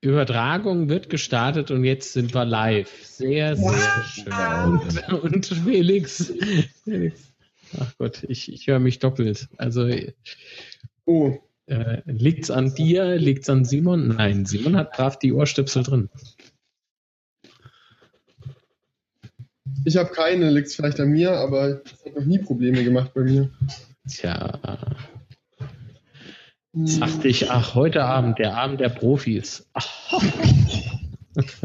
Übertragung wird gestartet und jetzt sind wir live. Sehr, sehr wow. schön. Und, und Felix, Felix, ach Gott, ich, ich höre mich doppelt. Also, oh. Äh, liegt's an dir? Liegt's an Simon? Nein, Simon hat brav die Ohrstöpsel drin. Ich habe keine, liegt's vielleicht an mir, aber es hat noch nie Probleme gemacht bei mir. Tja. Sagte ich, ach, heute Abend, der Abend der Profis. Ach.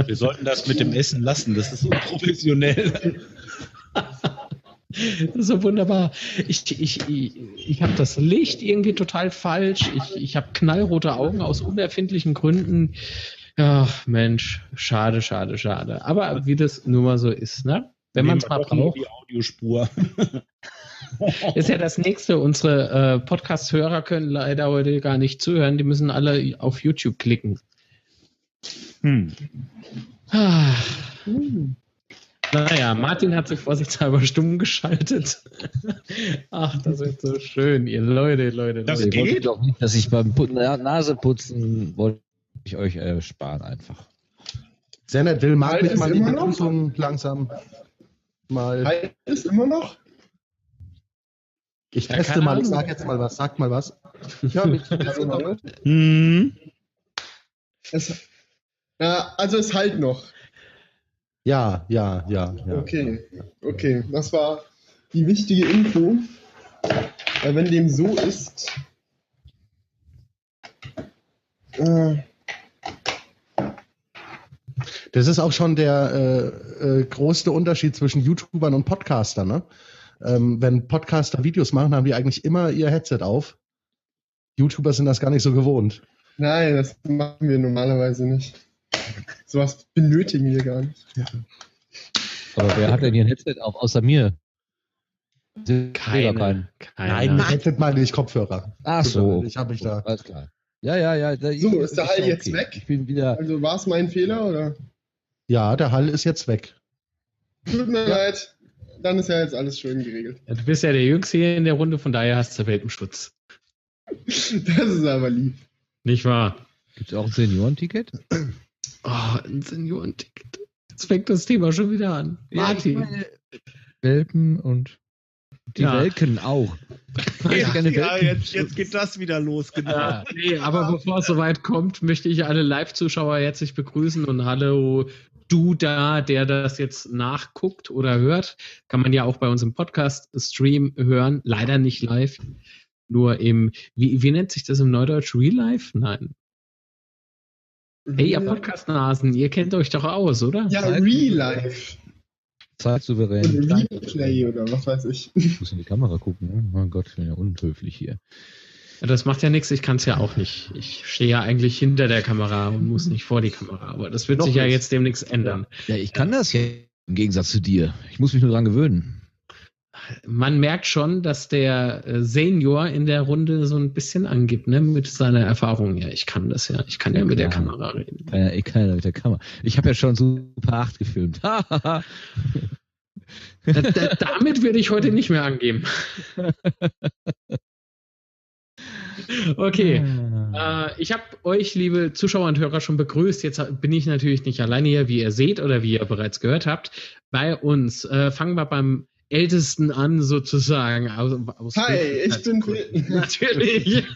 Wir sollten das mit dem Essen lassen, das ist so professionell. Das ist so wunderbar. Ich, ich, ich, ich habe das Licht irgendwie total falsch. Ich, ich habe knallrote Augen aus unerfindlichen Gründen. Ach Mensch, schade, schade, schade. Aber wie das nun mal so ist, ne? Wenn man es mal braucht. Die Audiospur. ist ja das nächste. Unsere äh, Podcast-Hörer können leider heute gar nicht zuhören. Die müssen alle auf YouTube klicken. Hm. Ah. Hm. Naja, Martin hat sich vorsichtshalber stumm geschaltet. Ach, das wird so schön, ihr Leute, Leute. Das Leute. geht doch nicht, dass ich beim Put Naseputzen wollte ich euch äh, sparen einfach. Sehr nett, will Martin mal die Begrüßung langsam mal. Halt ist immer noch? Ich teste mal, ich sag jetzt mal was, sag mal was. Ja, mich hm. es, ja, also es halt noch. Ja, ja, ja, ja. Okay, okay, das war die wichtige Info. Weil wenn dem so ist, äh, das ist auch schon der äh, äh, größte Unterschied zwischen YouTubern und Podcastern. Ne? Ähm, wenn Podcaster Videos machen, haben die eigentlich immer ihr Headset auf. YouTuber sind das gar nicht so gewohnt. Nein, das machen wir normalerweise nicht. Sowas benötigen wir gar nicht. Ja. Aber wer hat denn hier ein Headset auf, außer mir? Keine, keine. Nein, Headset meine ich Kopfhörer. Ach so. Ich habe ich da. Alles klar. Ja, ja, ja. Da, so, ist der Hall okay. jetzt weg? Ich bin wieder. Also war es mein Fehler oder? Ja, der Hall ist jetzt weg. Tut mir ja. leid. Dann ist ja jetzt alles schön geregelt. Ja, du bist ja der Jüngste hier in der Runde, von daher hast du Welpenschutz. das ist aber lieb. Nicht wahr? Gibt es auch ein Seniorenticket? Oh, ein Seniorenticket. Jetzt fängt das Thema schon wieder an. Martin. Ja, Welpen und die ja. Welken auch. Ja, ja jetzt, jetzt, geht das wieder los, genau. Ah, nee, aber bevor es soweit kommt, möchte ich alle Live-Zuschauer herzlich begrüßen und hallo du da, der das jetzt nachguckt oder hört. Kann man ja auch bei uns im Podcast-Stream hören. Leider nicht live. Nur im, wie, wie nennt sich das im Neudeutsch? Real Life? Nein. Hey, ihr Podcast-Nasen, ihr kennt euch doch aus, oder? Ja, Real Life. Zeitsouverän. Replay oder was weiß ich. Ich muss in die Kamera gucken. Ne? Mein Gott, ich bin ja unhöflich hier. Ja, das macht ja nichts, ich kann es ja auch nicht. Ich stehe ja eigentlich hinter der Kamera und muss nicht vor die Kamera. Aber das wird Noch sich ja jetzt demnächst ändern. Ja, ich kann das ja im Gegensatz zu dir. Ich muss mich nur daran gewöhnen man merkt schon, dass der äh, Senior in der Runde so ein bisschen angibt, ne, mit seiner Erfahrung. Ja, ich kann das ja. Ich kann ja mit der Kamera reden. Ja, ich kann ja mit der Kamera. Ich habe ja schon Super 8 gefilmt. da, da, damit würde ich heute nicht mehr angeben. Okay, ah. äh, ich habe euch, liebe Zuschauer und Hörer, schon begrüßt. Jetzt bin ich natürlich nicht alleine hier, wie ihr seht oder wie ihr bereits gehört habt. Bei uns äh, fangen wir beim Ältesten an, sozusagen. Aus, aus Hi, ich bin Natürlich.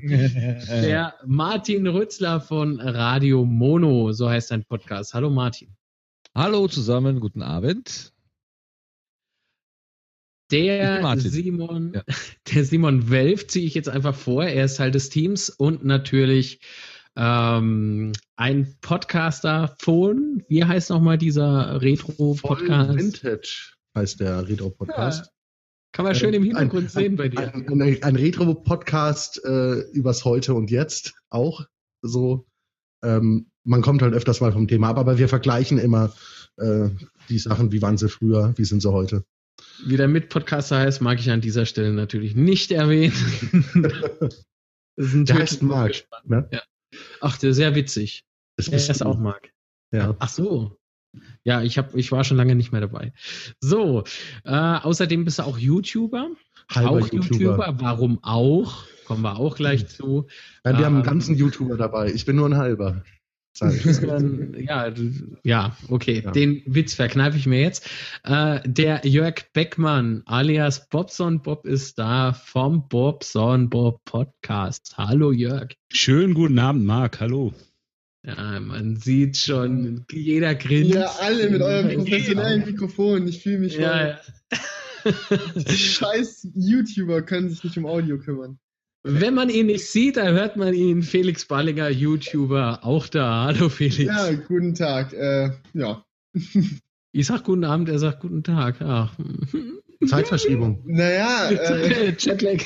Der Martin Rützler von Radio Mono, so heißt sein Podcast. Hallo Martin. Hallo zusammen, guten Abend. Der Simon, ja. der Simon Welf ziehe ich jetzt einfach vor. Er ist Teil des Teams und natürlich ähm, ein Podcaster von, wie heißt nochmal dieser Retro-Podcast? Vintage heißt der Retro-Podcast. Ja, kann man schön im Hintergrund ein, sehen bei dir. Ein, ein, ein Retro-Podcast äh, übers Heute und Jetzt auch. So, ähm, man kommt halt öfters mal vom Thema ab, aber wir vergleichen immer äh, die Sachen, wie waren sie früher, wie sind sie heute. Wie der Mitpodcaster heißt, mag ich an dieser Stelle natürlich nicht erwähnen. das ist ein der heißt Marc. Ne? Ja. Ach, der ist sehr witzig. Das ist das auch Marc. Ja. Ach so. Ja, ich, hab, ich war schon lange nicht mehr dabei. So, äh, außerdem bist du auch YouTuber. Halber auch YouTuber. YouTuber. Warum auch? Kommen wir auch gleich zu. Ja, wir ähm, haben einen ganzen YouTuber dabei. Ich bin nur ein halber. Dann, ja, ja, okay. Ja. Den Witz verkneife ich mir jetzt. Äh, der Jörg Beckmann alias Bobson Bob ist da vom Bobson Bob Podcast. Hallo Jörg. Schönen guten Abend, Marc. Hallo. Ja, man sieht schon, jeder grinst. Ihr alle mit eurem professionellen Mikrofon. Ich fühle mich Ja, ja. Die scheiß YouTuber können sich nicht um Audio kümmern. Wenn man ihn nicht sieht, dann hört man ihn. Felix Ballinger, YouTuber, auch da. Hallo Felix. Ja, guten Tag. Äh, ja. Ich sag guten Abend, er sagt guten Tag. Ach. Zeitverschiebung. Naja, äh, Jetlag.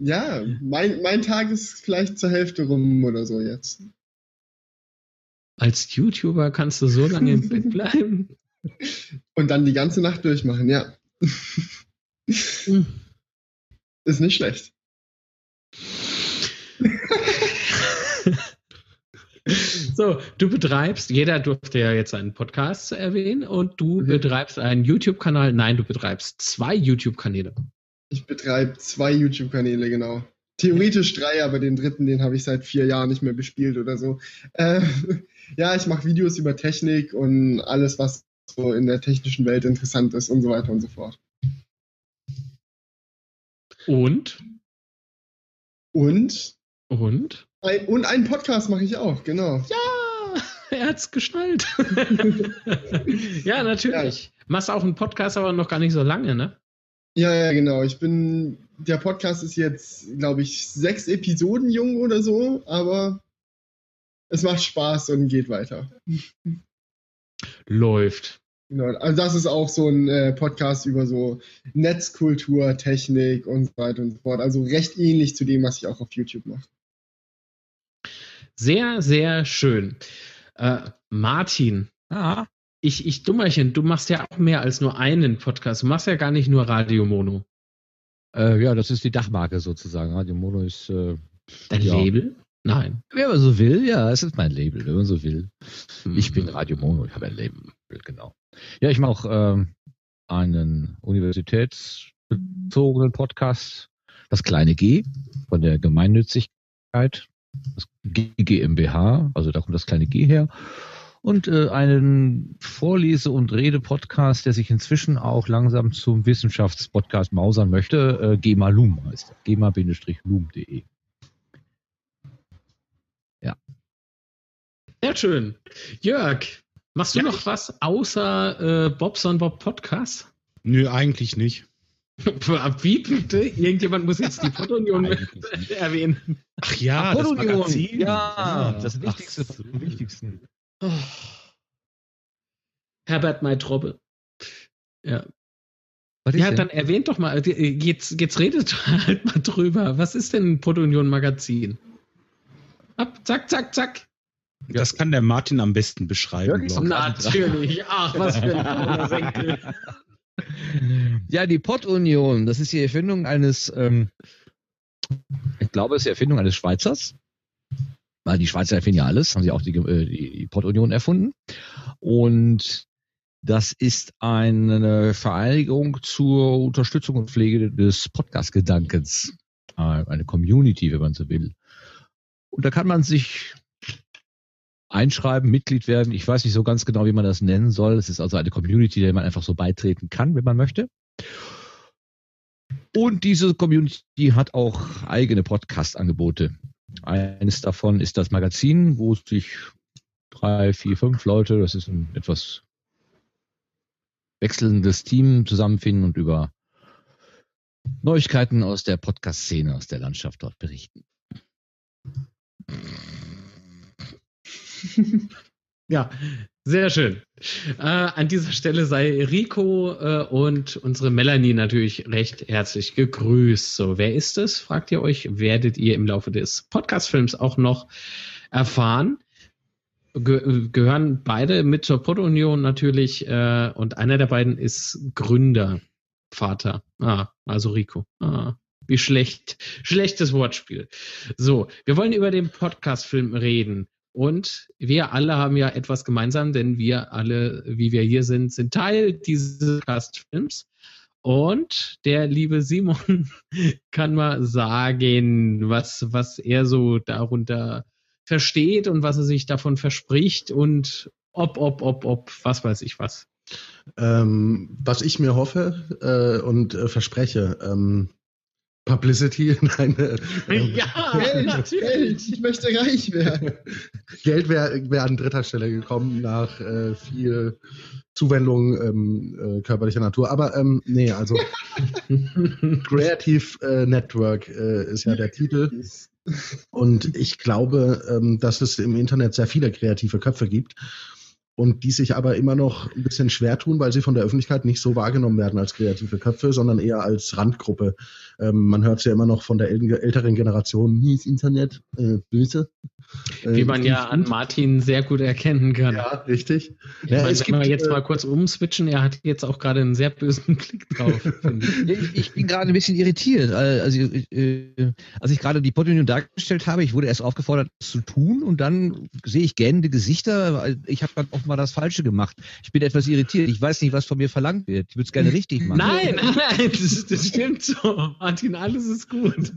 Ja, mein, mein Tag ist vielleicht zur Hälfte rum oder so jetzt. Als YouTuber kannst du so lange im Bett bleiben. Und dann die ganze Nacht durchmachen, ja. Ist nicht schlecht. So, du betreibst, jeder durfte ja jetzt einen Podcast erwähnen und du Mhm. betreibst einen YouTube-Kanal. Nein, du betreibst zwei YouTube-Kanäle. Ich betreibe zwei YouTube-Kanäle, genau. Theoretisch drei, aber den dritten, den habe ich seit vier Jahren nicht mehr bespielt oder so. Äh, ja, ich mache Videos über Technik und alles, was so in der technischen Welt interessant ist und so weiter und so fort. Und? Und, Und? ein, und einen Podcast mache ich auch, genau. Ja, er hat's geschnallt. ja, natürlich. Machst auch einen Podcast, aber noch gar nicht so lange, ne? Ja, ja, genau. Ich bin, der Podcast ist jetzt, glaube ich, sechs Episoden jung oder so, aber es macht Spaß und geht weiter. Läuft. Genau. Also das ist auch so ein äh, Podcast über so Netzkultur, Technik und so weiter und so fort. Also recht ähnlich zu dem, was ich auch auf YouTube mache. Sehr, sehr schön. Äh, Martin, Ah, ich, ich Dummerchen, du machst ja auch mehr als nur einen Podcast. Du machst ja gar nicht nur Radio Mono. äh, ja, das ist die Dachmarke sozusagen. Radio Mono ist, äh, Dein Ja. Label? Nein. wenn man so will, ja, es ist mein Label, wenn man so will. Ich Mhm. bin Radio Mono, ich habe ein Label, genau. Ja, ich mache auch ähm, einen universitätsbezogenen Podcast, das kleine G von der Gemeinnützigkeit, das G GmbH, also da kommt das kleine G her. Und äh, einen Vorlese- und Rede-Podcast, der sich inzwischen auch langsam zum Wissenschaftspodcast mausern möchte. Äh, GEMA Loom heißt er. GEMA-Loom.de. Sehr schön. Jörg, machst du Ja, noch was außer äh, Bobson Bob Podcast? Nö, eigentlich nicht. Wie bitte? Irgendjemand muss jetzt die nicht. erwähnen. Ach ja, das Apollo-Union. Magazin. Ja, das Ach Wichtigste so. vom Wichtigsten. Oh. Herbert Maitrobbe. Ja. Was ja, denn? dann erwähnt doch mal, äh, jetzt, jetzt redet halt mal drüber. Was ist denn ein Fotounion Magazin? Ab, zack, zack, zack. Das kann der Martin am besten beschreiben. Ich. Natürlich. Ach, was für ein Senkel. Ja, die Pottunion, das ist die Erfindung eines, ähm, ich glaube, es ist die Erfindung eines Schweizers. Weil die Schweizer erfinden ja alles, haben sie auch die, äh, die, Pottunion erfunden. Und das ist eine Vereinigung zur Unterstützung und Pflege des Podcast-Gedankens. Äh, Eine Community, wenn man so will. Und da kann man sich einschreiben, Mitglied werden. Ich weiß nicht so ganz genau, wie man das nennen soll. Es ist also eine Community, der man einfach so beitreten kann, wenn man möchte. Und diese Community hat auch eigene Podcast-Angebote. Eines davon ist das Magazin, wo sich drei, vier, fünf Leute, das ist ein etwas wechselndes Team, zusammenfinden und über Neuigkeiten aus der Podcast-Szene, aus der Landschaft dort berichten. Ja, sehr schön. Äh, an dieser Stelle sei Rico äh, und unsere Melanie natürlich recht herzlich gegrüßt. So, wer ist es? Fragt ihr euch, werdet ihr im Laufe des Podcast-Films auch noch erfahren. Ge gehören beide mit zur Pod-Union natürlich äh, und einer der beiden ist Gründer, Vater. Ah, also Rico. Ah, wie schlecht. Schlechtes Wortspiel. So, wir wollen über den Podcast-Film reden. Und wir alle haben ja etwas gemeinsam, denn wir alle, wie wir hier sind, sind Teil dieses Podcast-Films. Und der liebe Simon kann mal sagen, was, was er so darunter versteht und was er sich davon verspricht und ob, ob, ob, ob, was weiß ich was. Ähm, was ich mir hoffe äh, und äh, verspreche, ähm, Publicity, nein, äh, ähm, Ja, Geld, Geld, ich möchte reich werden. Geld wäre wär an dritter Stelle gekommen nach äh, viel Zuwendung ähm, äh, körperlicher Natur. Aber ähm, nee, also Creative äh, Network äh, ist ja der Titel. Und ich glaube, ähm, dass es im Internet sehr viele kreative Köpfe gibt und die sich aber immer noch ein bisschen schwer tun, weil sie von der Öffentlichkeit nicht so wahrgenommen werden als kreative Köpfe, sondern eher als Randgruppe. Ähm, man hört es ja immer noch von der äl- älteren Generation, nie ist Internet äh, böse. Äh, Wie man ja ich an gut. Martin sehr gut erkennen kann. Ja, richtig. Ich Ja, meine, es wenn wir gibt, jetzt äh, mal kurz umswitchen, er hat jetzt auch gerade einen sehr bösen Blick drauf. ich. Ich, ich bin gerade ein bisschen irritiert. äh, Also, äh, als ich gerade die Podunion dargestellt habe, ich wurde erst aufgefordert, das zu tun und dann sehe ich gähnende Gesichter. Ich habe gerade offenbar das Falsche gemacht. Ich bin etwas irritiert. Ich weiß nicht, was von mir verlangt wird. Ich würde es gerne richtig machen. Nein, nein, nein, das, das stimmt so. Martin, alles ist gut.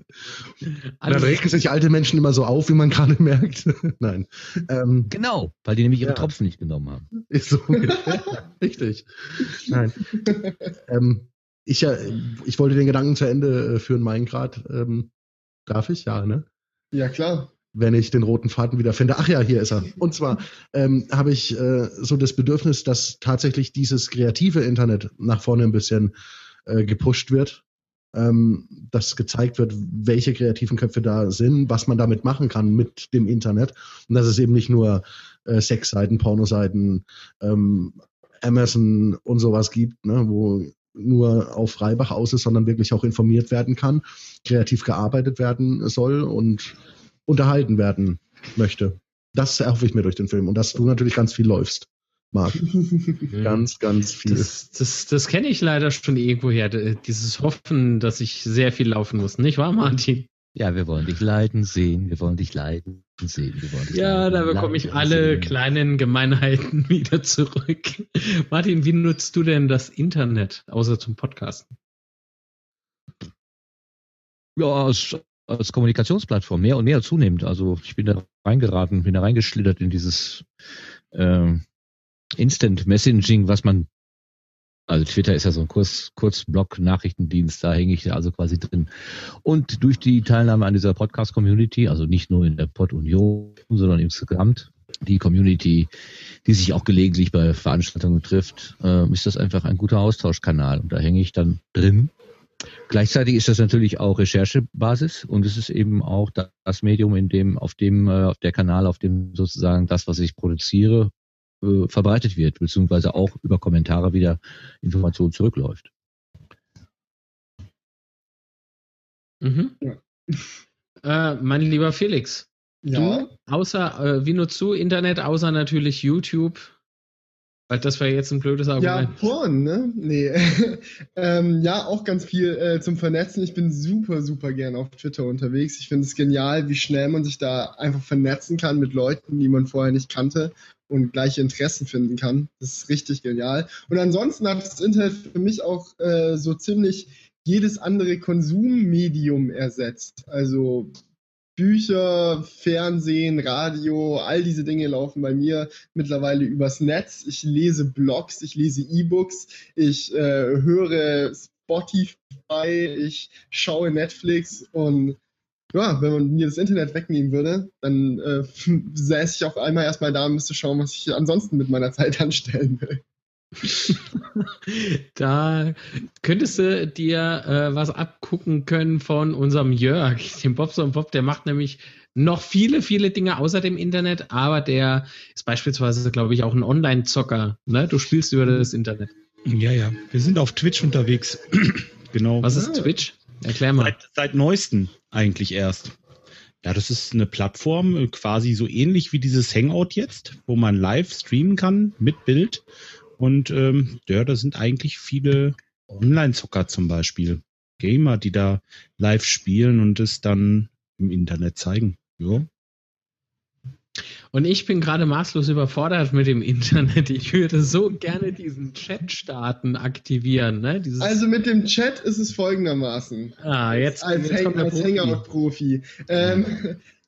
Dann Alles regen sich alte Menschen immer so auf, wie man gerade merkt. Nein. Ähm, Genau, weil die nämlich ihre Ja. Tropfen nicht genommen haben. ist so. Richtig. Nein. ähm, ich, ja, ich wollte den Gedanken zu Ende äh, führen, mein Grad. Ähm, darf ich? Ja, ne? Ja, klar. wenn ich den roten Faden wieder finde. Ach ja, hier ist er. Und zwar ähm, habe ich äh, so das Bedürfnis, dass tatsächlich dieses kreative Internet nach vorne ein bisschen äh, gepusht wird. Ähm, dass gezeigt wird, welche kreativen Köpfe da sind, was man damit machen kann mit dem Internet. Und dass es eben nicht nur äh, Sexseiten, Pornoseiten, ähm, Amazon und sowas gibt, ne, wo nur auf Freibach aus ist, sondern wirklich auch informiert werden kann, kreativ gearbeitet werden soll und unterhalten werden möchte. Das erhoffe ich mir durch den Film. Und dass du natürlich ganz viel läufst, Marc. Ganz, ganz viel. Das, das, das kenne ich leider schon irgendwoher. Dieses Hoffen, dass ich sehr viel laufen muss. Nicht wahr, Martin? Ja, wir wollen dich leiden sehen, wir wollen dich leiden sehen, wir wollen dich Ja, leiden, da bekomme ich alle sehen. kleinen Gemeinheiten wieder zurück. Martin, wie nutzt du denn das Internet, außer zum Podcasten? Ja, als, als Kommunikationsplattform, mehr und mehr zunehmend. Also ich bin da reingeraten, bin da reingeschlittert in dieses ähm, Instant Messaging, was man, also Twitter ist ja so ein Kurz, Kurzblock-Nachrichtendienst, da hänge ich also quasi drin. Und durch die Teilnahme an dieser Podcast-Community, also nicht nur in der Pod-Union, sondern insgesamt die Community, die sich auch gelegentlich bei Veranstaltungen trifft, äh, ist das einfach ein guter Austauschkanal. Und da hänge ich dann drin Gleichzeitig ist das natürlich auch Recherchebasis und es ist eben auch das Medium, in dem, auf dem, äh, auf der Kanal, auf dem sozusagen das, was ich produziere, äh, verbreitet wird, beziehungsweise auch über Kommentare wieder Information zurückläuft. Mhm. Äh, mein lieber Felix, Ja. du, außer, äh, du Internet, außer natürlich YouTube? Weil das wäre jetzt ein blödes Ja, Argument. Porn, ne? Nee. ähm, ja, auch ganz viel äh, zum Vernetzen. Ich bin super, super gern auf Twitter unterwegs. Ich finde es genial, wie schnell man sich da einfach vernetzen kann mit Leuten, die man vorher nicht kannte und gleiche Interessen finden kann. Das ist richtig genial. Und ansonsten hat das Internet für mich auch äh, so ziemlich jedes andere Konsummedium ersetzt. Also Bücher, Fernsehen, Radio, all diese Dinge laufen bei mir mittlerweile übers Netz. Ich lese Blogs, ich lese E-Books, ich äh, höre Spotify, ich schaue Netflix und ja, wenn man mir das Internet wegnehmen würde, dann äh, säße ich auf einmal erstmal da und müsste schauen, was ich ansonsten mit meiner Zeit anstellen will. Da könntest du dir äh, was abgucken können von unserem Jörg, dem Bobson Bob. Der macht nämlich noch viele, viele Dinge außer dem Internet, aber der ist beispielsweise, glaube ich, auch ein Online-Zocker. Ne? Du spielst über das Internet. Ja, ja. Wir sind auf Twitch unterwegs. genau. Was ist. Twitch? Erklär mal. Seit, seit neuestem eigentlich erst. Ja, das ist eine Plattform, äh, quasi so ähnlich wie dieses Hangout jetzt, wo man live streamen kann mit Bild. Und ähm, ja, da sind eigentlich viele Online-Zocker zum Beispiel. Gamer, die da live spielen und es dann im Internet zeigen. Ja. Und ich bin gerade maßlos überfordert mit dem Internet. Ich würde so gerne diesen Chat starten, aktivieren. Ne? Also mit dem Chat ist es folgendermaßen. Ah, jetzt als, jetzt Hang, als Hangout-Profi. Ähm,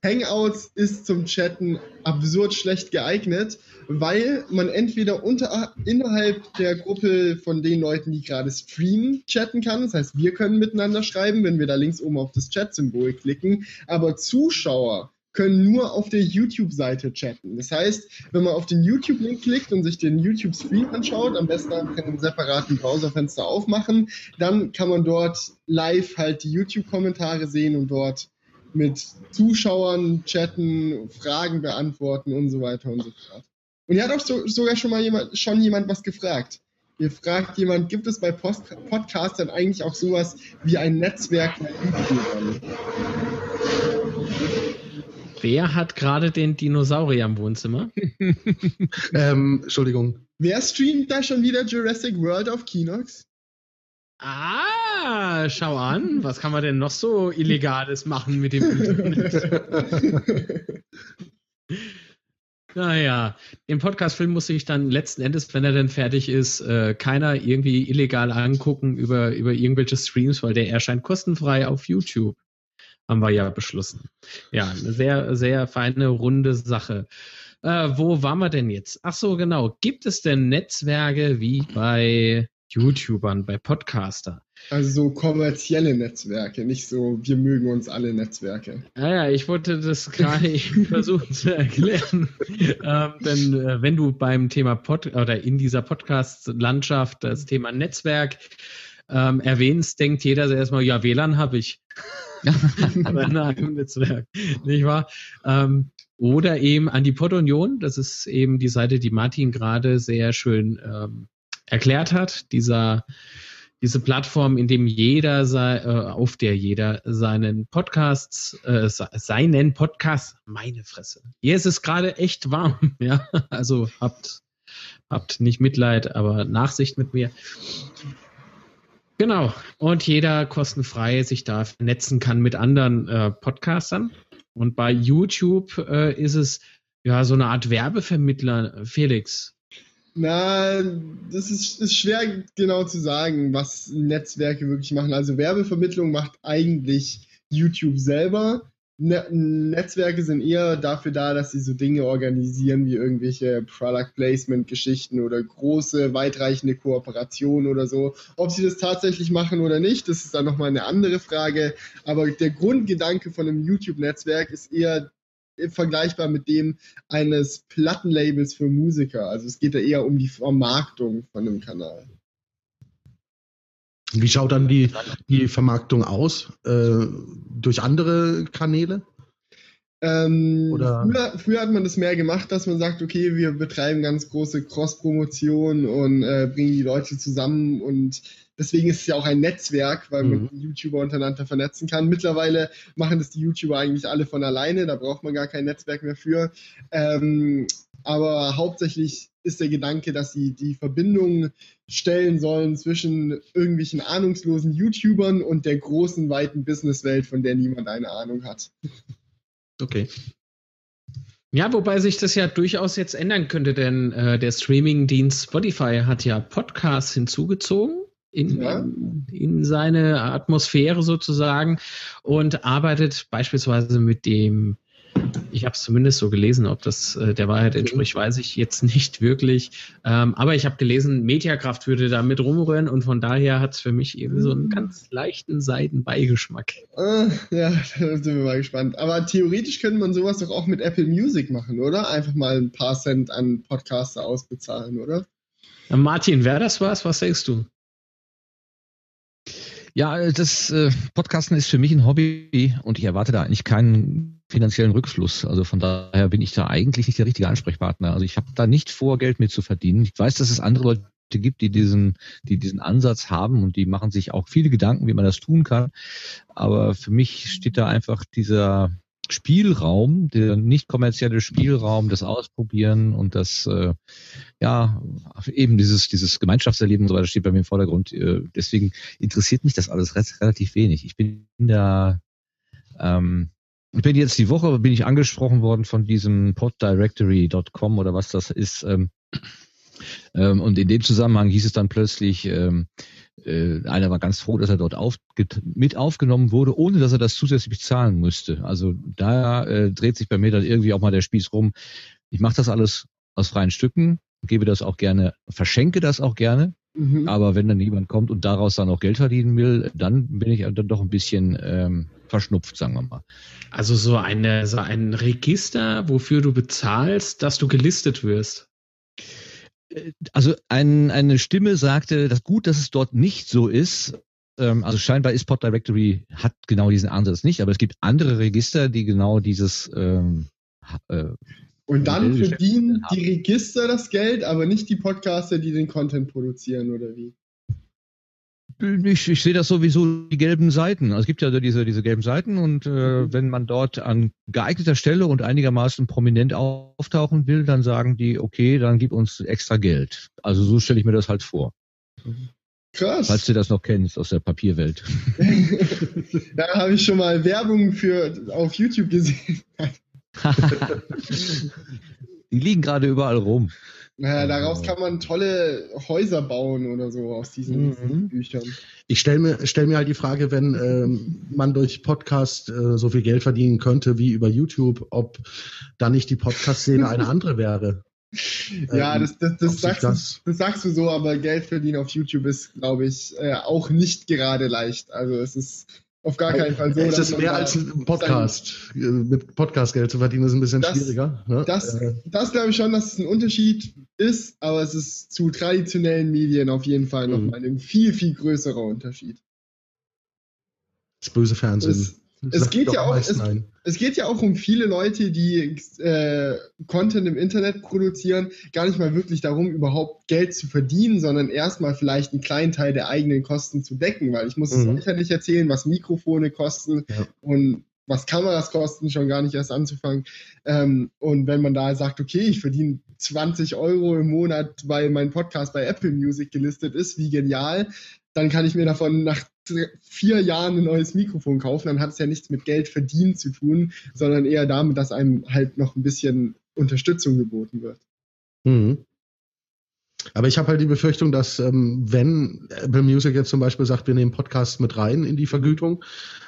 Hangouts ist zum Chatten absurd schlecht geeignet, weil man entweder unter, innerhalb der Gruppe von den Leuten, die gerade streamen, chatten kann. Das heißt, wir können miteinander schreiben, wenn wir da links oben auf das Chat-Symbol klicken. Aber Zuschauer können nur auf der YouTube-Seite chatten. Das heißt, wenn man auf den YouTube-Link klickt und sich den YouTube-Stream anschaut, am besten in einem separaten Browserfenster aufmachen, dann kann man dort live halt die YouTube-Kommentare sehen und dort mit Zuschauern chatten, Fragen beantworten und so weiter und so fort. Und hier hat auch so, sogar schon mal jemand, schon jemand was gefragt. Hier fragt jemand, gibt es bei Post Podcastern eigentlich auch sowas wie ein Netzwerk von YouTubern? Wer hat gerade den Dinosaurier im Wohnzimmer? ähm, Entschuldigung. Wer streamt da schon wieder Jurassic World auf Kinox? Ah, schau an. Was kann man denn noch so Illegales machen mit dem Internet? naja, den Podcast-Film muss ich dann letzten Endes, wenn er denn fertig ist, äh, keiner irgendwie illegal angucken über, über irgendwelche Streams, weil der erscheint kostenfrei auf YouTube. Haben wir ja beschlossen. Ja, eine sehr, sehr feine, runde Sache. Äh, wo waren wir denn jetzt? Ach so, genau. Gibt es denn Netzwerke wie bei YouTubern, bei Podcaster. Also so kommerzielle Netzwerke, nicht so, wir mögen uns alle Netzwerke. Naja, ich wollte das gerade versuchen zu erklären. ähm, denn äh, wenn du beim Thema Pod oder in dieser Podcast-Landschaft das Thema Netzwerk ähm, erwähnst, denkt jeder erstmal, ja, WLAN habe ich. Aber in einem Netzwerk, nicht wahr? Ähm, oder eben an die Pod-Union, das ist eben die Seite, die Martin gerade sehr schön ähm, erklärt hat, dieser diese Plattform, in dem jeder sei, äh, auf der jeder seinen Podcasts, äh, seinen Podcast, meine Fresse. Hier ist es gerade echt warm, ja. Also habt, habt nicht Mitleid, aber Nachsicht mit mir. Genau. Und jeder kostenfrei sich da vernetzen kann mit anderen äh, Podcastern. Und bei YouTube äh, ist es ja so eine Art Werbevermittler. Felix, na, das ist, ist schwer genau zu sagen, was Netzwerke wirklich machen. Also Werbevermittlung macht eigentlich YouTube selber. Ne Netzwerke sind eher dafür da, dass sie so Dinge organisieren wie irgendwelche Product Placement Geschichten oder große, weitreichende Kooperationen oder so. Ob sie das tatsächlich machen oder nicht, das ist dann nochmal eine andere Frage. Aber der Grundgedanke von einem YouTube-Netzwerk ist eher vergleichbar mit dem eines Plattenlabels für Musiker. Also es geht da eher um die Vermarktung von einem Kanal. Wie schaut dann die, die Vermarktung aus? Äh, durch andere Kanäle? Ähm, früher, früher, hat man das mehr gemacht, dass man sagt, okay, wir betreiben ganz große Cross-Promotion und äh, bringen die Leute zusammen und deswegen ist es ja auch ein Netzwerk, weil man mhm. YouTuber untereinander vernetzen kann. Mittlerweile machen das die YouTuber eigentlich alle von alleine, da braucht man gar kein Netzwerk mehr für. Ähm, aber hauptsächlich ist der Gedanke, dass sie die Verbindung stellen sollen zwischen irgendwelchen ahnungslosen YouTubern und der großen, weiten Businesswelt, von der niemand eine Ahnung hat. Okay. Ja, wobei sich das ja durchaus jetzt ändern könnte, denn äh, der Streaming-Dienst Spotify hat ja Podcasts hinzugezogen in, ja. in, in, seine Atmosphäre sozusagen und arbeitet beispielsweise mit dem ich habe es zumindest so gelesen, ob das äh, der Wahrheit entspricht, weiß ich jetzt nicht wirklich. Ähm, aber ich habe gelesen, Mediakraft würde da mit rumrühren und von daher hat es für mich eben so einen ganz leichten Seidenbeigeschmack. Äh, ja, da sind wir mal gespannt. Aber theoretisch könnte man sowas doch auch mit Apple Music machen, oder? Einfach mal ein paar Cent an Podcaster ausbezahlen, oder? Martin, wäre das was? Was denkst du? Ja, das äh, Podcasten ist für mich ein Hobby und ich erwarte da eigentlich keinen finanziellen Rückfluss. Also von daher bin ich da eigentlich nicht der richtige Ansprechpartner. Also ich habe da nicht vor, Geld mit zu verdienen. Ich weiß, dass es andere Leute gibt, die diesen, die diesen Ansatz haben und die machen sich auch viele Gedanken, wie man das tun kann. Aber für mich steht da einfach dieser Spielraum, der nicht kommerzielle Spielraum, das Ausprobieren und das, äh, ja, eben dieses, dieses Gemeinschaftserleben und so weiter steht bei mir im Vordergrund. Äh, deswegen interessiert mich das alles relativ wenig. Ich bin da, ähm, ich bin jetzt die Woche bin ich angesprochen worden von diesem poddirectory.com oder was das ist. Ähm, ähm, und in dem Zusammenhang hieß es dann plötzlich, ähm, äh, einer war ganz froh, dass er dort auf, mit aufgenommen wurde, ohne dass er das zusätzlich bezahlen müsste. Also da äh, dreht sich bei mir dann irgendwie auch mal der Spieß rum. Ich mache das alles aus freien Stücken, gebe das auch gerne, verschenke das auch gerne. Mhm. Aber wenn dann jemand kommt und daraus dann auch Geld verdienen will, dann bin ich dann doch ein bisschen ähm, verschnupft, sagen wir mal. Also so, eine, so ein Register, wofür du bezahlst, dass du gelistet wirst. Äh, also ein, eine Stimme sagte, dass gut, dass es dort nicht so ist. Ähm, also scheinbar ist Pod Directory hat genau diesen Ansatz nicht, aber es gibt andere Register, die genau dieses ähm, äh, und dann verdienen die Register das Geld, aber nicht die Podcaster, die den Content produzieren, oder wie? Ich, ich sehe das sowieso die gelben Seiten. Also es gibt ja diese, diese gelben Seiten und äh, mhm. wenn man dort an geeigneter Stelle und einigermaßen prominent auftauchen will, dann sagen die, okay, dann gib uns extra Geld. Also so stelle ich mir das halt vor. Krass. Falls du das noch kennst aus der Papierwelt. da habe ich schon mal Werbung für auf YouTube gesehen. die liegen gerade überall rum. Naja, daraus kann man tolle Häuser bauen oder so aus diesen, mhm. Büchern. Ich stelle mir, stell mir halt die Frage, wenn ähm, man durch Podcast äh, so viel Geld verdienen könnte wie über YouTube, ob dann nicht die Podcast-Szene eine andere wäre. Ja, ähm, das, das, das, sagst das, das, sagst du so, aber Geld verdienen auf YouTube ist, glaube ich, äh, auch nicht gerade leicht. Also es ist auf gar keinen Fall so. Es ist mehr als ein Podcast. Äh, mit Podcast Geld zu verdienen ist ein bisschen das, schwieriger. Ne? Das, äh. das glaube ich schon, dass es ein Unterschied ist, aber es ist zu traditionellen Medien auf jeden Fall nochmal mhm. ein viel, viel größerer Unterschied. Das böse Fernsehen. Es, es geht, ja auch, es, es, geht ja auch um viele Leute, die äh, Content im Internet produzieren, gar nicht mal wirklich darum, überhaupt Geld zu verdienen, sondern erstmal vielleicht einen kleinen Teil der eigenen Kosten zu decken, weil ich muss mhm. es nicht erzählen, was Mikrofone kosten ja. und was Kameras kosten, schon gar nicht erst anzufangen. Ähm, und wenn man da sagt, okay, ich verdiene 20 Euro im Monat, weil mein Podcast bei Apple Music gelistet ist, wie genial, dann kann ich mir davon nach vier Jahren ein neues Mikrofon kaufen. Dann hat es ja nichts mit Geld verdienen zu tun, sondern eher damit, dass einem halt noch ein bisschen Unterstützung geboten wird. Mhm. Aber ich habe halt die Befürchtung, dass ähm, wenn Apple Music jetzt zum Beispiel sagt, wir nehmen Podcasts mit rein in die Vergütung,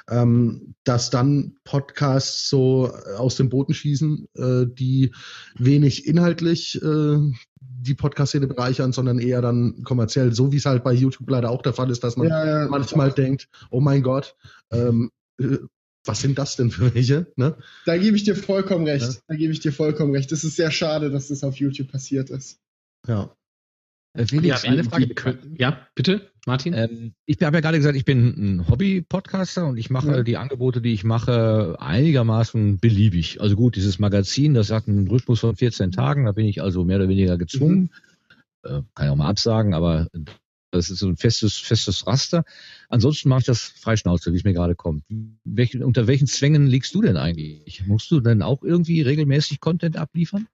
ähm, dass dann Podcasts so aus dem Boden schießen, äh, die wenig inhaltlich äh, die Podcast-Szene bereichern, sondern eher dann kommerziell, so wie es halt bei YouTube leider auch der Fall ist, dass man ja, ja, manchmal denkt, oh mein Gott, ähm, äh, was sind das denn für welche? Ne? Da gebe ich dir vollkommen recht. Ja. Da gebe ich dir vollkommen recht. Es ist sehr schade, dass das auf YouTube passiert ist. Ja. Äh, Felix, ja, eine Frage. ja, bitte, Martin. Ähm, ich habe ja gerade gesagt, ich bin ein Hobby-Podcaster und ich mache ja. die Angebote, die ich mache, einigermaßen beliebig. Also gut, dieses Magazin, das hat einen Rhythmus von 14 Tagen, da bin ich also mehr oder weniger gezwungen. Mhm. Äh, kann ich auch mal absagen, aber das ist so ein festes, festes Raster. Ansonsten mache ich das freischnauze, wie es mir gerade kommt. Welch, unter welchen Zwängen liegst du denn eigentlich? Musst du denn auch irgendwie regelmäßig Content abliefern?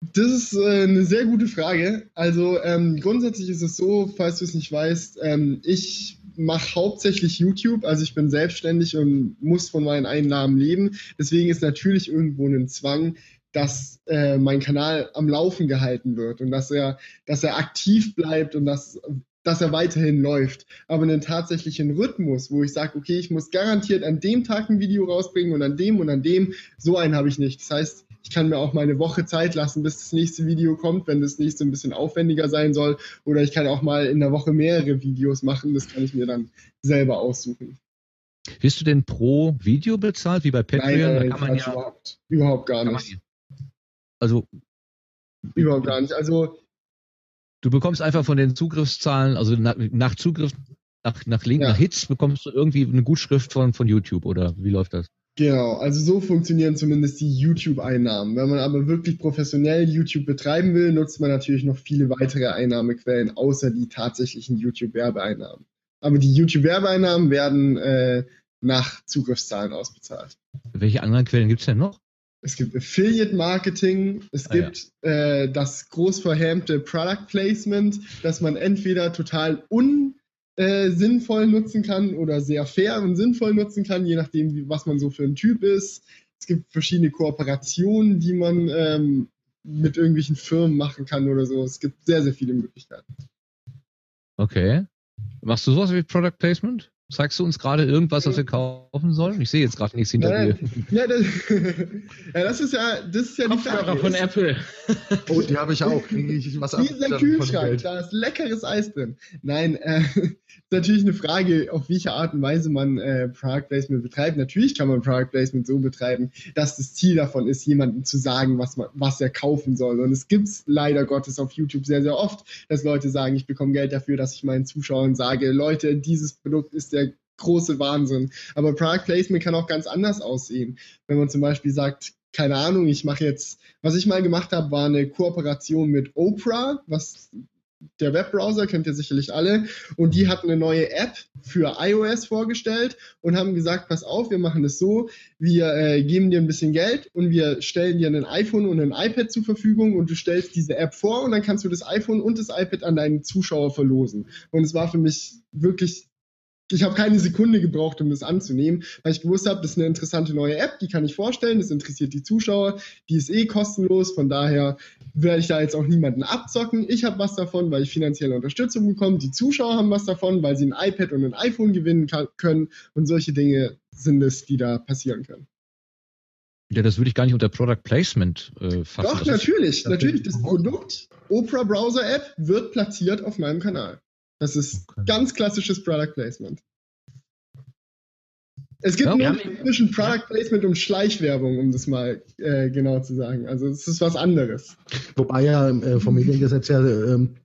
Das ist äh, eine sehr gute Frage. Also ähm, grundsätzlich ist es so, falls du es nicht weißt, ähm, ich mache hauptsächlich YouTube, also ich bin selbstständig und muss von meinen Einnahmen leben. Deswegen ist natürlich irgendwo ein Zwang, dass äh, mein Kanal am Laufen gehalten wird und dass er, dass er aktiv bleibt und dass, dass er weiterhin läuft. Aber einen tatsächlichen Rhythmus, wo ich sage, okay, ich muss garantiert an dem Tag ein Video rausbringen und an dem und an dem, so einen habe ich nicht. Das heißt, ich kann mir auch mal eine Woche Zeit lassen, bis das nächste Video kommt, wenn das nächste ein bisschen aufwendiger sein soll. Oder ich kann auch mal in der Woche mehrere Videos machen. Das kann ich mir dann selber aussuchen. Wirst du denn pro Video bezahlt, wie bei Patreon? Nein, man ja, überhaupt, überhaupt gar nicht. also überhaupt gar nicht. Also du bekommst einfach von den Zugriffszahlen, also nach, nach Zugriff, nach, nach Link, ja. nach Hits bekommst du irgendwie eine Gutschrift von, von YouTube oder wie läuft das? Genau, also so funktionieren zumindest die YouTube-Einnahmen. Wenn man aber wirklich professionell YouTube betreiben will, nutzt man natürlich noch viele weitere Einnahmequellen, außer die tatsächlichen YouTube-Werbeeinnahmen. Aber die YouTube-Werbeeinnahmen werden äh, nach Zugriffszahlen ausbezahlt. Welche anderen Quellen gibt es denn noch? Es gibt Affiliate Marketing, es ah, gibt ja. äh, das groß verhämte Product Placement, dass man entweder total un äh, sinnvoll nutzen kann oder sehr fair und sinnvoll nutzen kann, je nachdem, wie, was man so für ein Typ ist. Es gibt verschiedene Kooperationen, die man ähm, mit irgendwelchen Firmen machen kann oder so. Es gibt sehr, sehr viele Möglichkeiten. Okay. Machst du sowas wie Product Placement? Zeigst du uns gerade irgendwas, was wir kaufen sollen? Ich sehe jetzt gerade nichts hinter dir. Ja, das, ja, das ist ja, das ist ja die Kopfhörer Frage. von Apple. Oh, die habe ich auch. Kriege ich was ab? Dieser Kühlschrank, da ist leckeres Eis drin. Nein, äh, ist natürlich eine Frage, auf welche Art und Weise man äh, Product Placement betreibt. Natürlich kann man Product Placement so betreiben, dass das Ziel davon ist, jemandem zu sagen, was, man, was er kaufen soll. Und es gibt leider Gottes auf YouTube sehr, sehr oft, dass Leute sagen, ich bekomme Geld dafür, dass ich meinen Zuschauern sage, Leute, dieses Produkt ist der große Wahnsinn. Aber Product Placement kann auch ganz anders aussehen. Wenn man zum Beispiel sagt, keine Ahnung, ich mache jetzt, was ich mal gemacht habe, war eine Kooperation mit Oprah, was der Webbrowser kennt ihr sicherlich alle. Und die hatten eine neue App für iOS vorgestellt und haben gesagt, pass auf, wir machen das so, wir äh, geben dir ein bisschen Geld und wir stellen dir ein iPhone und ein iPad zur Verfügung und du stellst diese App vor und dann kannst du das iPhone und das iPad an deinen Zuschauer verlosen. Und es war für mich wirklich ich habe keine Sekunde gebraucht, um das anzunehmen, weil ich gewusst habe, das ist eine interessante neue App, die kann ich vorstellen, das interessiert die Zuschauer, die ist eh kostenlos, von daher werde ich da jetzt auch niemanden abzocken. Ich habe was davon, weil ich finanzielle Unterstützung bekomme, die Zuschauer haben was davon, weil sie ein iPad und ein iPhone gewinnen kann, können und solche Dinge sind es, die da passieren können. Ja, das würde ich gar nicht unter Product Placement äh, fassen. Doch, natürlich, natürlich, das Produkt Opera Browser App wird platziert auf meinem Kanal. Das ist Okay. ganz klassisches Product Placement. Es gibt Ja, einen Unterschied zwischen Product Placement und Schleichwerbung, um das mal äh, genau zu sagen. Also es ist was anderes. Wobei ja äh, vom Mediengesetz ja ähm,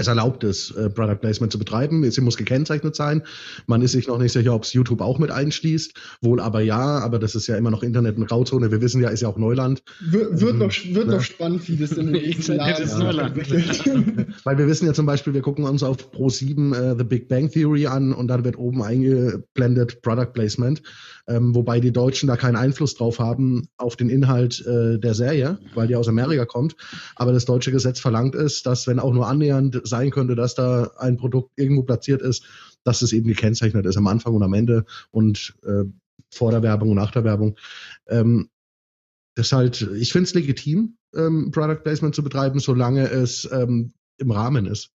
es erlaubt ist, äh, Product Placement zu betreiben. Sie muss gekennzeichnet sein. Man ist sich noch nicht sicher, ob es YouTube auch mit einschließt. Wohl aber ja, aber das ist ja immer noch Internet und Grauzone. Wir wissen ja, ist ja auch Neuland. Wir, wird Ähm, noch, wird ja. noch spannend, wie das in den nächsten Jahren ist Neuland. Weil wir wissen ja zum Beispiel, wir gucken uns auf Pro7 äh, The Big Bang Theory an und dann wird oben eingeblendet Product Placement, ähm, wobei die Deutschen da keinen Einfluss drauf haben auf den Inhalt äh, der Serie, weil die aus Amerika kommt. Aber das deutsche Gesetz verlangt es, dass wenn auch nur annähernd sein könnte, dass da ein Produkt irgendwo platziert ist, dass es eben gekennzeichnet ist am Anfang und am Ende und äh, vor der Werbung und nach der Werbung. Ähm, das halt, ich finde es legitim, ähm, Product Placement zu betreiben, solange es ähm, im Rahmen ist.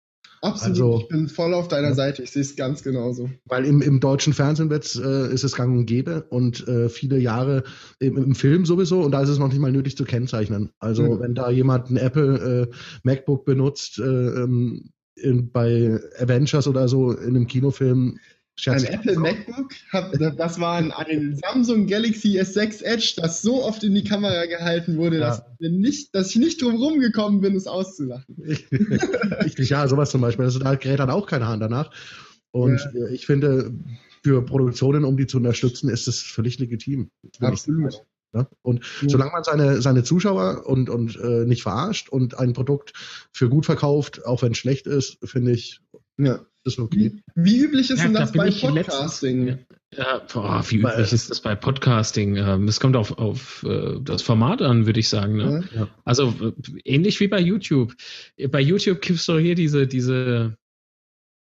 Absolut, Also- ich bin voll auf deiner. Seite. Ich sehe es ganz genauso. Weil im, im deutschen Fernsehen wird's, äh, ist es gang und gäbe und äh, viele Jahre im, im Film sowieso und da ist es noch nicht mal nötig zu kennzeichnen. Also Mhm. wenn da jemand ein Apple äh, MacBook benutzt äh, ähm, in, bei Avengers oder so in einem Kinofilm, scherz ich Apple. MacBook, hab, das war ein, ein Samsung Galaxy S6 Edge, das so oft in die Kamera gehalten wurde, Ja. dass, nicht, dass ich nicht drum rumgekommen bin, es auszulachen. Richtig, ja, sowas zum Beispiel. Das da gerät dann auch keine Hand danach. Und äh, ich finde, für Produktionen, um die zu unterstützen, ist es völlig legitim. Der Meinung, Ne? Und Ja. solange man seine, seine Zuschauer und, und äh, nicht verarscht und ein Produkt für gut verkauft, auch wenn es schlecht ist, finde ich, Ja. Ist okay. Wie, wie üblich ist Ja, denn da das bin bei letztens- Podcasting? Ja, boah, wie Weil- üblich ist das bei Podcasting? Ähm, Es kommt auf, auf äh, das Format an, würde ich sagen. Ne? Ja. Also äh, ähnlich wie bei YouTube. Bei YouTube gibt's doch hier diese, diese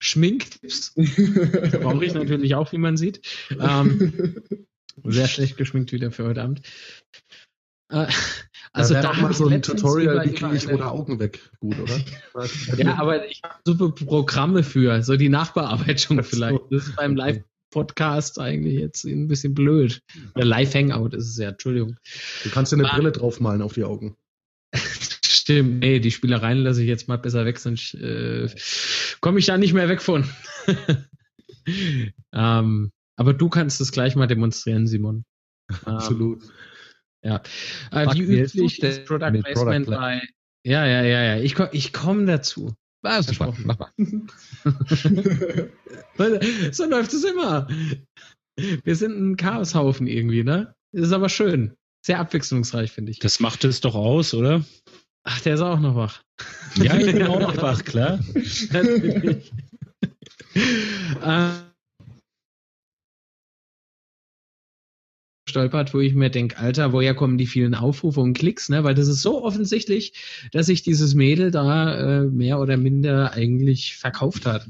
Schminktipps. Brauche ich natürlich auch, wie man sieht. Ähm, sehr schlecht geschminkt wieder für heute Abend. Äh, also da doch habe so ein Tutorial, wie kriege ich rote eine- Augen weg. Gut, oder? Ja, aber ich habe super Programme für, so die Nachbearbeitung vielleicht. Das ist beim Live-Podcast eigentlich jetzt ein bisschen blöd. Oder Live-Hangout ist es ja, Entschuldigung. Du kannst dir eine Ah. Brille draufmalen auf die Augen. Stimmt, nee, die Spielereien lasse ich jetzt mal besser weg, sonst äh, komme ich da nicht mehr weg von. ähm, aber du kannst es gleich mal demonstrieren, Simon. Ähm, Absolut. Äh, wie üblich denn ist Product Placement Product bei. Ja, ja, ja, ja. Ich, ko- ich komme dazu. Ah, super. Mach mal. So läuft es immer. Wir sind ein Chaoshaufen irgendwie, ne? Das ist aber schön. Sehr abwechslungsreich, finde ich. Das macht es doch aus, oder? Ach, der ist auch noch wach. Ja, ich bin auch noch wach, klar. Natürlich. äh, stolpert, wo ich mir denke, Alter, woher kommen die vielen Aufrufe und Klicks, ne? Weil das ist so offensichtlich, dass sich dieses Mädel da äh, mehr oder minder eigentlich verkauft hat.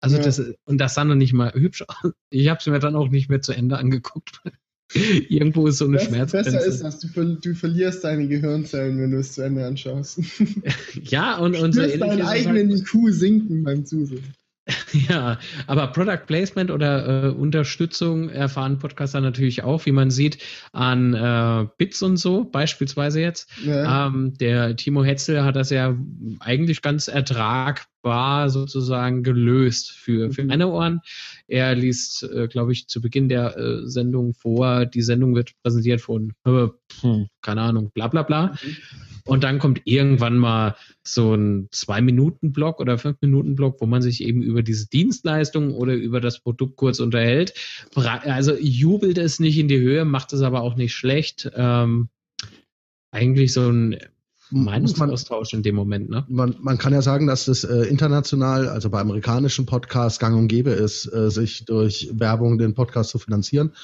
Also Ja. das und das sah noch nicht mal hübsch aus. Ich habe es mir dann auch nicht mehr zu Ende angeguckt. Irgendwo ist so eine Bess- Schmerzgrenze. Besser ist das, du, ver du verlierst deine Gehirnzellen, wenn du es zu Ende anschaust. ja, und, Du und so spürst ähnlich deinen eigenen IQ sinken beim Zusehen. Ja, aber Product Placement oder äh, Unterstützung erfahren Podcaster natürlich auch, wie man sieht, an äh, Bits und so, beispielsweise jetzt. Ja. Ähm, der Timo Hetzel hat das ja eigentlich ganz ertragbar sozusagen gelöst für, für Mhm. meine Ohren. Er liest, äh, glaube ich, zu Beginn der äh, Sendung vor, die Sendung wird präsentiert von, äh, pf, keine Ahnung, bla bla bla. Und dann kommt irgendwann mal so ein Zwei-Minuten-Block oder Fünf-Minuten-Block, wo man sich eben über diese Dienstleistung oder über das Produkt kurz unterhält. Also jubelt es nicht in die Höhe, macht es aber auch nicht schlecht. Ähm, eigentlich so ein Meinungsaustausch in dem Moment, ne? man, man kann ja sagen, dass das äh, international, also bei amerikanischen Podcasts gang und gäbe ist, äh, sich durch Werbung den Podcast zu finanzieren,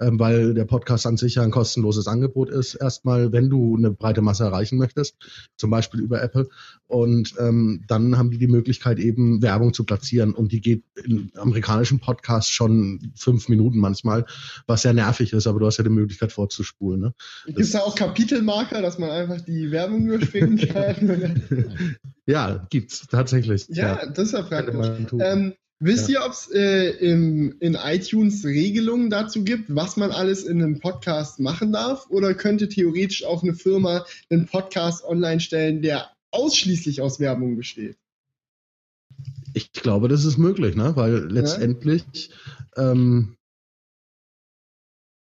ähm, weil der Podcast an sich ja ein kostenloses Angebot ist. Erstmal, wenn du eine breite Masse erreichen möchtest, zum Beispiel über Apple. Und ähm, dann haben die die Möglichkeit, eben Werbung zu platzieren. Und die geht in amerikanischen Podcasts schon fünf Minuten manchmal, was sehr nervig ist, aber du hast ja die Möglichkeit vorzuspulen. Ne? Gibt es da auch Kapitelmarker, dass man einfach die Werbung überspringen kann? Ja, gibt's tatsächlich. ja, das ist ja praktisch. Ähm, wisst ihr, ob es äh, im- in iTunes Regelungen dazu gibt, was man alles in einem Podcast machen darf? Oder könnte theoretisch auch eine Firma einen Podcast online stellen, der ausschließlich aus Werbung besteht? Ich glaube, das ist möglich, ne? weil letztendlich ähm,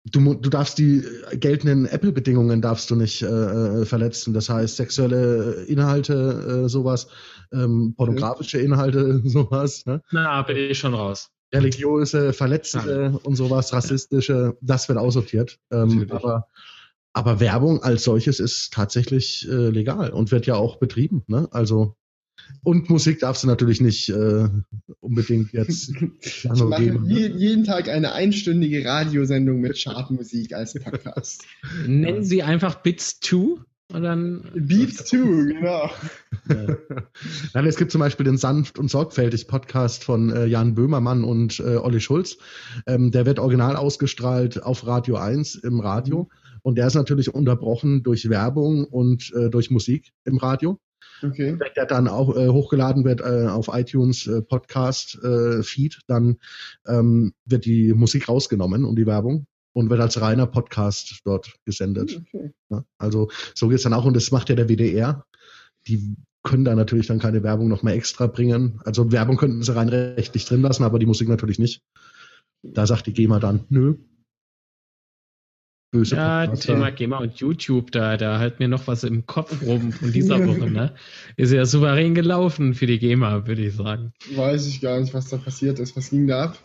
du, du darfst die geltenden Apple-Bedingungen darfst du nicht äh, verletzen. Das heißt, sexuelle Inhalte, äh, sowas, ähm, pornografische Inhalte, sowas, ne? Na, bin ich schon raus. religiöse, verletzende und sowas, rassistische, das wird aussortiert. Ähm, aber, aber Werbung als solches ist tatsächlich äh, legal und wird ja auch betrieben. Ne? Also und Musik darfst du natürlich nicht äh, unbedingt jetzt Ich lange mache geben. Ne? je, jeden Tag eine einstündige Radiosendung mit Chartmusik als Podcast. Nennen Sie einfach Bits 2 und dann. Beats 2, genau. Äh, Nein, es gibt zum Beispiel den Sanft und Sorgfältig Podcast von äh, Jan Böhmermann und äh, Olli Schulz. Ähm, der wird original ausgestrahlt auf Radio 1 im Radio. Und der ist natürlich unterbrochen durch Werbung und äh, durch Musik im Radio. Okay. Wenn der dann auch äh, hochgeladen wird äh, auf iTunes äh, Podcast äh, Feed, dann ähm, wird die Musik rausgenommen und die Werbung und wird als reiner Podcast dort gesendet. okay. Ne? Also so geht's dann auch und das macht ja der WDR. Die können da natürlich dann keine Werbung noch mehr extra bringen. Also Werbung könnten sie rein rechtlich drin lassen, aber die Musik natürlich nicht. Da sagt die GEMA dann, nö. Böse Ja, Podcaster. Thema GEMA und YouTube, da, da halt mir noch was im Kopf rum von dieser Woche, ne? Ist ja souverän gelaufen für die GEMA, würde ich sagen. Weiß ich gar nicht, was da passiert ist. Was ging da ab?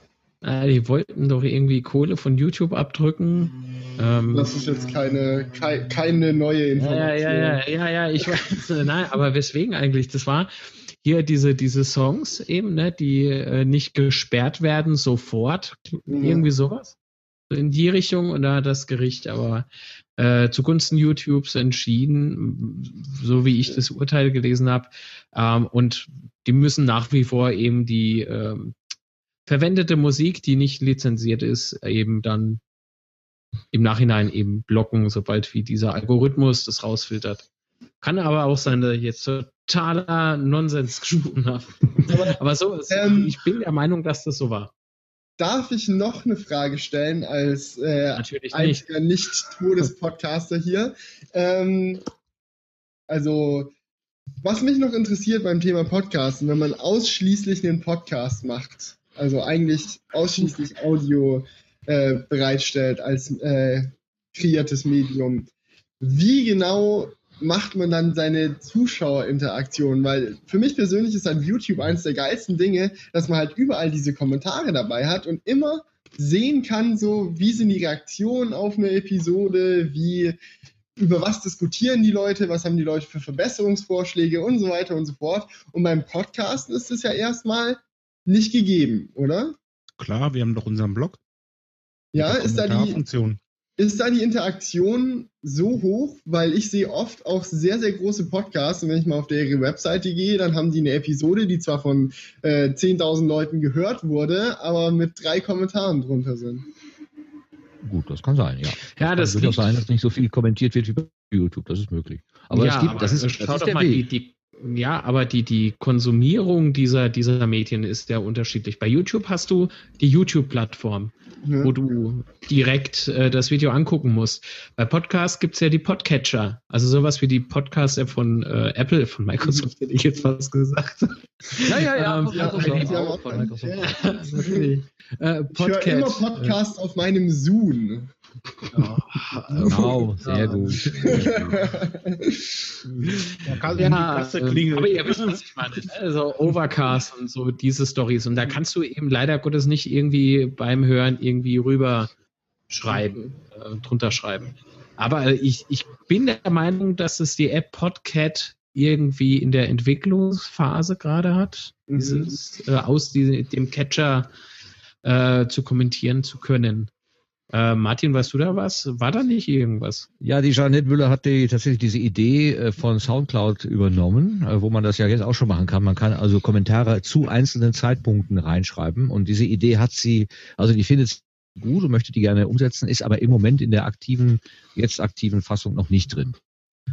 Äh, die wollten doch irgendwie Kohle von YouTube abdrücken. Ähm, Das ist jetzt keine, kei, keine neue Information. ja, ja, ja, ja, ja, ich weiß, äh, nein, aber weswegen eigentlich? Das war hier diese, diese Songs eben, ne, die äh, nicht gesperrt werden sofort. Mhm. Irgendwie sowas. So In die Richtung und da hat das Gericht aber äh, zugunsten YouTubes entschieden, so wie ich das Urteil gelesen habe. Ähm, und die müssen nach wie vor eben die ähm, verwendete Musik, die nicht lizenziert ist, eben dann im Nachhinein eben blocken, sobald wie dieser Algorithmus das rausfiltert. Kann aber auch sein, dass ich jetzt totaler Nonsens gesprochen habe. aber so, ist, Ähm, ich bin der Meinung, dass das so war. Darf ich noch eine Frage stellen als äh, einziger Nicht-Todes-Podcaster hier? Ähm, also, was mich noch interessiert beim Thema Podcasten, wenn man ausschließlich einen Podcast macht, also eigentlich ausschließlich Audio äh, bereitstellt als äh, kreiertes Medium, wie genau macht man dann seine Zuschauerinteraktion? Weil für mich persönlich ist an YouTube eines der geilsten Dinge, dass man halt überall diese Kommentare dabei hat und immer sehen kann, so wie sind die Reaktionen auf eine Episode, wie über was diskutieren die Leute, was haben die Leute für Verbesserungsvorschläge und so weiter und so fort. Und beim Podcasten ist es ja erstmal nicht gegeben, oder? Klar, wir haben doch unseren Blog. Ja, ist da die, ist da die Interaktion so hoch, weil ich sehe oft auch sehr, sehr große Podcasts und wenn ich mal auf ihre Webseite gehe, dann haben die eine Episode, die zwar von äh, 10.000 Leuten gehört wurde, aber mit drei Kommentaren drunter sind. Gut, das kann sein, ja. Ja, das kann durchaus sein, dass nicht so viel kommentiert wird wie bei YouTube, das ist möglich. Aber ja, es gibt, aber das ist, schau das ist doch der mal, die, die, ja, aber die, die Konsumierung dieser, dieser Medien ist ja unterschiedlich. Bei YouTube hast du die YouTube-Plattform, Ne? wo du direkt äh, das Video angucken musst. Bei Podcasts gibt's ja die Podcatcher, also sowas wie die Podcast-App von äh, Apple, von Microsoft hätte ich jetzt fast gesagt. Ja, ja, ja, Ähm, ja, auch, von Microsoft. ja. Äh, Ich höre immer Podcasts auf meinem Zoom. Genau, sehr gut. Da kann Ja, die Kasse ähm, klingeln. aber ihr wisst, was ich meine. Also Overcast und so diese Stories. Und da kannst du eben leider Gottes nicht irgendwie beim Hören irgendwie rüber schreiben, äh, drunter schreiben. Aber äh, ich, ich bin der Meinung, dass es die App Podcat irgendwie in der Entwicklungsphase gerade hat, Mhm. dieses, äh, aus die, dem Catcher äh, zu kommentieren zu können. Äh, Martin, weißt du da was? War da nicht irgendwas? Ja, die Jeanette Müller hat die, tatsächlich diese Idee äh, von Soundcloud übernommen, äh, wo man das ja jetzt auch schon machen kann. Man kann also Kommentare zu einzelnen Zeitpunkten reinschreiben und diese Idee hat sie, also die findet sie gut und möchte die gerne umsetzen, ist aber im Moment in der aktiven, jetzt aktiven Fassung noch nicht drin.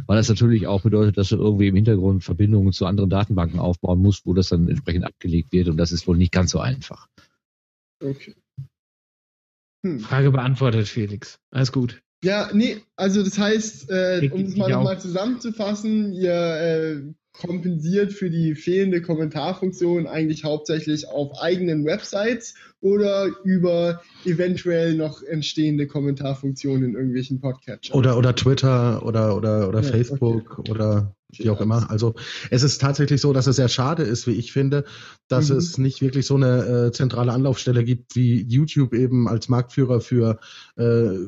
Weil das natürlich auch bedeutet, dass du irgendwie im Hintergrund Verbindungen zu anderen Datenbanken aufbauen musst, wo das dann entsprechend abgelegt wird und das ist wohl nicht ganz so einfach. Okay. Hm. Frage beantwortet, Felix. Alles gut. Ja, nee, also das heißt, äh, um es mal nochmal zusammenzufassen, ihr äh, kompensiert für die fehlende Kommentarfunktion eigentlich hauptsächlich auf eigenen Websites oder über eventuell noch entstehende Kommentarfunktionen in irgendwelchen Podcatchern. Oder, oder Twitter oder, oder, oder Ja, Facebook oder wie auch immer. Also es ist tatsächlich so, dass es sehr schade ist, wie ich finde, dass Mhm. es nicht wirklich so eine äh, zentrale Anlaufstelle gibt wie YouTube eben als Marktführer für äh,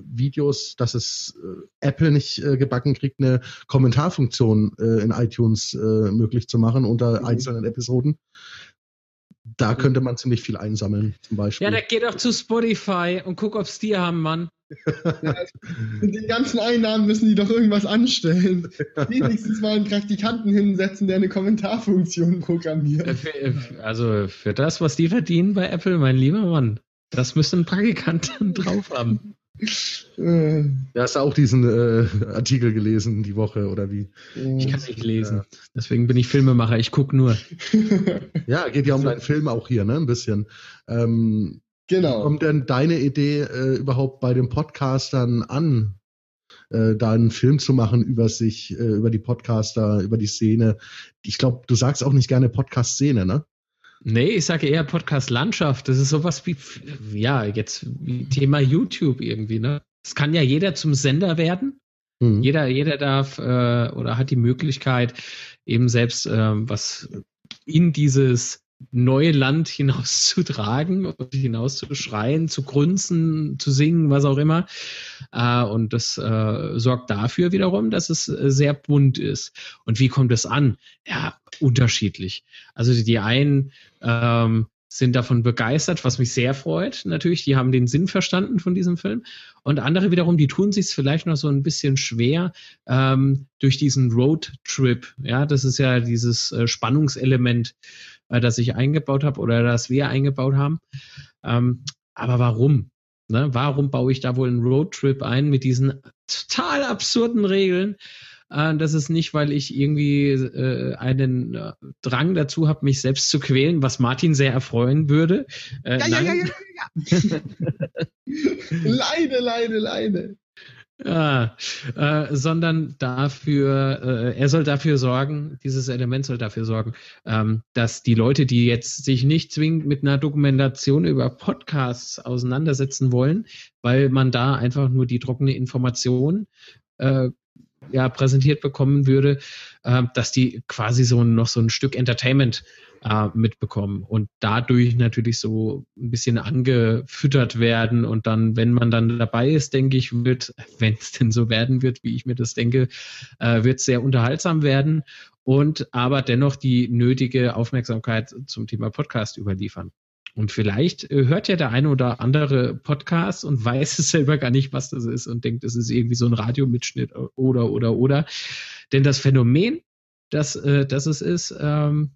Videos, dass es äh, Apple nicht äh, gebacken kriegt, eine Kommentarfunktion äh, in iTunes äh, möglich zu machen unter Mhm. einzelnen Episoden. Da könnte man ziemlich viel einsammeln, zum Beispiel. Ja, da geh doch zu Spotify und guck, ob's die haben, Mann. Mit den ganzen Einnahmen müssen die doch irgendwas anstellen. Wenigstens mal einen Praktikanten hinsetzen, der eine Kommentarfunktion Äh, programmiert. für- äh, Also für das, was die verdienen bei Apple, mein lieber Mann, das müsste ein Praktikant dann drauf haben. Äh, Ja, hast du auch diesen äh, Artikel gelesen die Woche oder wie? Ich kann nicht lesen. Deswegen bin ich Filmemacher, ich guck nur. Ja, geht ja um deinen Film auch hier, ne? Ein bisschen. Ähm, genau. Kommt denn deine Idee äh, überhaupt bei den Podcastern an, äh, da einen Film zu machen über sich, äh, über die Podcaster, über die Szene? Ich glaube, du sagst auch nicht gerne Podcast-Szene, ne? Nee, ich sage eher Podcast-Landschaft. Das ist sowas wie, ja, jetzt wie Thema YouTube irgendwie, ne? Es kann ja jeder zum Sender werden. Mhm. Jeder, jeder darf äh, oder hat die Möglichkeit, eben selbst ähm, was in dieses neue Land hinauszutragen und hinauszuschreien, zu grunzen, zu singen, was auch immer. Äh, und das äh, sorgt dafür wiederum, dass es äh, sehr bunt ist. Und wie kommt es an? Ja, unterschiedlich. Also die, einen ähm, sind davon begeistert, was mich sehr freut. Natürlich, die haben den Sinn verstanden von diesem Film. Und andere wiederum, die tun sich vielleicht noch so ein bisschen schwer ähm, durch diesen Roadtrip. Ja, das ist ja dieses äh, Spannungselement, äh, das ich eingebaut habe oder das wir eingebaut haben. Ähm, aber warum? Ne? Warum baue ich da wohl einen Roadtrip ein mit diesen total absurden Regeln? Äh, das ist nicht, weil ich irgendwie äh, einen äh, Drang dazu habe, mich selbst zu quälen, was Martin sehr erfreuen würde. Äh, Ja, ja, nein. ja, ja, leide, leide, leide. Ja, äh, sondern dafür, äh, er soll dafür sorgen, dieses Element soll dafür sorgen, ähm, dass die Leute, die jetzt sich nicht zwingend mit einer Dokumentation über Podcasts auseinandersetzen wollen, weil man da einfach nur die trockene Information äh, ja, präsentiert bekommen würde, äh, dass die quasi so noch so ein Stück Entertainment äh, mitbekommen und dadurch natürlich so ein bisschen angefüttert werden und dann, wenn man dann dabei ist, denke ich, wird, wenn es denn so werden wird, wie ich mir das denke, äh, wird es sehr unterhaltsam werden und aber dennoch die nötige Aufmerksamkeit zum Thema Podcast überliefern. Und vielleicht äh, hört ja der eine oder andere Podcast und weiß es selber gar nicht, was das ist und denkt, es ist irgendwie so ein Radiomitschnitt oder, oder, oder. Denn das Phänomen, das, äh, das es ist, ähm,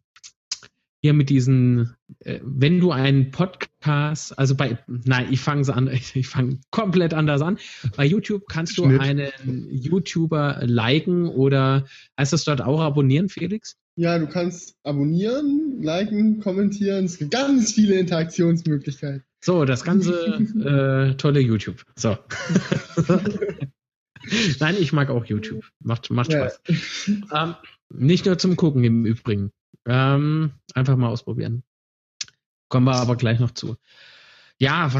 hier mit diesen, äh, wenn du einen Podcast, also bei, nein, ich fange an, ich fange komplett anders an. Bei YouTube kannst du Schnitt. einen YouTuber liken oder heißt das dort auch abonnieren, Felix? Ja, du kannst abonnieren, liken, kommentieren. Es gibt ganz viele Interaktionsmöglichkeiten. So, das ganze äh, tolle YouTube. So. Nein, ich mag auch YouTube. Macht, macht Ja. Spaß. Ähm, nicht nur zum Gucken im Übrigen. Ähm, einfach mal ausprobieren. Kommen wir aber gleich noch zu. Ja,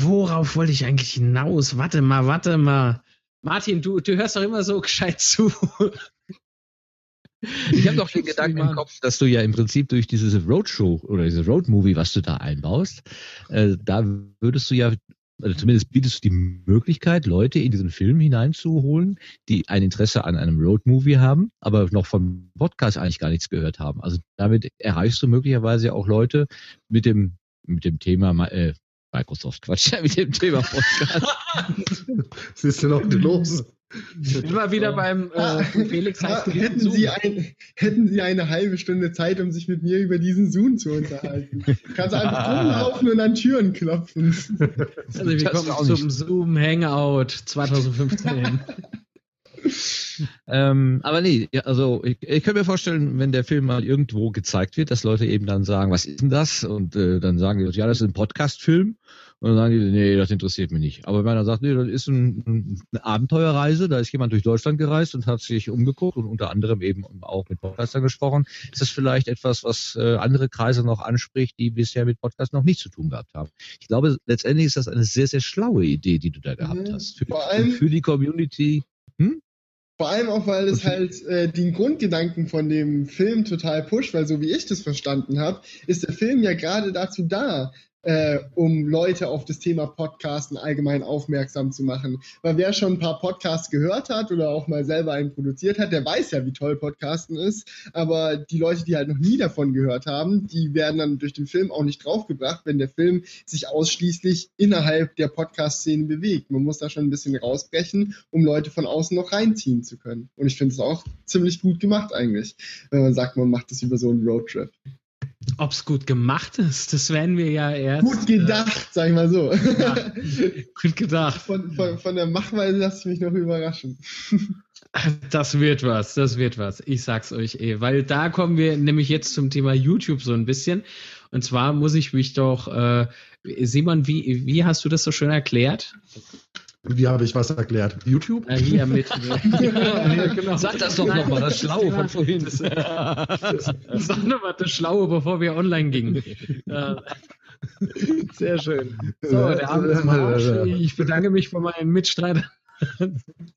worauf wollte ich eigentlich hinaus? Warte mal, warte mal. Martin, du, du hörst doch immer so gescheit zu. Ich habe doch den Gedanken im. Kopf, dass du ja im Prinzip durch dieses Roadshow oder dieses Roadmovie, was du da einbaust, äh, da würdest du ja, also zumindest bietest du die Möglichkeit, Leute in diesen Film hineinzuholen, die ein Interesse an einem Roadmovie haben, aber noch vom Podcast eigentlich gar nichts gehört haben. Also damit erreichst du möglicherweise auch Leute mit dem mit dem Thema äh, Microsoft Quatsch, mit dem Thema Podcast. Was ist denn noch los? Immer wieder beim äh, Felix Ja, heißt hätten, Zoom. Sie ein, hätten Sie eine halbe Stunde Zeit, um sich mit mir über diesen Zoom zu unterhalten? Kannst einfach rumlaufen und an Türen klopfen. Also willkommen auch zum Zoom Hangout 2015. Ähm, aber nee, also ich, ich kann mir vorstellen, wenn der Film mal irgendwo gezeigt wird, dass Leute eben dann sagen, was ist denn das? Und äh, dann sagen die, ja, das ist ein Podcast-Film. Und dann sagen die, nee, das interessiert mich nicht. Aber wenn man dann sagt, nee, das ist ein, ein, eine Abenteuerreise, da ist jemand durch Deutschland gereist und hat sich umgeguckt und unter anderem eben auch mit Podcastern gesprochen, ist das vielleicht etwas, was äh, andere Kreise noch anspricht, die bisher mit Podcast noch nichts zu tun gehabt haben. Ich glaube, letztendlich ist das eine sehr, sehr schlaue Idee, die du da gehabt Mhm. hast. Für, Vor allem- für die Community. Vor allem auch, weil es halt äh, den Grundgedanken von dem Film total pusht, weil so wie ich das verstanden habe, ist der Film ja gerade dazu da, äh, um Leute auf das Thema Podcasten allgemein aufmerksam zu machen. Weil wer schon ein paar Podcasts gehört hat oder auch mal selber einen produziert hat, der weiß ja, wie toll Podcasten ist. Aber die Leute, die halt noch nie davon gehört haben, die werden dann durch den Film auch nicht draufgebracht, wenn der Film sich ausschließlich innerhalb der Podcast-Szene bewegt. Man muss da schon ein bisschen rausbrechen, um Leute von außen noch reinziehen zu können. Und ich finde es auch ziemlich gut gemacht eigentlich, wenn man sagt, man macht das über so einen Roadtrip. Ob es gut gemacht ist, das werden wir ja erst. Gut gedacht, sag ich mal so. Äh, gut gedacht. Von, von, von der Machweise lasse ich mich noch überraschen. Das wird was, das wird was. Ich sag's euch eh, weil da kommen wir nämlich jetzt zum Thema YouTube so ein bisschen. Und zwar muss ich mich doch, äh, Simon, wie, wie hast du das so schön erklärt? Wie habe ich was erklärt? YouTube? Äh, hier mit. ja, genau. Sag das doch nochmal, das Schlaue von vorhin. Das, sag noch mal das Schlaue, bevor wir online gingen. Sehr schön. So, der Abend ist mal Arsch. Ich bedanke mich bei meinen Mitstreitern.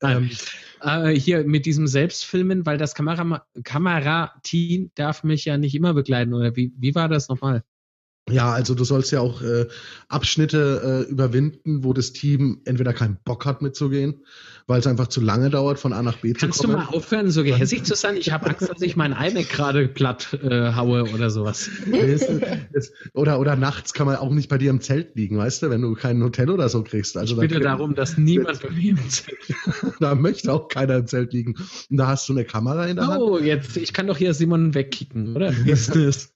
Nein. Äh, hier mit diesem Selbstfilmen, weil das Kamera Kamerateam darf mich ja nicht immer begleiten, oder wie, wie war das nochmal? Ja, also du sollst ja auch äh, Abschnitte äh, überwinden, wo das Team entweder keinen Bock hat mitzugehen, weil es einfach zu lange dauert, von A nach B Kannst zu du kommen. mal aufhören, so gehässig zu sein? Ich habe Angst, dass ich mein iMac gerade platt äh, haue oder sowas. Du, oder, oder nachts kann man auch nicht bei dir im Zelt liegen, weißt du, wenn du kein Hotel oder so kriegst. Also Ich bitte da, darum, dass niemand bei mir im Zelt- da möchte auch keiner im Zelt liegen. Und da hast du eine Kamera in der Hand. Oh, jetzt, ich kann doch hier Simon wegkicken, oder? Ist das?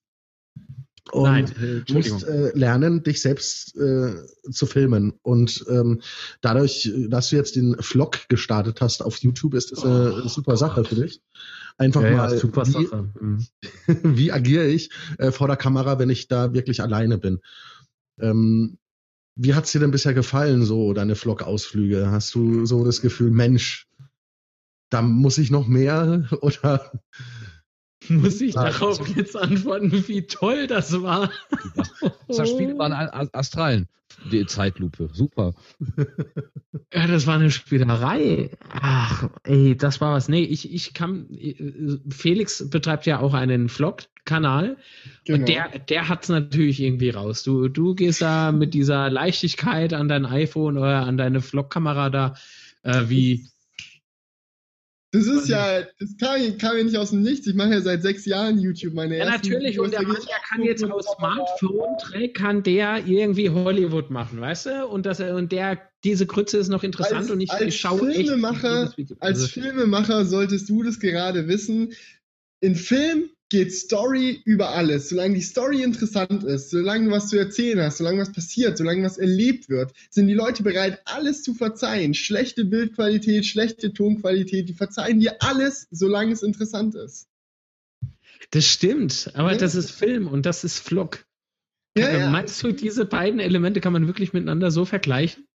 Und Nein, äh, musst äh, lernen, dich selbst äh, zu filmen. Und ähm, dadurch, dass du jetzt den Vlog gestartet hast auf YouTube, ist das eine Oh, super Sache für dich. Einfach Ja, ja, mal, super wie, Sache. Mhm. wie agiere ich äh, vor der Kamera, wenn ich da wirklich alleine bin? Ähm, wie hat's dir denn bisher gefallen, so deine Vlog-Ausflüge? Hast du so das Gefühl, Mensch, da muss ich noch mehr? Oder Muss ich Ah, darauf jetzt antworten, wie toll das war? Das Spiel war eine Astralen. Die Zeitlupe. Super. Ja, das war eine Spielerei. Ach, ey, das war was. Nee, ich, ich kann. äh, Felix betreibt ja auch einen Vlog-Kanal. Genau. Und der, der hat's natürlich irgendwie raus. Du, du gehst da mit dieser Leichtigkeit an dein iPhone oder an deine Vlog-Kamera da, äh, wie. Das ist ja, das kam, kam ja nicht aus dem Nichts. Ich mache ja seit sechs Jahren YouTube meine Ja, natürlich. Und Videos, der da Mann, der kann jetzt aus Smartphone, kann der irgendwie Hollywood machen, weißt du? Und, das, und der, diese Grütze ist noch interessant Als- und ich, als schaue echt Filmemacher- Video. Als Also, Filmemacher solltest du das gerade wissen. In Film geht Story über alles. Solange die Story interessant ist, solange was zu erzählen hast, solange was passiert, solange was erlebt wird, sind die Leute bereit, alles zu verzeihen. Schlechte Bildqualität, schlechte Tonqualität, die verzeihen dir alles, solange es interessant ist. das stimmt, aber Ja. das ist Film und das ist Vlog. Ja, Äh, ja. Meinst du, diese beiden Elemente kann man wirklich miteinander so vergleichen?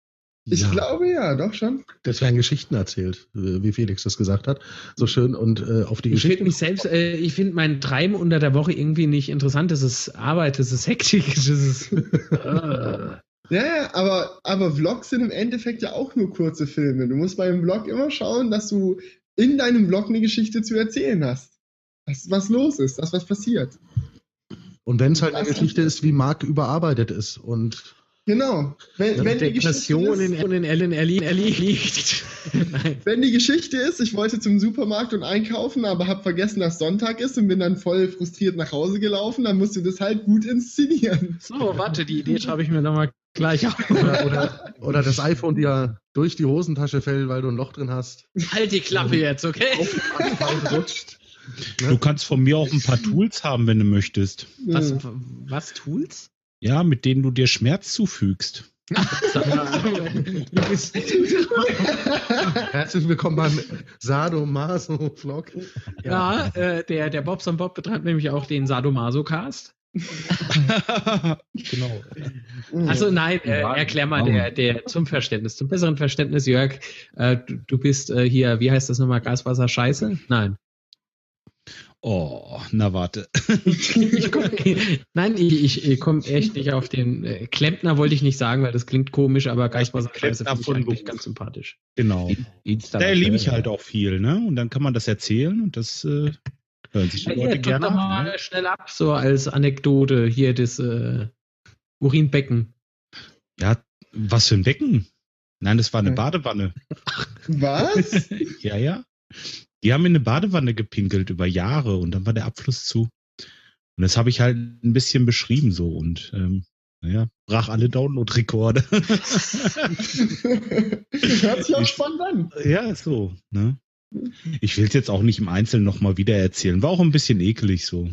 Ich Ja. glaube ja, doch schon. Das werden Geschichten erzählt, äh, wie Felix das gesagt hat. So schön und äh, auf die Ich finde Geschichten. mich selbst, äh, ich finde mein Treiben unter der Woche irgendwie nicht interessant. Das ist Arbeit, das ist Hektik, das ist. äh. Ja, ja, aber, aber Vlogs sind im Endeffekt ja auch nur kurze Filme. Du musst beim Vlog immer schauen, dass du in deinem Vlog eine Geschichte zu erzählen hast. Was, was los ist, das, was passiert. Und wenn es halt eine Geschichte ist, wie Marc überarbeitet ist und Genau. Wenn, wenn, die Geschichte Depression ist, in Ellen erli erliegt. Nein. wenn die Geschichte ist, ich wollte zum Supermarkt und einkaufen, aber habe vergessen, dass Sonntag ist und bin dann voll frustriert nach Hause gelaufen, dann musst du das halt gut inszenieren. So, warte, die Idee schreibe ich mir nochmal gleich auf. oder, oder, oder das iPhone dir durch die Hosentasche fällt, weil du ein Loch drin hast. Halt die Klappe jetzt, okay? rutscht. Du kannst von mir auch ein paar Tools haben, wenn du möchtest. Was, was Tools? Ja, mit denen du dir Schmerz zufügst. Sag mal, du bist- Herzlich willkommen beim Sadomaso-Vlog. ja, äh, der, der Bobson Bob betreibt nämlich auch den Sadomaso-Cast. Genau. Also nein, äh, Ja, erklär mal der, der zum Verständnis, zum besseren Verständnis, Jörg. Äh, du, du bist äh, hier, wie heißt das nochmal, Gaswasser Scheiße? Nein. Oh, na warte. Ich komm, nein, ich, ich, komme echt nicht auf den äh, Klempner wollte ich nicht sagen, weil das klingt komisch, aber Klempner finde ich eigentlich ganz sympathisch. Genau. Da erlebe ich halt auch viel, ne? Und dann kann man das erzählen und das äh, hören sich die Ja, Leute hier, gerne an. mal Ne? schnell ab, so als Anekdote hier das äh, Urinbecken. Ja, was für ein Becken? Nein, das war eine Ja. Badewanne. Was? Ja, ja. Die haben in eine Badewanne gepinkelt über Jahre und dann war der Abfluss zu. Und das habe ich halt ein bisschen beschrieben so und ähm, naja, brach alle Download-Rekorde. Hört sich auch spannend an. ja, so, ne? Ich will es jetzt auch nicht im Einzelnen nochmal wieder erzählen. War auch ein bisschen ekelig so.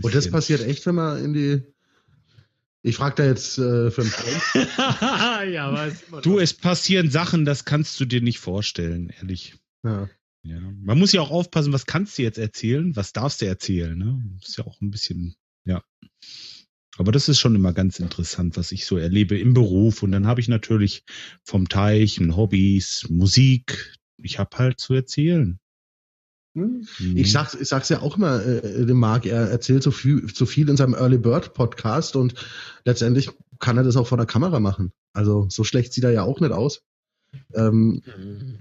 Und das passiert echt, wenn man in die. Ich frage da jetzt äh, für einen Freund. ja, weiß Du, es passieren Sachen, das kannst du dir nicht vorstellen, ehrlich. Ja. Ja. Man muss ja auch aufpassen, was kannst du jetzt erzählen, was darfst du erzählen, ne? Das ist ja auch ein bisschen, ja. Aber das ist schon immer ganz interessant, was ich so erlebe im Beruf. Und dann habe ich natürlich vom Teich, Hobbys, Musik. Ich habe halt zu erzählen. Hm? Ich sag's, ich sag's ja auch immer äh, dem Marc, er erzählt so viel, so viel in seinem Early Bird Podcast und letztendlich kann er das auch vor der Kamera machen. Also so schlecht sieht er ja auch nicht aus. Ähm,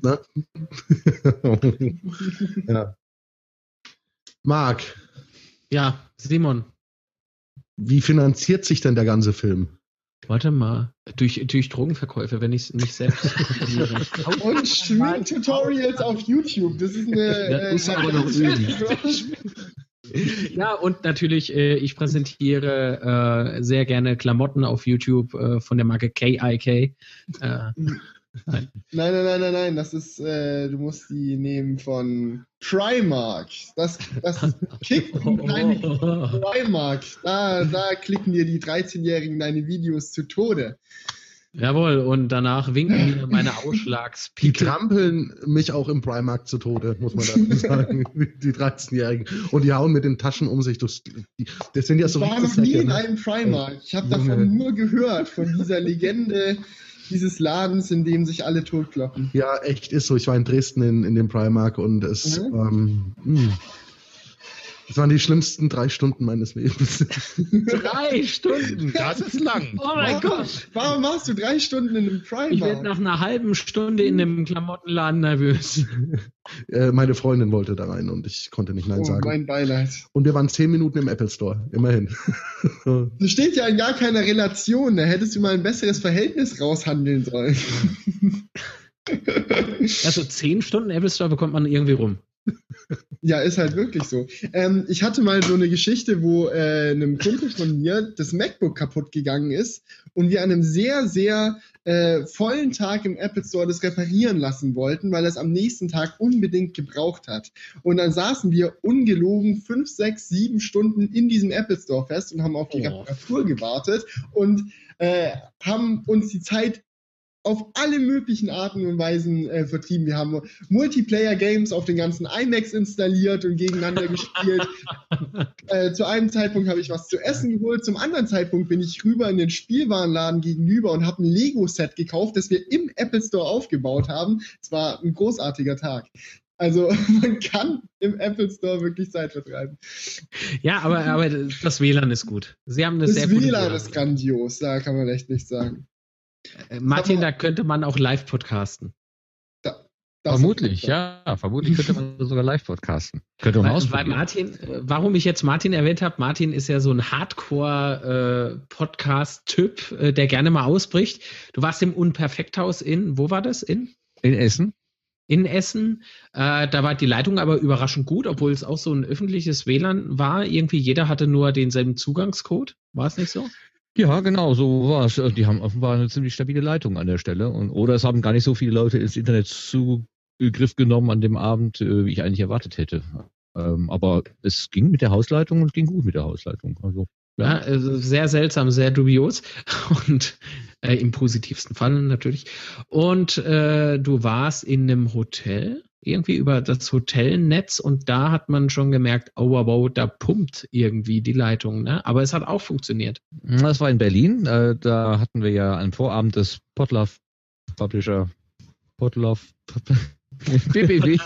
ne? ja. Marc, Ja, Simon, wie finanziert sich denn der ganze Film? warte mal. Durch, durch Drogenverkäufe, wenn ich es nicht selbst. Und Schminktutorials auf YouTube. Das ist eine. Das muss aber noch Ja, und natürlich, äh, ich präsentiere äh, sehr gerne Klamotten auf YouTube äh, von der Marke KIK. Nein, nein, nein, nein, nein. Das ist, äh, du musst die nehmen von Primark. Das, das ist Kick deine Primark. Da, da klicken dir die 13-Jährigen deine Videos zu Tode. Jawohl, und danach winken mir meine Die Ausschlagspike. trampeln mich auch im Primark zu Tode, muss man dazu sagen. die 13-Jährigen. Und die hauen mit den Taschen um sich. Das, die, das sind ja Ich so war richtige noch nie Säcke, in ne? einem Primark. Ich habe davon nur gehört, von dieser Legende dieses Ladens, in dem sich alle totkloppen. Ja, echt ist so. Ich war in Dresden in, in dem Primark und es, Mhm. ähm, es waren die schlimmsten drei Stunden meines Lebens. Drei Stunden. Das ist lang. Oh mein Gott. Warum warst du drei Stunden in einem Ich werde Primark? nach einer halben Stunde in einem Klamottenladen nervös. äh, meine Freundin wollte da rein und ich konnte nicht Nein Oh, sagen. mein Beileid. Und wir waren zehn Minuten im Apple Store, immerhin. Das steht ja in gar keiner Relation. Da hättest du mal ein besseres Verhältnis raushandeln sollen. Also zehn Stunden Apple Store bekommt man irgendwie rum. Ja, ist halt wirklich so. Ähm, ich hatte mal so eine Geschichte, wo äh, einem Kumpel von mir das MacBook kaputt gegangen ist und wir an einem sehr, sehr äh, vollen Tag im Apple Store das reparieren lassen wollten, weil er es am nächsten Tag unbedingt gebraucht hat. Und dann saßen wir ungelogen fünf, sechs, sieben Stunden in diesem Apple Store fest und haben auf die Oh. Reparatur gewartet und äh, haben uns die Zeit auf alle möglichen Arten und Weisen äh, vertrieben. Wir haben Multiplayer-Games auf den ganzen iMacs installiert und gegeneinander gespielt. Äh, zu einem Zeitpunkt habe ich was zu essen geholt, zum anderen Zeitpunkt bin ich rüber in den Spielwarenladen gegenüber und habe ein Lego-Set gekauft, das wir im Apple Store aufgebaut haben. Es war ein großartiger Tag. Also man kann im Apple Store wirklich Zeit vertreiben. Ja, aber, aber das WLAN ist gut. Sie haben eine Das sehr gute WLAN ist grandios, da kann man echt nichts sagen. Äh, Martin, da könnte man auch live podcasten. Vermutlich, ja. Vermutlich könnte man sogar live podcasten. Könnte man Weil, weil. Martin, äh, warum ich jetzt Martin erwähnt habe, Martin ist ja so ein Hardcore-Podcast-Typ, äh, der gerne mal ausbricht. Du warst im Unperfekthaus in, wo war das? In? In Essen? In Essen. Äh, da war die Leitung aber überraschend gut, obwohl es auch so ein öffentliches WLAN war. Irgendwie jeder hatte nur denselben Zugangscode. War es nicht so? Ja, genau, so war es. Die haben offenbar eine ziemlich stabile Leitung an der Stelle. Und, oder es haben gar nicht so viele Leute ins Internet Zugriff genommen an dem Abend, äh, wie ich eigentlich erwartet hätte. Ähm, aber es ging mit der Hausleitung und es ging gut mit der Hausleitung. Also, Ja, also sehr seltsam, sehr dubios und äh, im positivsten Fall natürlich. Und äh, du warst in einem Hotel, irgendwie über das Hotelnetz und da hat man schon gemerkt, oh wow, wow, da pumpt irgendwie die Leitung, ne? Aber es hat auch funktioniert. Das war in Berlin. Äh, da hatten wir ja einen Vorabend des Potlove Publisher Potlove BBW.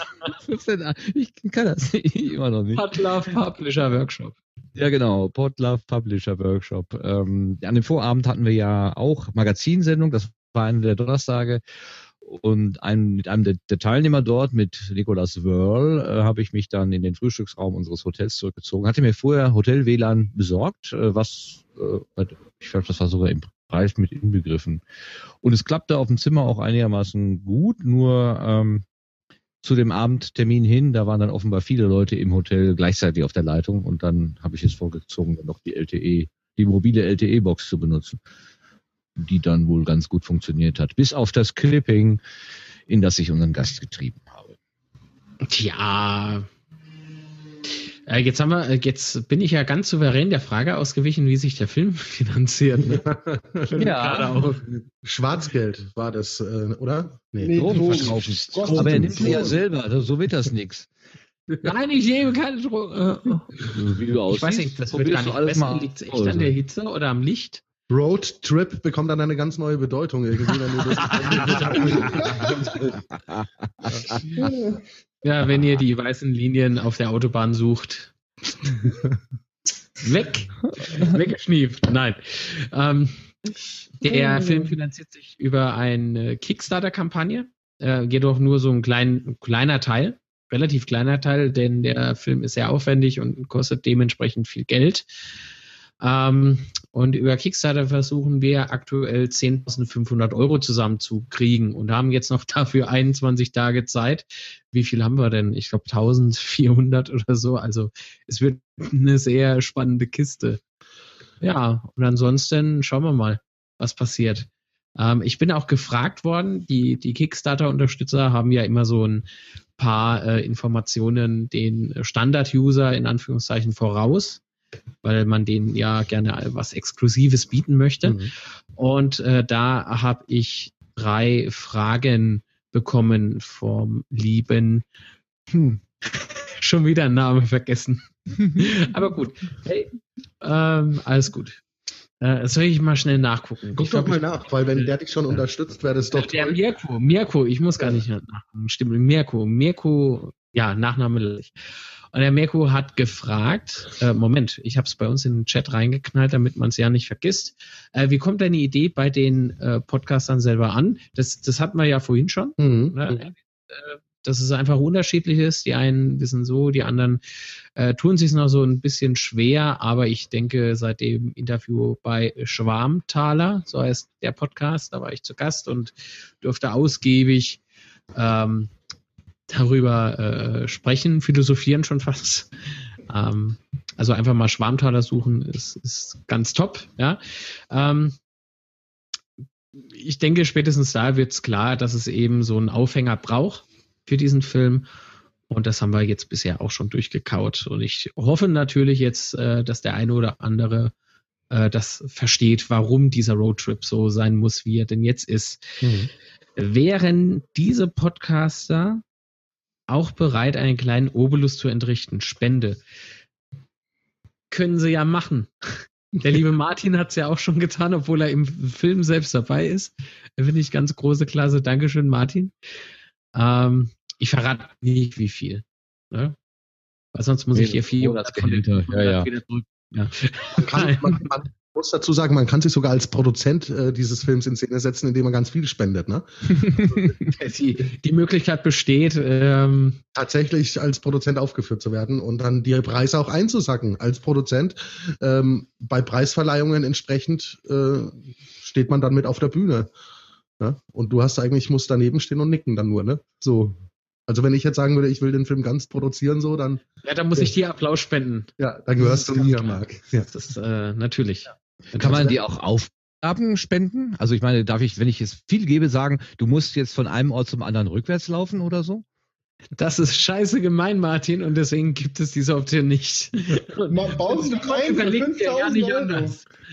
15, ich kann das immer noch nicht. Love Publisher Workshop. Ja, genau. Podlove Publisher Workshop. Ähm, an dem Vorabend hatten wir ja auch Magazinsendung. Das war eine der Donnerstage. Und ein, mit einem der, der Teilnehmer dort, mit Nicolas Wörl, äh, habe ich mich dann in den Frühstücksraum unseres Hotels zurückgezogen. Hatte mir vorher Hotel-WLAN besorgt, äh, was, äh, ich glaube, das war sogar im Preis mit inbegriffen. Und es klappte auf dem Zimmer auch einigermaßen gut, nur ähm, zu dem Abendtermin hin, da waren dann offenbar viele Leute im Hotel gleichzeitig auf der Leitung und dann habe ich es vorgezogen, dann noch die LTE, die mobile LTE-Box zu benutzen, die dann wohl ganz gut funktioniert hat, bis auf das Clipping, in das ich unseren Gast getrieben habe. Tja. Äh, jetzt haben wir, äh, jetzt bin ich ja ganz souverän der Frage ausgewichen, wie sich der Film finanziert. Ne? Gerade auch. Schwarzgeld war das, äh, oder? Nee, Drogen Drogen. verkaufen. Drogen. Aber er nimmt sie ja selber, also so wird das nix. Nein, ich nehme keine Drogen. Wie du Ich weiß nicht, das wird gar nicht alles besser. mal Liegt es echt an der Hitze oder am Licht? Roadtrip bekommt dann eine ganz neue Bedeutung irgendwie, wenn Ja, wenn ihr die weißen Linien auf der Autobahn sucht. Weg! Weggeschnieft. Nein. Ähm, der Film finanziert sich über eine Kickstarter-Kampagne, äh, jedoch nur so ein klein, kleiner Teil, relativ kleiner Teil, denn der Film ist sehr aufwendig und kostet dementsprechend viel Geld. Ähm, und über Kickstarter versuchen wir aktuell 10.500 Euro zusammenzukriegen und haben jetzt noch dafür 21 Tage Zeit. Wie viel haben wir denn? Ich glaube 1400 oder so. Also es wird eine sehr spannende Kiste. Ja, und ansonsten schauen wir mal, was passiert. Ähm, ich bin auch gefragt worden, die, die Kickstarter-Unterstützer haben ja immer so ein paar äh, Informationen den Standard-User in Anführungszeichen voraus, weil man denen ja gerne was Exklusives bieten möchte. Mhm. Und äh, da habe ich drei Fragen bekommen vom lieben, hm, schon wieder einen Namen vergessen. Aber gut, hey, ähm, alles gut. Äh, soll ich mal schnell nachgucken? Guck Ich doch glaub, mal nach, weil wenn der dich schon unterstützt, wäre das doch der toll. Mirko, Mirko, ich muss gar nicht nachgucken. Stimmt, Mirko, Mirko, ja, Nachname. Und der Mirko hat gefragt, äh, Moment, ich habe es bei uns in den Chat reingeknallt, damit man es ja nicht vergisst. Äh, wie kommt deine Idee bei den äh, Podcastern selber an? Das, das hatten wir ja vorhin schon. Mhm. Ne? Äh, dass es einfach unterschiedlich ist. Die einen wissen so, die anderen äh, tun sich noch so ein bisschen schwer, aber ich denke, seit dem Interview bei Schwarmtaler, so heißt der Podcast, da war ich zu Gast und durfte ausgiebig ähm, darüber äh, sprechen, philosophieren schon fast. Ähm, also einfach mal Schwarmtaler suchen ist, ist ganz top. Ja. Ähm, ich denke, spätestens da wird es klar, dass es eben so einen Aufhänger braucht für diesen Film. Und das haben wir jetzt bisher auch schon durchgekaut. Und ich hoffe natürlich jetzt, äh, dass der eine oder andere äh, das versteht, warum dieser Roadtrip so sein muss, wie er denn jetzt ist. Mhm. Wären diese Podcaster auch bereit, einen kleinen Obolus zu entrichten? Spende. Können sie ja machen. Der liebe Martin hat es ja auch schon getan, obwohl er im Film selbst dabei ist. Finde ich ganz große Klasse. Dankeschön, Martin. Ähm, ich verrate nicht, wie viel. Ne? Weil sonst muss nee, ich hier viel Monatsgehälter. Ja, ja. Wieder zurück. ja. Man, kann, man, man, muss dazu sagen, man kann sich sogar als Produzent äh, dieses Films in Szene setzen, indem man ganz viel spendet. Ne? die, die Möglichkeit besteht, ähm, tatsächlich als Produzent aufgeführt zu werden und dann die Preise auch einzusacken als Produzent. Ähm, bei Preisverleihungen entsprechend äh, steht man dann mit auf der Bühne. Ne? Und du hast eigentlich, musst daneben stehen und nicken dann nur, ne? So. Also wenn ich jetzt sagen würde, ich will den Film ganz produzieren, so, dann. Ja, dann muss ich dir Applaus spenden. Ja, dann gehörst du mir, Marc. Ja. Das ist äh, natürlich. Ja. Kann man die auch Aufgaben spenden? Also ich meine, darf ich, wenn ich jetzt viel gebe, sagen, du musst jetzt von einem Ort zum anderen rückwärts laufen oder so? Das ist scheiße gemein, Martin, und deswegen gibt es diese Option nicht. Bauen Sie doch ein für 5000 ja Euro.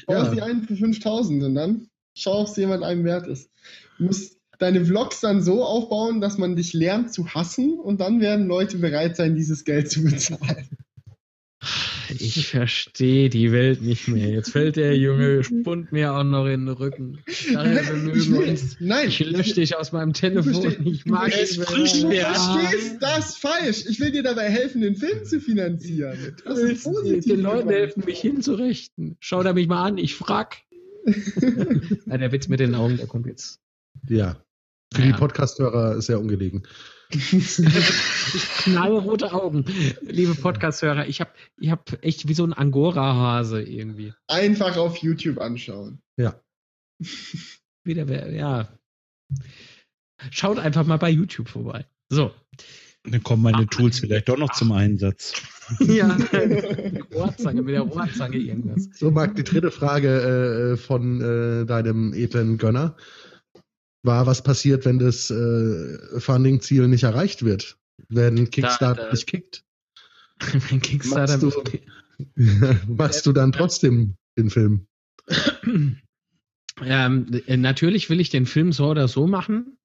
Bauen ja. Sie einen für 5000 und dann schau, ob es jemand einem wert ist. Du musst deine Vlogs dann so aufbauen, dass man dich lernt zu hassen und dann werden Leute bereit sein, dieses Geld zu bezahlen. Ich verstehe die Welt nicht mehr. Jetzt fällt der Junge Spund mir auch noch in den Rücken. Daher, Nein, ich lösche dich aus meinem Telefon. Ich mag es Du verstehst das falsch. Ich will dir dabei helfen, den Film zu finanzieren. Das ist positiv den Leuten helfen, mich hinzurichten. Schau da mich mal an, ich frag. der Witz mit den Augen, der kommt jetzt. Ja. Für ja. die Podcast-Hörer sehr ungelegen. Knallrote Augen, liebe Podcast-Hörer. Ich habe ich hab echt wie so ein Angora-Hase irgendwie. Einfach auf YouTube anschauen. Ja. Wieder, ja. Schaut einfach mal bei YouTube vorbei. So. Dann kommen meine Ach, Tools vielleicht doch noch zum Einsatz. ja, Rohrzange, mit der Rohrzange irgendwas. So, Marc, die dritte Frage äh, von äh, deinem edlen Gönner war, was passiert, wenn das äh, Funding-Ziel nicht erreicht wird, wenn Kickstarter da, da, nicht kickt. wenn Kickstarter machst du, machst du dann trotzdem den Film? Ähm, natürlich will ich den Film so oder so machen.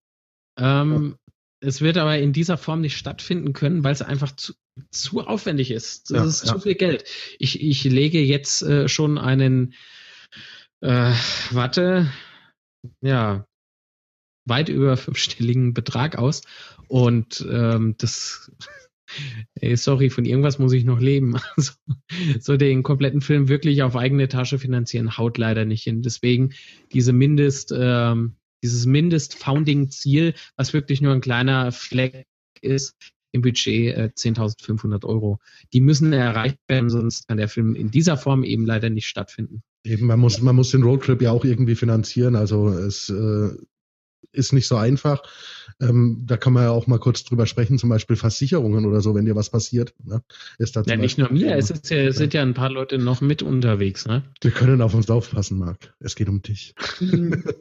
Ähm, ja. Es wird aber in dieser Form nicht stattfinden können, weil es einfach zu, zu aufwendig ist. Das ja, ist ja. zu viel Geld. Ich, ich lege jetzt äh, schon einen, äh, warte, ja, weit über fünfstelligen Betrag aus. Und ähm, das, ey, sorry, von irgendwas muss ich noch leben. Also, so den kompletten Film wirklich auf eigene Tasche finanzieren, haut leider nicht hin. Deswegen diese Mindest, ähm, dieses Mindest-Founding-Ziel, was wirklich nur ein kleiner Fleck ist, im Budget äh, 10.500 Euro. Die müssen erreicht werden, sonst kann der Film in dieser Form eben leider nicht stattfinden. Eben, man muss, man muss den Roadtrip ja auch irgendwie finanzieren. Also es äh, ist nicht so einfach. Ähm, da kann man ja auch mal kurz drüber sprechen, zum Beispiel Versicherungen oder so, wenn dir was passiert. Ne? Ist da ja, nicht nur mir, es ist ja, sind ja ein paar Leute noch mit unterwegs. Ne? Wir können auf uns aufpassen, Marc. Es geht um dich.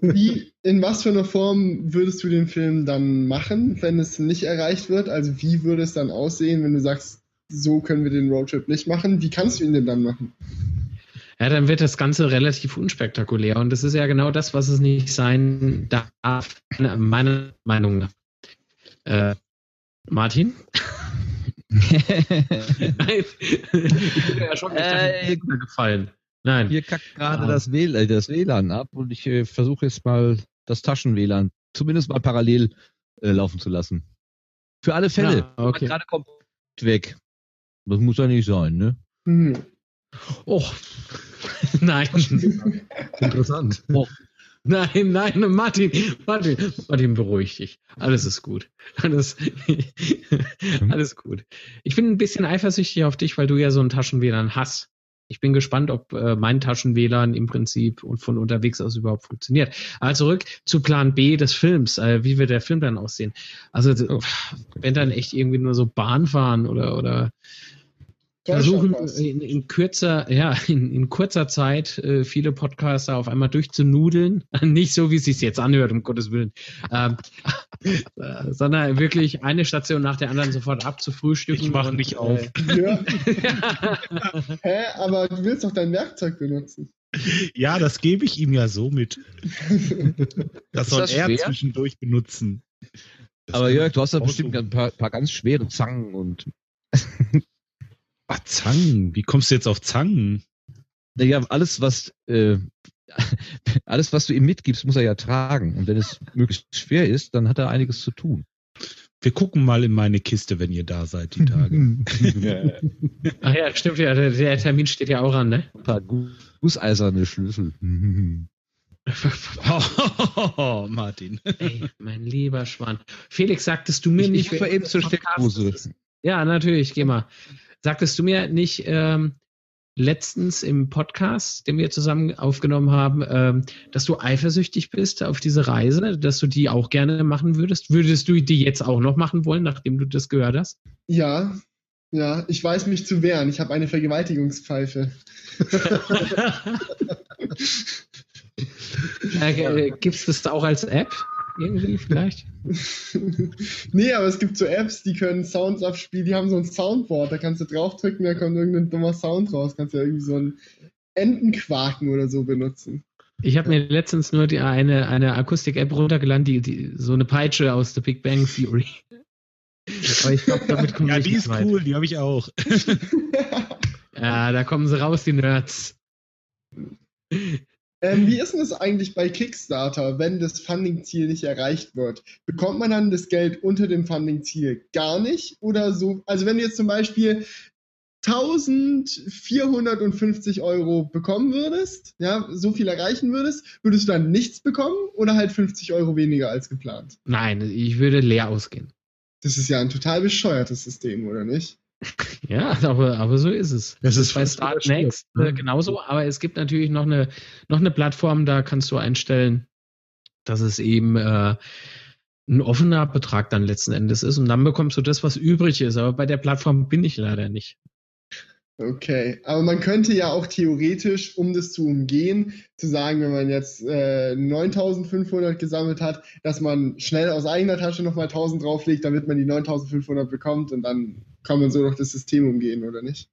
Wie, in was für einer Form würdest du den Film dann machen, wenn es nicht erreicht wird? Also wie würde es dann aussehen, wenn du sagst, so können wir den Roadtrip nicht machen? Wie kannst du ihn denn dann machen? Ja, dann wird das Ganze relativ unspektakulär. Und das ist ja genau das, was es nicht sein darf, meiner Meinung nach. Äh, Martin? Nein, ich bin ja schon nicht äh, gefallen. Nein. Hier kackt gerade ah. das, WLAN, das WLAN ab und ich äh, versuche jetzt mal das Taschen-WLAN zumindest mal parallel äh, laufen zu lassen. Für alle Fälle. Ja, okay. Gerade kommt weg. Das muss ja nicht sein, ne? Hm. Och, nein. Interessant. Oh. Nein, nein, Martin, Martin, Martin, beruhig dich. Alles ist gut. Alles, alles gut. Ich bin ein bisschen eifersüchtig auf dich, weil du ja so ein Taschenwedern hast. Ich bin gespannt, ob äh, mein Taschen-WLAN im Prinzip und von unterwegs aus überhaupt funktioniert. Aber zurück zu Plan B des Films, äh, wie wird der Film dann aussehen? Also Oh. wenn dann echt irgendwie nur so Bahn fahren oder oder versuchen in, in kürzer, ja, in, in kurzer Zeit äh, viele Podcaster auf einmal durchzunudeln. Nicht so, wie es sich jetzt anhört, um Gottes Willen. Ähm, äh, sondern wirklich eine Station nach der anderen sofort abzufrühstücken. Ich mach und, nicht auf. Ja. Äh, Hä? Aber du willst doch dein Werkzeug benutzen. Ja, das gebe ich ihm ja so mit. Das soll das er schwer? zwischendurch benutzen. Das Aber Jörg, du hast da bestimmt so. ein paar, paar ganz schwere Zangen und Ah, Zangen. Wie kommst du jetzt auf Zangen? naja, alles, was äh, alles, was du ihm mitgibst, muss er ja tragen. Und wenn es möglichst schwer ist, dann hat er einiges zu tun. Wir gucken mal in meine Kiste, wenn ihr da seid, die Tage. Ach ja, stimmt ja, der, der Termin steht ja auch an, ne? Ein paar gu- gusseiserne Schlüssel. oh, Martin. Ey, mein lieber Schwan. Felix, sagtest du mir Ich, nicht. ich fahr eben zur Steckdose. Ja, natürlich, geh mal. Sagtest du mir nicht ähm, letztens im Podcast, den wir zusammen aufgenommen haben, ähm, dass du eifersüchtig bist auf diese Reise, dass du die auch gerne machen würdest? Würdest du die jetzt auch noch machen wollen, nachdem du das gehört hast? Ja, ja, ich weiß mich zu wehren. Ich habe eine Vergewaltigungspfeife. äh, Gibt es das auch als App? Irgendwie vielleicht? nee, aber es gibt so Apps, die können Sounds abspielen, die haben so ein Soundboard, da kannst du draufdrücken, da kommt irgendein dummer Sound raus. Kannst du ja irgendwie so ein Entenquaken oder so benutzen. Ich habe mir letztens nur die, eine, eine Akustik-App runtergeladen, die, die so eine Peitsche aus The Big Bang Theory. Aber ich glaube, damit kommen Ja, die nicht ist weit. cool, die habe ich auch. Ja, da kommen sie raus, die Nerds. Ähm, wie ist denn das eigentlich bei Kickstarter, wenn das Funding-Ziel nicht erreicht wird? Bekommt man dann das Geld unter dem Funding-Ziel gar nicht? Oder so? Also wenn du jetzt zum Beispiel 1450 Euro bekommen würdest, ja, so viel erreichen würdest, würdest du dann nichts bekommen oder halt 50 Euro weniger als geplant? Nein, ich würde leer ausgehen. Das ist ja ein total bescheuertes System, oder nicht? Ja, aber, aber so ist es. Es ist bei fast Start Next ne? genauso, aber es gibt natürlich noch eine, noch eine Plattform, da kannst du einstellen, dass es eben äh, ein offener Betrag dann letzten Endes ist und dann bekommst du das, was übrig ist. Aber bei der Plattform bin ich leider nicht. Okay, aber man könnte ja auch theoretisch, um das zu umgehen, zu sagen, wenn man jetzt äh, 9500 gesammelt hat, dass man schnell aus eigener Tasche nochmal 1000 drauflegt, damit man die 9500 bekommt und dann kann man so durch das System umgehen, oder nicht?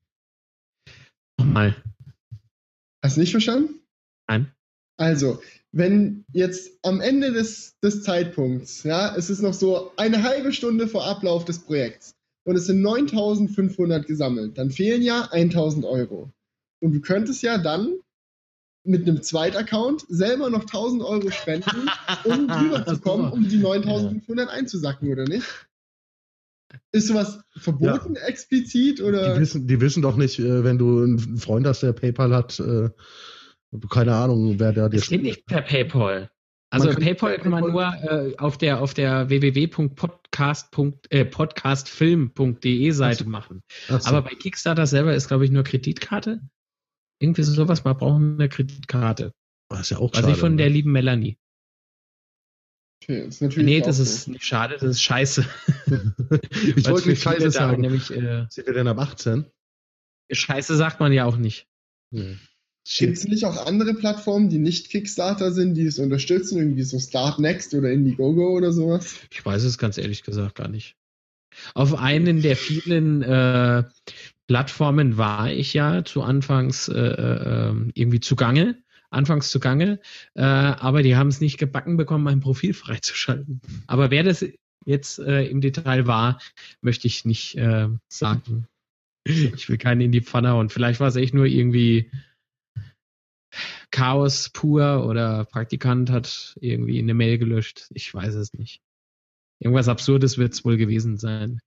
Nochmal. Hast du nicht verstanden? Nein. Also, wenn jetzt am Ende des, des Zeitpunkts, ja, es ist noch so eine halbe Stunde vor Ablauf des Projekts und es sind 9500 gesammelt, dann fehlen ja 1000 Euro. Und du könntest ja dann mit einem Zweitaccount selber noch 1000 Euro spenden, um drüber zu kommen, um die 9500 einzusacken, oder nicht? Ist sowas verboten explizit oder? Die wissen, die wissen doch nicht, äh, wenn du einen Freund hast, der PayPal hat, äh, keine Ahnung, wer da dir Das geht nicht per PayPal. Also kann- PayPal kann man nur äh, auf der auf der www.podcast. Äh, podcastfilm.de Seite machen. Ach so. Aber bei Kickstarter selber ist, glaube ich, nur Kreditkarte. Irgendwie so sowas, man braucht eine Kreditkarte. Das ist ja auch Also schade, ich von ne? der lieben Melanie. Okay, das ist natürlich Nee, das ist nicht schade, das ist scheiße. ich wollte nicht Scheiße sagen. Nämlich, äh, Sind wir denn ab 18? Scheiße sagt man ja auch nicht. Hm. Gibt es nicht auch andere Plattformen, die nicht Kickstarter sind, die es unterstützen, irgendwie so Start Next oder Indiegogo oder sowas? Ich weiß es ganz ehrlich gesagt gar nicht. Auf einen der vielen äh, Plattformen war ich ja zu Anfangs äh, äh, irgendwie zugange, anfangs zugange, äh, aber die haben es nicht gebacken bekommen, mein Profil freizuschalten. Aber wer das jetzt äh, im Detail war, möchte ich nicht äh, sagen. Ich will keinen in die Pfanne und vielleicht war es echt nur irgendwie Chaos pur oder Praktikant hat irgendwie eine Mail gelöscht. Ich weiß es nicht. Irgendwas Absurdes wird es wohl gewesen sein.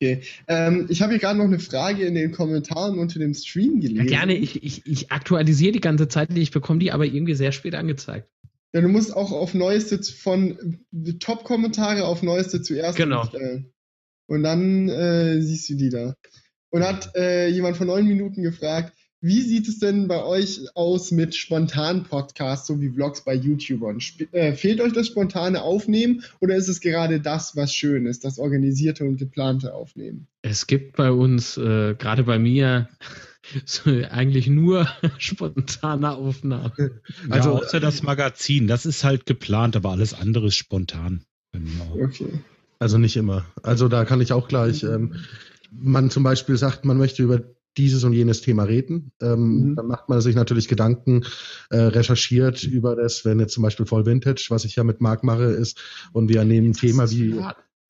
Ähm, ich habe hier gerade noch eine Frage in den Kommentaren unter dem Stream gelesen. Ja, gerne, ich, ich, ich aktualisiere die ganze Zeit, ich bekomme die aber irgendwie sehr spät angezeigt. Ja, du musst auch auf Neueste von äh, Top-Kommentare auf Neueste zuerst Genau. stellen. Und dann äh, siehst du die da. Und hat äh, jemand vor neun Minuten gefragt, wie sieht es denn bei euch aus mit spontanen Podcasts, so wie Vlogs bei YouTubern? Sp äh, fehlt euch das spontane Aufnehmen oder ist es gerade das, was schön ist, das organisierte und geplante Aufnehmen? Es gibt bei uns, äh, gerade bei mir, so eigentlich nur spontane Aufnahmen. Also ja, außer das Magazin, das ist halt geplant, aber alles andere ist spontan. Okay. Also nicht immer. Also da kann ich auch gleich, ähm, man zum Beispiel sagt, man möchte über dieses und jenes Thema reden. Ähm, mhm. Dann macht man sich natürlich Gedanken, äh, recherchiert über das, wenn jetzt zum Beispiel Voll Vintage, was ich ja mit Marc mache, ist, und wir nehmen ein Thema wie,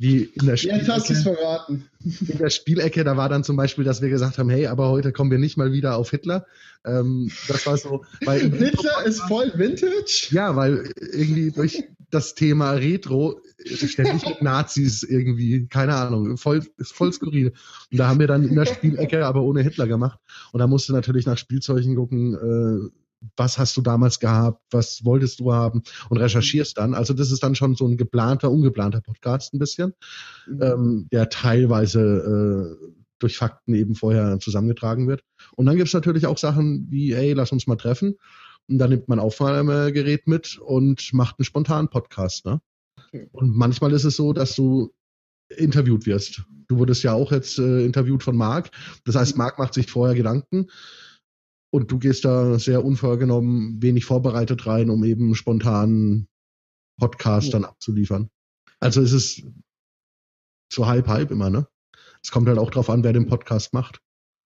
wie in der Spielecke. Jetzt hast du es verraten. In der Spielecke, da war dann zum Beispiel, dass wir gesagt haben, hey, aber heute kommen wir nicht mal wieder auf Hitler. Ähm, das war so. Weil Hitler ist voll Vintage? Ja, weil irgendwie durch das Thema Retro ständig mit Nazis irgendwie, keine Ahnung, voll, ist voll skurril. Und da haben wir dann in der Spielecke aber ohne Hitler gemacht. Und da musste natürlich nach Spielzeugen gucken, äh, was hast du damals gehabt, was wolltest du haben und recherchierst dann. Also das ist dann schon so ein geplanter, ungeplanter Podcast ein bisschen, mhm. ähm, der teilweise äh, durch Fakten eben vorher zusammengetragen wird. Und dann gibt's natürlich auch Sachen wie, hey, lass uns mal treffen. Und dann nimmt man Aufnahmegerät mit und macht einen spontanen Podcast. Ne? Und manchmal ist es so, dass du interviewt wirst. Du wurdest ja auch jetzt äh, interviewt von Marc. Das heißt, Marc macht sich vorher Gedanken und du gehst da sehr unvorgenommen, wenig vorbereitet rein, um eben spontan Podcast ja. dann abzuliefern. Also es ist so halb halb immer, ne? Es kommt halt auch drauf an, wer den Podcast macht.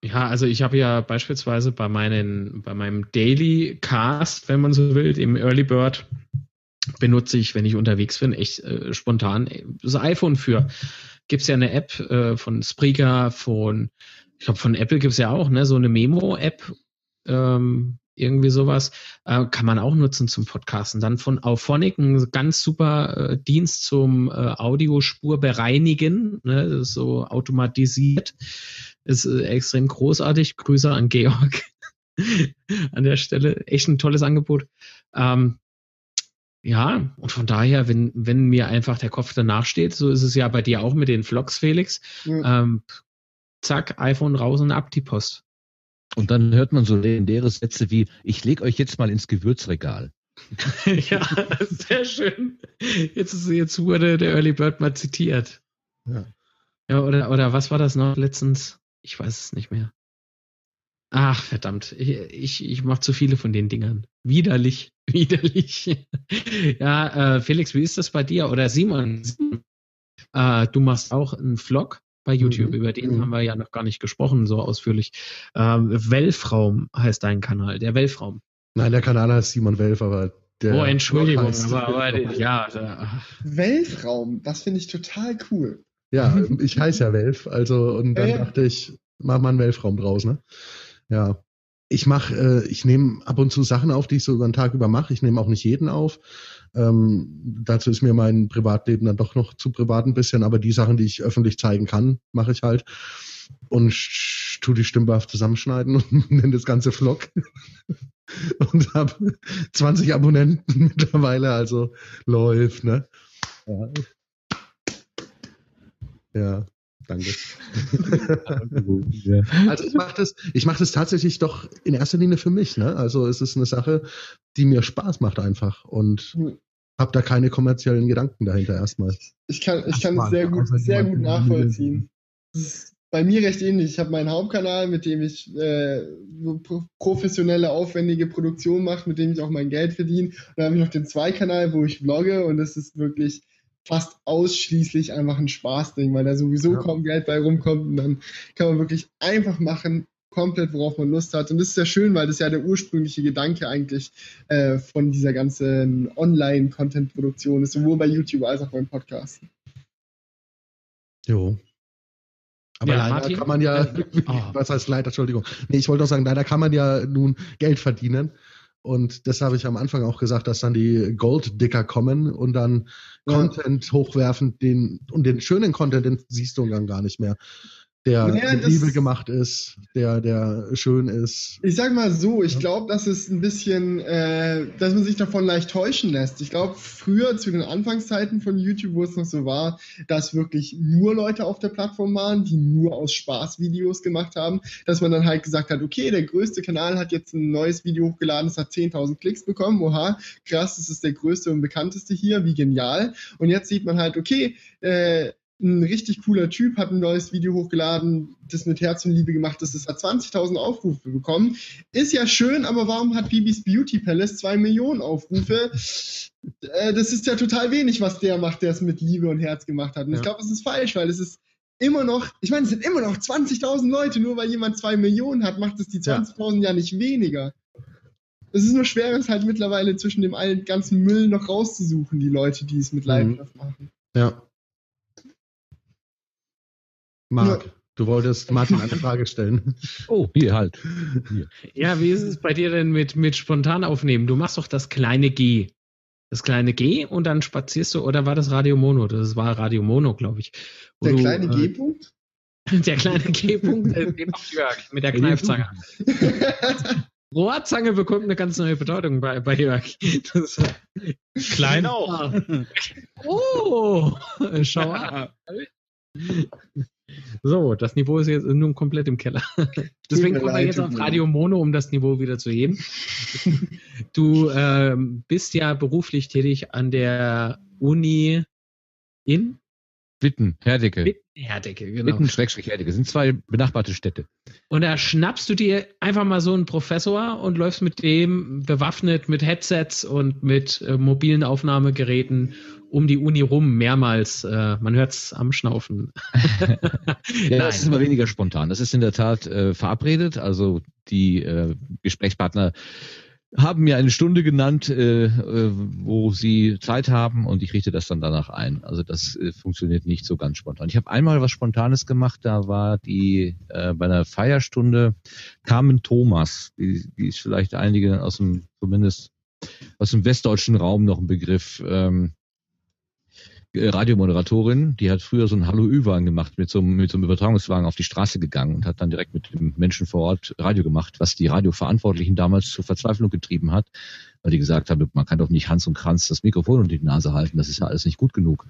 Ja, also ich habe ja beispielsweise bei meinen, bei meinem Daily Cast, wenn man so will, im Early Bird, benutze ich, wenn ich unterwegs bin, echt äh, spontan das iPhone für. Gibt es ja eine App äh, von Spreaker, von, ich glaube, von Apple gibt es ja auch, ne, so eine Memo-App, ähm, irgendwie sowas, äh, kann man auch nutzen zum Podcasten. Dann von Auphonic, ein ganz super äh, Dienst zum äh, Audiospur bereinigen, ne, so automatisiert, ist äh, extrem großartig. Grüße an Georg an der Stelle, echt ein tolles Angebot. Ähm, ja, und von daher, wenn, wenn mir einfach der Kopf danach steht, so ist es ja bei dir auch mit den Vlogs, Felix. Ja. Ähm, zack, iPhone raus und ab die Post. Und dann hört man so legendäre Sätze wie, ich leg euch jetzt mal ins Gewürzregal. ja, sehr schön. Jetzt, ist, jetzt wurde der Early Bird mal zitiert. Ja. ja oder, oder was war das noch letztens? Ich weiß es nicht mehr. Ach, verdammt. Ich, ich, ich mache zu viele von den Dingern. Widerlich, widerlich. ja, äh, Felix, wie ist das bei dir? Oder Simon, äh, du machst auch einen Vlog bei YouTube. Mhm. Über den mhm. haben wir ja noch gar nicht gesprochen, so ausführlich. Ähm, Welfraum heißt dein Kanal, der Welfraum. Nein, der Kanal heißt Simon Welf, aber der. Oh, Entschuldigung, aber, aber ja. Da. Welfraum, das finde ich total cool. Ja, ich heiße ja Welf, also und dann ja, dachte ich, mach mal einen Welfraum draus, ne? Ja. Ich mache, äh, ich nehme ab und zu Sachen auf, die ich so über den Tag über mache. Ich nehme auch nicht jeden auf. Ähm, dazu ist mir mein Privatleben dann doch noch zu privat ein bisschen, aber die Sachen, die ich öffentlich zeigen kann, mache ich halt. Und tu die Stimmbarf zusammenschneiden und nenne das ganze Vlog. und habe 20 Abonnenten mittlerweile, also läuft, ne? Ja. ja. Danke. also ich mache das, ich mache das tatsächlich doch in erster Linie für mich. Ne? Also es ist eine Sache, die mir Spaß macht einfach und hm. habe da keine kommerziellen Gedanken dahinter erstmal. Ich kann, ich kann es sehr gut, sehr gut nachvollziehen. bei mir recht ähnlich. Ich habe meinen Hauptkanal, mit dem ich äh, professionelle, aufwendige Produktion mache, mit dem ich auch mein Geld verdiene. Und dann habe ich noch den Zweikanal, wo ich vlogge und das ist wirklich fast ausschließlich einfach ein Spaßding, weil da sowieso ja. kaum Geld bei rumkommt und dann kann man wirklich einfach machen, komplett worauf man Lust hat. Und das ist ja schön, weil das ja der ursprüngliche Gedanke eigentlich äh, von dieser ganzen Online-Content-Produktion ist, sowohl bei YouTube als auch beim Podcast. Jo. Aber ja, leider Martin? kann man ja, oh. was heißt leider, Entschuldigung. Nee, ich wollte auch sagen, leider kann man ja nun Geld verdienen. Und das habe ich am Anfang auch gesagt, dass dann die Gold-Dicker kommen und dann ja. Content hochwerfen, den, und den schönen Content, den siehst du dann gar nicht mehr. Der Naja, mit Liebe gemacht ist, der, der schön ist. Ich sag mal so, ich glaube, dass es ein bisschen, äh, dass man sich davon leicht täuschen lässt. Ich glaube, früher zu den Anfangszeiten von YouTube, wo es noch so war, dass wirklich nur Leute auf der Plattform waren, die nur aus Spaß Videos gemacht haben, dass man dann halt gesagt hat, okay, der größte Kanal hat jetzt ein neues Video hochgeladen, es hat 10.000 Klicks bekommen, oha, krass, das ist der größte und bekannteste hier, wie genial. Und jetzt sieht man halt, okay, äh, ein richtig cooler Typ hat ein neues Video hochgeladen, das mit Herz und Liebe gemacht ist, das hat 20.000 Aufrufe bekommen. Ist ja schön, aber warum hat Bibis Beauty Palace zwei Millionen Aufrufe? Äh, das ist ja total wenig, was der macht, der es mit Liebe und Herz gemacht hat. Und Ja. ich glaube, es ist falsch, weil es ist immer noch, ich meine, es sind immer noch 20.000 Leute, nur weil jemand zwei Millionen hat, macht es die Ja. 20.000 ja nicht weniger. Es ist nur schwer, es halt mittlerweile zwischen dem ganzen Müll noch rauszusuchen, die Leute, die es mit Leidenschaft machen. Ja. Marc, du wolltest Martin eine Frage stellen. Oh, hier halt. Ja, wie ist es bei dir denn mit, mit spontan aufnehmen? Du machst doch das kleine G. Das kleine G und dann spazierst du, oder war das Radio Mono? Das war Radio Mono, glaube ich. Wo Der du, kleine äh, G-Punkt? Der kleine G-Punkt, äh, den macht Jörg mit der Kneifzange. Rohrzange bekommt eine ganz neue Bedeutung bei, bei Jörg. Das, Klein auch. oh, schau an. So, das Niveau ist jetzt nun komplett im Keller. Deswegen kommen wir jetzt auf Radio Mono, um das Niveau wieder zu heben. Du ähm, bist ja beruflich tätig an der Uni in Witten, Herdecke. Witten, Herdecke, genau. Witten, Schrägstrich, Herdecke. Sind zwei benachbarte Städte. Und da schnappst du dir einfach mal so einen Professor und läufst mit dem bewaffnet mit Headsets und mit äh, mobilen Aufnahmegeräten um die Uni rum, mehrmals. Äh, man hört's am Schnaufen. Ja, das ist immer weniger spontan. Das ist in der Tat äh, verabredet. Also die äh, Gesprächspartner haben mir eine Stunde genannt, äh, äh, wo sie Zeit haben und ich richte das dann danach ein. Also das äh, funktioniert nicht so ganz spontan. Ich habe einmal was Spontanes gemacht, da war die äh, bei einer Feierstunde Carmen Thomas, die, die ist vielleicht einige aus dem, zumindest aus dem westdeutschen Raum noch ein Begriff. Ähm, äh, Radiomoderatorin, die hat früher so einen Hallo-Ü-Wagen gemacht, mit so, einem, mit so einem Übertragungswagen auf die Straße gegangen und hat dann direkt mit dem Menschen vor Ort Radio gemacht, was die Radioverantwortlichen damals zur Verzweiflung getrieben hat, weil die gesagt haben, man kann doch nicht Hans und Kranz das Mikrofon unter die Nase halten, das ist ja alles nicht gut genug.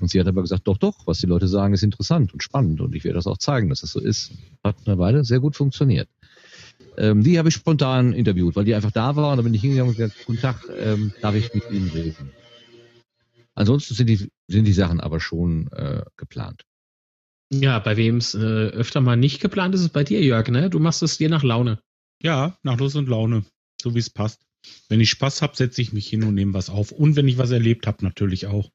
Und sie hat aber gesagt, doch, doch, was die Leute sagen, ist interessant und spannend und ich werde das auch zeigen, dass das so ist. Hat eine Weile sehr gut funktioniert. Ähm, die habe ich spontan interviewt, weil die einfach da war und dann bin ich hingegangen und gesagt, guten Tag, ähm, darf ich mit Ihnen reden? Ansonsten sind die, sind die Sachen aber schon äh, geplant. Ja, bei wem es äh, öfter mal nicht geplant ist, ist bei dir, Jörg, ne? Du machst es dir nach Laune. Ja, nach Lust und Laune. So wie es passt. Wenn ich Spaß habe, setze ich mich hin und nehme was auf. Und wenn ich was erlebt habe, natürlich auch.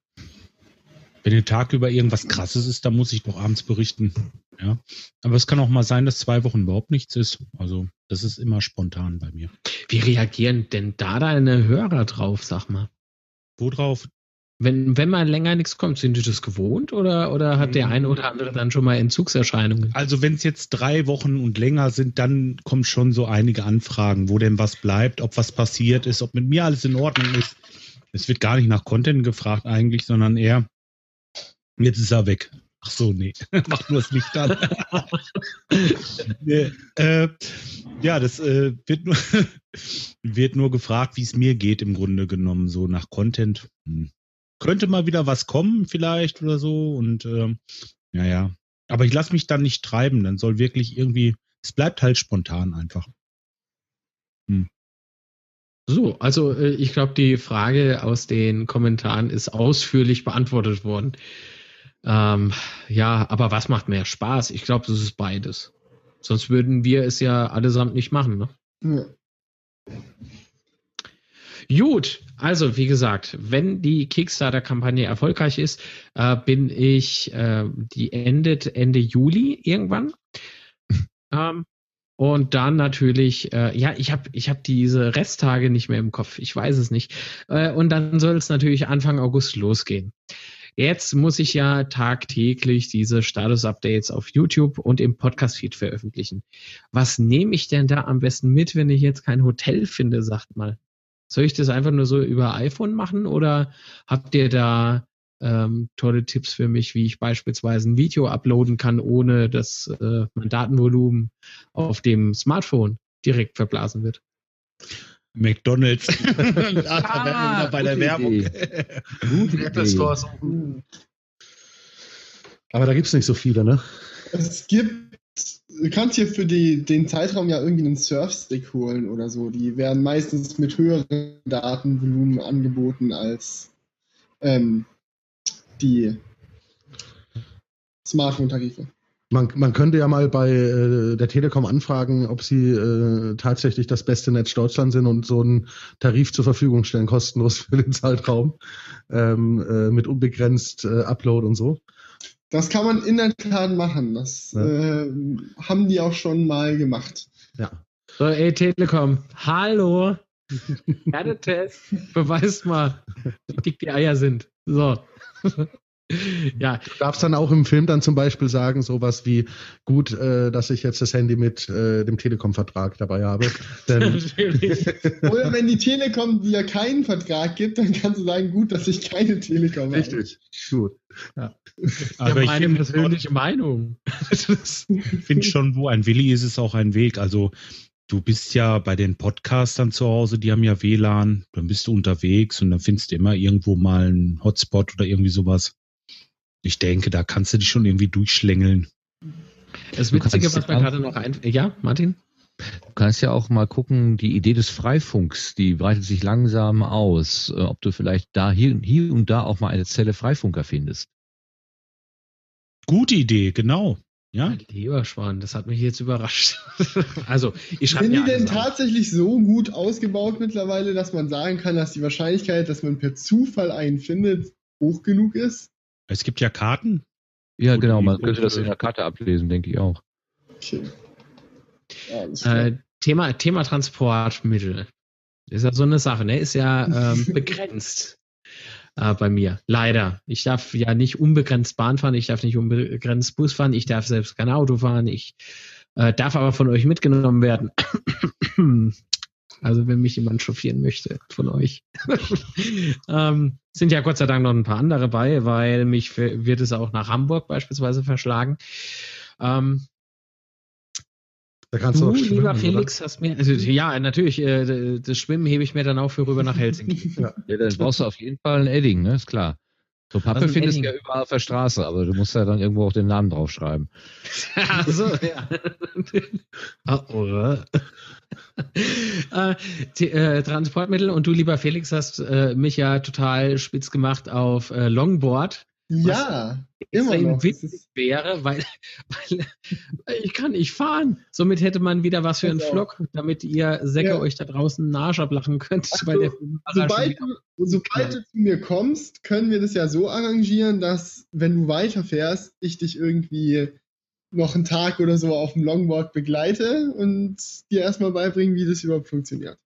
Wenn der Tag über irgendwas krasses ist, dann muss ich doch abends berichten. Ja. Aber es kann auch mal sein, dass zwei Wochen überhaupt nichts ist. Also, das ist immer spontan bei mir. Wie reagieren denn da deine Hörer drauf, sag mal? Worauf? Wenn, wenn mal länger nichts kommt, sind die das gewohnt oder, oder hat der eine oder andere dann schon mal Entzugserscheinungen? Also, wenn es jetzt drei Wochen und länger sind, dann kommen schon so einige Anfragen, wo denn was bleibt, ob was passiert ist, ob mit mir alles in Ordnung ist. Es wird gar nicht nach Content gefragt eigentlich, sondern eher, jetzt ist er weg. Ach so, nee, mach nur das Licht an. nee, äh, ja, das äh, wird, nur, wird nur gefragt, wie es mir geht im Grunde genommen, so nach Content. Hm. Könnte mal wieder was kommen vielleicht oder so und ähm, ja, ja. Aber ich lasse mich dann nicht treiben, dann soll wirklich irgendwie, es bleibt halt spontan einfach. So, also äh, ich glaube, die Frage aus den Kommentaren ist ausführlich beantwortet worden. Ähm, ja, aber was macht mehr Spaß? Ich glaube, das ist beides. Sonst würden wir es ja allesamt nicht machen. Ne? Ja. Gut, also wie gesagt, wenn die Kickstarter-Kampagne erfolgreich ist, äh, bin ich, äh, die endet Ende Juli irgendwann. ähm, und dann natürlich, äh, ja, ich habe ich hab diese Resttage nicht mehr im Kopf, ich weiß es nicht. Äh, und dann soll es natürlich Anfang August losgehen. Jetzt muss ich ja tagtäglich diese Status-Updates auf YouTube und im Podcast-Feed veröffentlichen. Was nehme ich denn da am besten mit, wenn ich jetzt kein Hotel finde, sagt mal? Soll ich das einfach nur so über iPhone machen oder habt ihr da ähm, tolle Tipps für mich, wie ich beispielsweise ein Video uploaden kann, ohne dass äh, mein Datenvolumen auf dem Smartphone direkt verblasen wird. McDonalds. Ah, bei der Werbung. Gute Apple. Stores. Aber da gibt's nicht so viele, ne? Es gibt, du kannst hier für die, den Zeitraum ja irgendwie einen Surfstick holen oder so. Die werden meistens mit höheren Datenvolumen angeboten als ähm, die Smartphone-Tarife. Man, man könnte ja mal bei äh, der Telekom anfragen, ob sie äh, tatsächlich das beste Netz Deutschland sind und so einen Tarif zur Verfügung stellen, kostenlos für den Zeitraum, ähm, äh, mit unbegrenzt äh, Upload und so. Das kann man in der Tat machen. Das Ja. äh, haben die auch schon mal gemacht. Ja. So, ey, Telekom, hallo. Erdetest, beweist mal, wie dick die Eier sind. So. Ja, Du darfst dann auch im Film dann zum Beispiel sagen, sowas wie, gut, äh, dass ich jetzt das Handy mit äh, dem Telekom-Vertrag dabei habe. Oder wenn die Telekom dir keinen Vertrag gibt, dann kannst du sagen, gut, dass ich keine Telekom habe. richtig, gut. Aber Aber ich meine finde persönliche Meinung. Das- find schon, wo ein Willi ist, ist auch ein Weg. Also du bist ja bei den Podcastern zu Hause, die haben ja WLAN, dann bist du unterwegs und dann findest du immer irgendwo mal einen Hotspot oder irgendwie sowas. Ich denke, da kannst du dich schon irgendwie durchschlängeln. Das Du Witzige, kannst was mir gerade noch ein... Ja, Martin? Du kannst ja auch mal gucken, die Idee des Freifunks, die breitet sich langsam aus, äh, ob du vielleicht da hier, hier und da auch mal eine Zelle Freifunker findest. Gute Idee, genau. Ja, Mein lieber Schwan, das hat mich jetzt überrascht. also, ich schreibe Sind die denn auf. tatsächlich so gut ausgebaut mittlerweile, dass man sagen kann, dass die Wahrscheinlichkeit, dass man per Zufall einen findet, hoch genug ist? Es gibt ja Karten. Ja, Gut, genau, man könnte das in der Karte ablesen, denke ich auch. Okay. Ja. Äh, Thema, Thema Transportmittel. Ist ja so eine Sache, ne? Ist ja ähm, begrenzt äh, bei mir. Leider. Ich darf ja nicht unbegrenzt Bahn fahren, ich darf nicht unbegrenzt Bus fahren, ich darf selbst kein Auto fahren, ich äh, darf aber von euch mitgenommen werden. Also wenn mich jemand chauffieren möchte von euch. ähm, sind ja Gott sei Dank noch ein paar andere bei, weil mich wird es auch nach Hamburg beispielsweise verschlagen. Ähm, Da kannst du, Du, auch schwimmen, lieber oder? Felix, hast mir, also, ja, natürlich, äh, das Schwimmen hebe ich mir dann auch für rüber nach Helsinki. Ja, dann brauchst du auf jeden Fall ein Edding, ne? Ist klar. So Pappe ein findest du ja überall auf der Straße, aber du musst ja dann irgendwo auch den Namen draufschreiben. also, ja. Ah, oh. äh, äh, Transportmittel und du, lieber Felix, hast äh, mich ja total spitz gemacht auf äh, Longboard. ja, immer noch. Ist, wäre, weil, weil ich kann nicht fahren. Somit hätte man wieder was für einen. Vlog, damit ihr Säcke Ja. euch da draußen einen Arsch ablachen könnt. Ach weil so, der sobald, du, sobald du zu mir kommst, können wir das ja so arrangieren, dass, wenn du weiterfährst, ich dich irgendwie noch einen Tag oder so auf dem Longboard begleite und dir erstmal beibringen, wie das überhaupt funktioniert.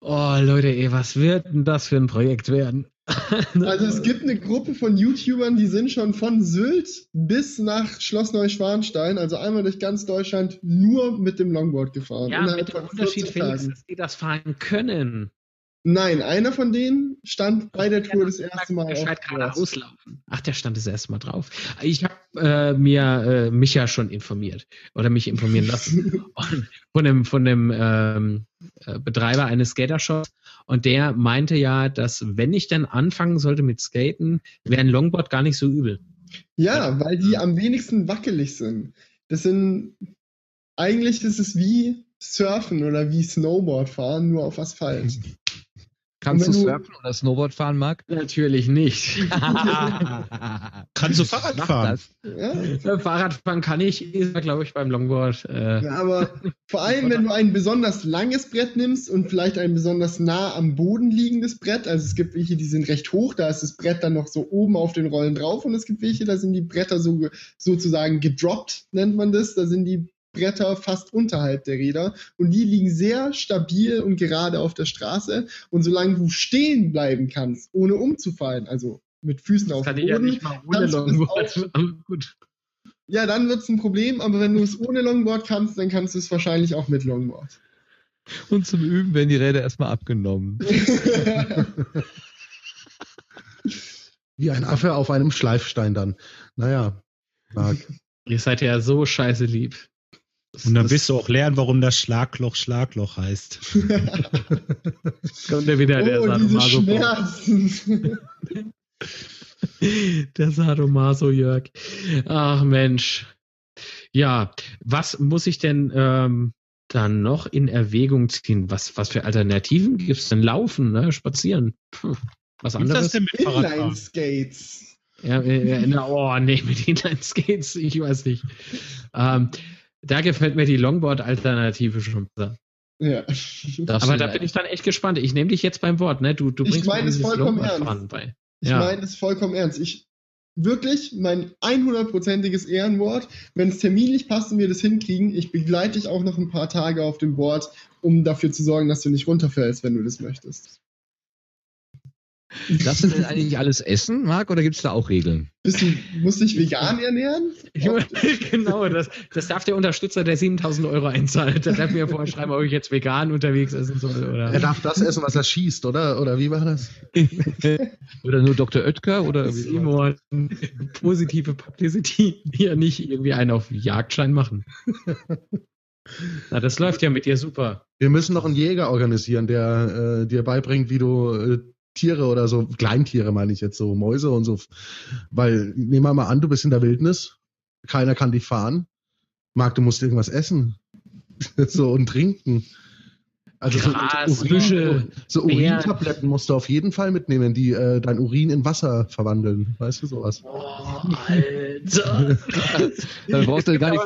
Oh, Leute, ey, was wird denn das für ein Projekt werden? Also es gibt eine Gruppe von YouTubern, die sind schon von Sylt bis nach Schloss Neuschwanstein, also einmal durch ganz Deutschland, nur mit dem Longboard gefahren. ja, mit dem Unterschied, 14 Felix, dass die das fahren können. Nein, einer von denen stand bei der Tour das erste Mal Der auf scheint gerade auslaufen. Ach, der stand das erste Mal drauf. Ich habe äh, mir äh, mich ja schon informiert oder mich informieren lassen von dem von dem ähm, äh, Betreiber eines Skatershops und der meinte ja, dass wenn ich dann anfangen sollte mit Skaten, wäre ein Longboard gar nicht so übel. Ja, weil die am wenigsten wackelig sind. Das sind eigentlich das ist wie Surfen oder wie Snowboard fahren, nur auf Asphalt. Kannst du surfen oder Snowboard fahren, Marc? Natürlich nicht. Kannst du Fahrrad fahren? das. Ja, Äh, Fahrradfahren kann ich, ist glaube ich beim Longboard. Äh, Ja, aber vor allem, wenn du ein besonders langes Brett nimmst und vielleicht ein besonders nah am Boden liegendes Brett, also es gibt welche, die sind recht hoch, da ist das Brett dann noch so oben auf den Rollen drauf und es gibt welche, da sind die Bretter so ge- sozusagen gedroppt, nennt man das, da sind die Bretter fast unterhalb der Räder und die liegen sehr stabil und gerade auf der Straße und solange du stehen bleiben kannst, ohne umzufallen, also mit Füßen auf kann dem ich ja Boden, nicht mal ohne das Longboard. Gut. ja, dann wird es ein Problem, aber wenn du es ohne Longboard kannst, dann kannst du es wahrscheinlich auch mit Longboard. Und zum Üben werden die Räder erstmal abgenommen. Wie ein Affe auf einem Schleifstein dann. Naja, Marc. Ihr seid ja so scheiße lieb. Das- Und dann wirst du auch lernen, warum das Schlagloch Schlagloch heißt. kommt ja wieder der oh, diese Sadomaso. Schmerzen. Der Sadomaso Jörg. Ach Mensch. Ja, was muss ich denn ähm, dann noch in Erwägung ziehen? Was, was für Alternativen gibt es denn? Laufen, ne? Spazieren. Puh, was Wie ist das anderes? denn mit? Inline-Skates. Ja, äh, na, oh, nee, mit Inline-Skates, ich weiß nicht. Ähm, da gefällt mir die Longboard-Alternative schon besser. Ja. Darfst Aber da bin ich dann echt gespannt. Ich nehme dich jetzt beim Wort, ne? Du, du Ich bringst meine mir es vollkommen ernst. bei. Ich Ja. meine es vollkommen ernst. Ich wirklich mein 100%iges Ehrenwort. Wenn es terminlich passt und wir das hinkriegen, ich begleite dich auch noch ein paar Tage auf dem Board, um dafür zu sorgen, dass du nicht runterfällst, wenn du das möchtest. Darfst du denn eigentlich alles essen, Marc, oder gibt es da auch Regeln? Bist du, musst dich vegan ernähren? genau, das, das darf der Unterstützer, der 7000 Euro einzahlt. Der darf mir vorher schreiben, ob ich jetzt vegan unterwegs essen soll. Er Oder? darf das essen, was er schießt, oder? Oder wie war das? Oder nur Dr. Oetker? Oder Simon, positive Publicity, hier nicht irgendwie einen auf Jagdschein machen. Na, das läuft ja mit dir super. Wir müssen noch einen Jäger organisieren, der äh, dir beibringt, wie du äh, Tiere oder so, Kleintiere meine ich jetzt, so Mäuse und so. Weil, nehmen wir mal an, du bist in der Wildnis, keiner kann dich fahren. Marc, du musst irgendwas essen. so und trinken. Also so, Gras, Urin, Büsche, so. Urintabletten musst du auf jeden Fall mitnehmen, die äh, dein Urin in Wasser verwandeln. Weißt du sowas? Oh, Alter. Dann brauchst du gar nicht.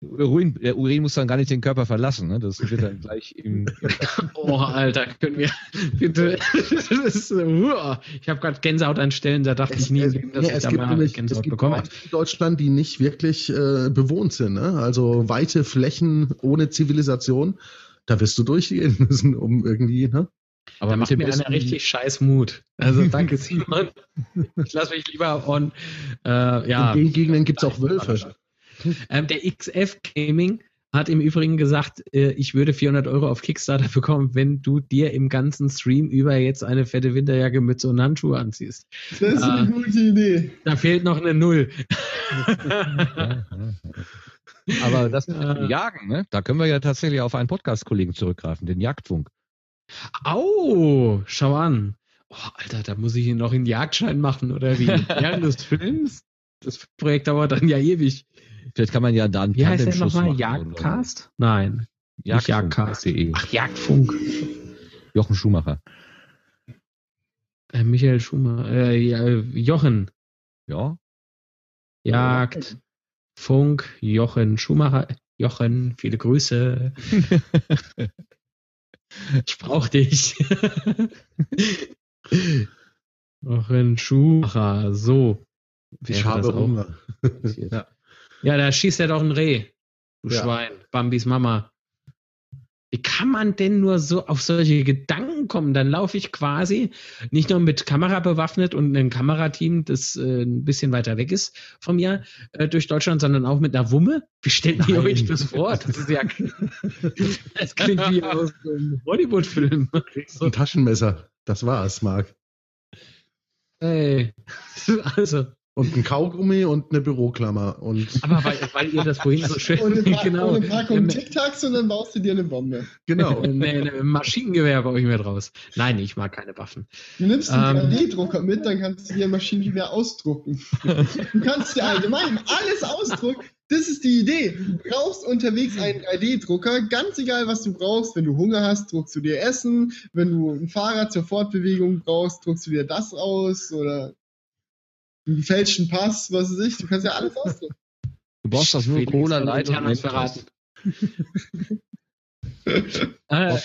Urin, der Urin muss dann gar nicht den Körper verlassen. Ne? Das wird dann gleich im. Oh, Alter, können wir bitte. Das ist, uh, ich habe gerade Gänsehaut an Stellen, da dachte ich nie, im Leben, dass nee, ich es da gibt mal nämlich, es Gänsehaut gibt bekomme. In Deutschland, die nicht wirklich äh, bewohnt sind. Ne? Also weite Flächen ohne Zivilisation. Da wirst du durchgehen müssen, um irgendwie, ne? Aber Da mit macht mir einer richtig scheiß Mut. Also danke, Simon. Ich lasse mich lieber on. Äh, ja. In den Gegenden gibt's auch Wölfe. Ähm, der XF Gaming hat im Übrigen gesagt, äh, ich würde 400 Euro auf Kickstarter bekommen, wenn du dir im ganzen Stream über jetzt eine fette Winterjacke, Mütze und Handschuhe anziehst. Das ist eine Ah. gute Idee. Da fehlt noch eine Null. Aber das mit dem Äh. Jagen, ne? da können wir ja tatsächlich auf einen Podcast-Kollegen zurückgreifen, den Jagdfunk. Au, schau an. Oh, Alter, da muss ich ihn noch einen Jagdschein machen, oder wie? Während des Films? Das Projekt dauert dann ja ewig. Vielleicht kann man ja da einen Wie heißt der nochmal? Jagdcast? Nein. oder Nicht Jagdcast. Jagdfunk.de. Ach, Jagdfunk. Jochen Schumacher. Äh, Michael Schumacher. Äh, äh, Jochen. Ja. Jagd. Funk. Jochen Schumacher. Jochen, viele Grüße. ich brauch dich. Jochen Schumacher. So. Ich habe Hunger. ja. Ja, da schießt er doch ein Reh. Du Ja. Schwein. Bambis Mama. Wie kann man denn nur so auf solche Gedanken kommen? Dann laufe ich quasi nicht nur mit Kamera bewaffnet und einem Kamerateam, das äh, ein bisschen weiter weg ist von mir, äh, durch Deutschland, sondern auch mit einer Wumme. Wie stellt ihr euch das vor? Das ist ja, das klingt wie aus einem Hollywood-Film. Ein Taschenmesser. Das war's, Marc. Ey. Also, Und ein Kaugummi und eine Büroklammer. Und aber weil, weil ihr das vorhin so schön, Und eine, pa genau, und Packung ähm, Tic-Tacs und dann baust du dir eine Bombe. genau. Nee, nee, Maschinengewehr baue ich mir draus. Nein, ich mag keine Waffen. Du nimmst einen Ähm. 3D-Drucker mit, dann kannst du dir ein Maschinengewehr ausdrucken. Du kannst dir allgemein alles ausdrucken. Das ist die Idee. Du brauchst unterwegs einen 3D-Drucker, ganz egal, was du brauchst. Wenn du Hunger hast, druckst du dir Essen. Wenn du ein Fahrrad zur Fortbewegung brauchst, druckst du dir das aus oder einen gefälschten Pass, was weiß ich. Du kannst ja alles ausdrucken. Du brauchst das nur Cola, hat Light und Mentos. Äh,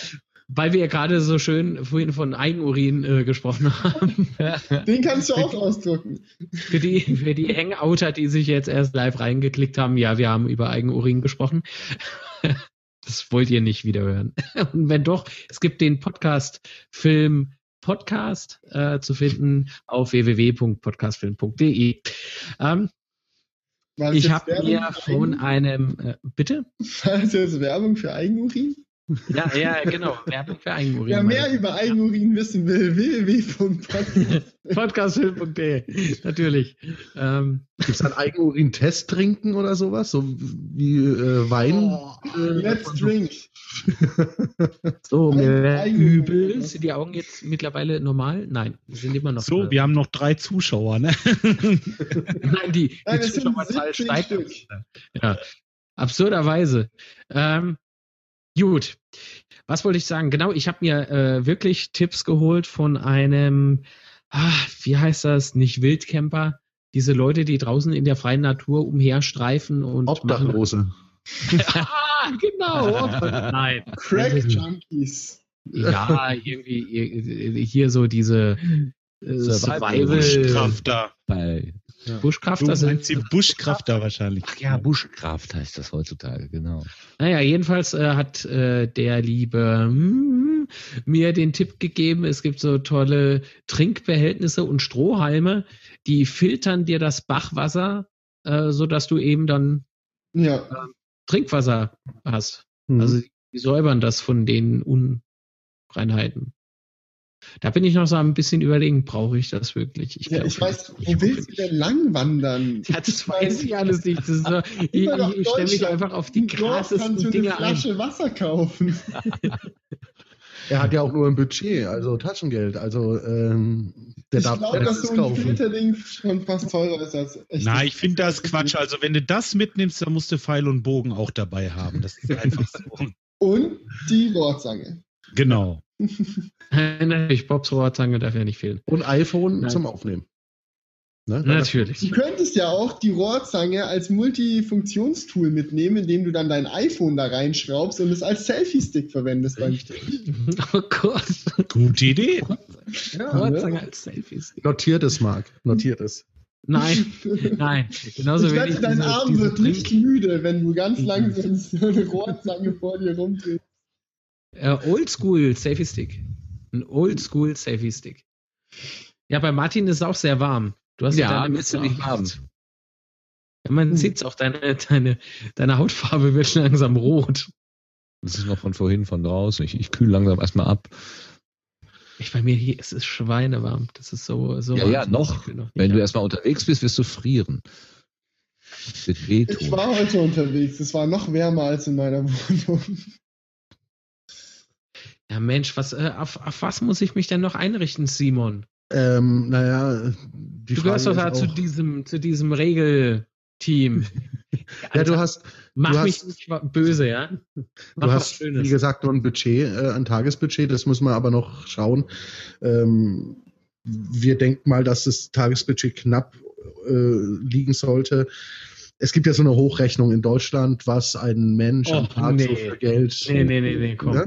weil wir ja gerade so schön vorhin von Eigenurin äh, gesprochen haben. Den kannst du auch ausdrucken. Für die, für die Hangouter, die sich jetzt erst live reingeklickt haben, ja, wir haben über Eigenurin gesprochen. Das wollt ihr nicht wieder hören. Und wenn doch, es gibt den Podcast Film Podcast äh, zu finden auf www.podcastfilm.de. Ähm, ich habe mir von einem, äh, bitte? War das jetzt Werbung für Eigenurin? Ja, ja, genau. Werbung für Eigenurin. Wer mehr über Eigenurin wissen will, www.podcast. Podcastfilm.de, natürlich. Ähm, Gibt es einen Eigenurin-Test trinken oder sowas? So wie äh, Wein? Oh, let's drink. so, mir übel. Sind die Augen jetzt mittlerweile normal? Nein, sind immer noch. So, äh, wir haben noch drei Zuschauer, ne? Nein, die, die Zuschauerzahl 17 steigt. Ja, absurderweise. Ähm, gut. Was wollte ich sagen? Genau, ich habe mir äh, wirklich Tipps geholt von einem, ah, wie heißt das? Nicht Wildcamper. Diese Leute, die draußen in der freien Natur umherstreifen und. Obdachlose. ah, genau. Nein. Crack Junkies. Ja, irgendwie hier so diese äh, Survival. Survival. Bei Du Buschkrafter sind. meinst die Buschkrafter wahrscheinlich. Ach ja, Buschkraft heißt das heutzutage, genau. Naja, jedenfalls äh, hat äh, der liebe mm, mir den Tipp gegeben, es gibt so tolle Trinkbehältnisse und Strohhalme, die filtern dir das Bachwasser, äh, sodass du eben dann Ja. Trinkwasser hast. Hm. Also die säubern das von den Unreinheiten. Da bin ich noch so ein bisschen überlegen, brauche ich das wirklich? ja, glaub, ich weiß, ich wo willst du denn lang wandern? Ja, das weiß ich alles nicht. Das ist so, ich ich stelle mich einfach auf die kannst du krassesten eine Dinge ein. Flasche Wasser kaufen. Er hat ja auch nur ein Budget, also Taschengeld. Also ähm, der ich darf glaube, dass so ein kaufen. Filterding schon fast teurer ist als echt. Na, ich finde das Quatsch. Also wenn du das mitnimmst, dann musst du Pfeil und Bogen auch dabei haben. Das ist einfach so. Und die Rohrzange. Genau. Natürlich, Bobs Rohrzange darf ja nicht fehlen. Und iPhone Nein. zum Aufnehmen. Ne? Das- Du Natürlich. könntest ja auch die Rohrzange als Multifunktionstool mitnehmen, indem du dann dein iPhone da reinschraubst und es als Selfie-Stick verwendest beim Oh Gott. Gute Idee. Ja, Rohrzange ne? als Selfies. Notiert es, Marc. Notiert es. Nein, nein. Genauso ich wenig wette, dein diese- Arm diese wird nicht Trink- müde, wenn du ganz langsam so eine Rohrzange vor dir rumdrehst. Äh, Oldschool Selfie Stick. Ein Oldschool Selfie Stick. Ja, bei Martin ist es auch sehr warm. Du hast Ja, deine mir Mütze ist nicht warm. Ja, man sieht's auch, deine, deine, deine Hautfarbe wird schon langsam rot. Das ist noch von vorhin von draußen. Ich, ich kühle langsam erstmal ab. Ich bei mir hier ist es schweinewarm. Das ist so, so Ja, warm. ja, noch. Nicht Wenn du erstmal unterwegs bist, wirst du frieren. Ich war heute unterwegs. Es war noch wärmer als in meiner Wohnung. Ja, Mensch, was, äh, auf, auf was muss ich mich denn noch einrichten, Simon? Ähm, naja, die du gehörst Frage doch da zu diesem, zu diesem Regelteam. Ja, du hast, Mach du mich hast- nicht böse, ja? Mach du was hast, Schönes. wie gesagt, nur ein Budget, äh, ein Tagesbudget, das muss man aber noch schauen. Ähm, wir denken mal, dass das Tagesbudget knapp äh, liegen sollte. Es gibt ja so eine Hochrechnung in Deutschland, was ein Mensch am Och, Tag so nee. für Geld. Nee, nee, nee, nee, komm. Ja?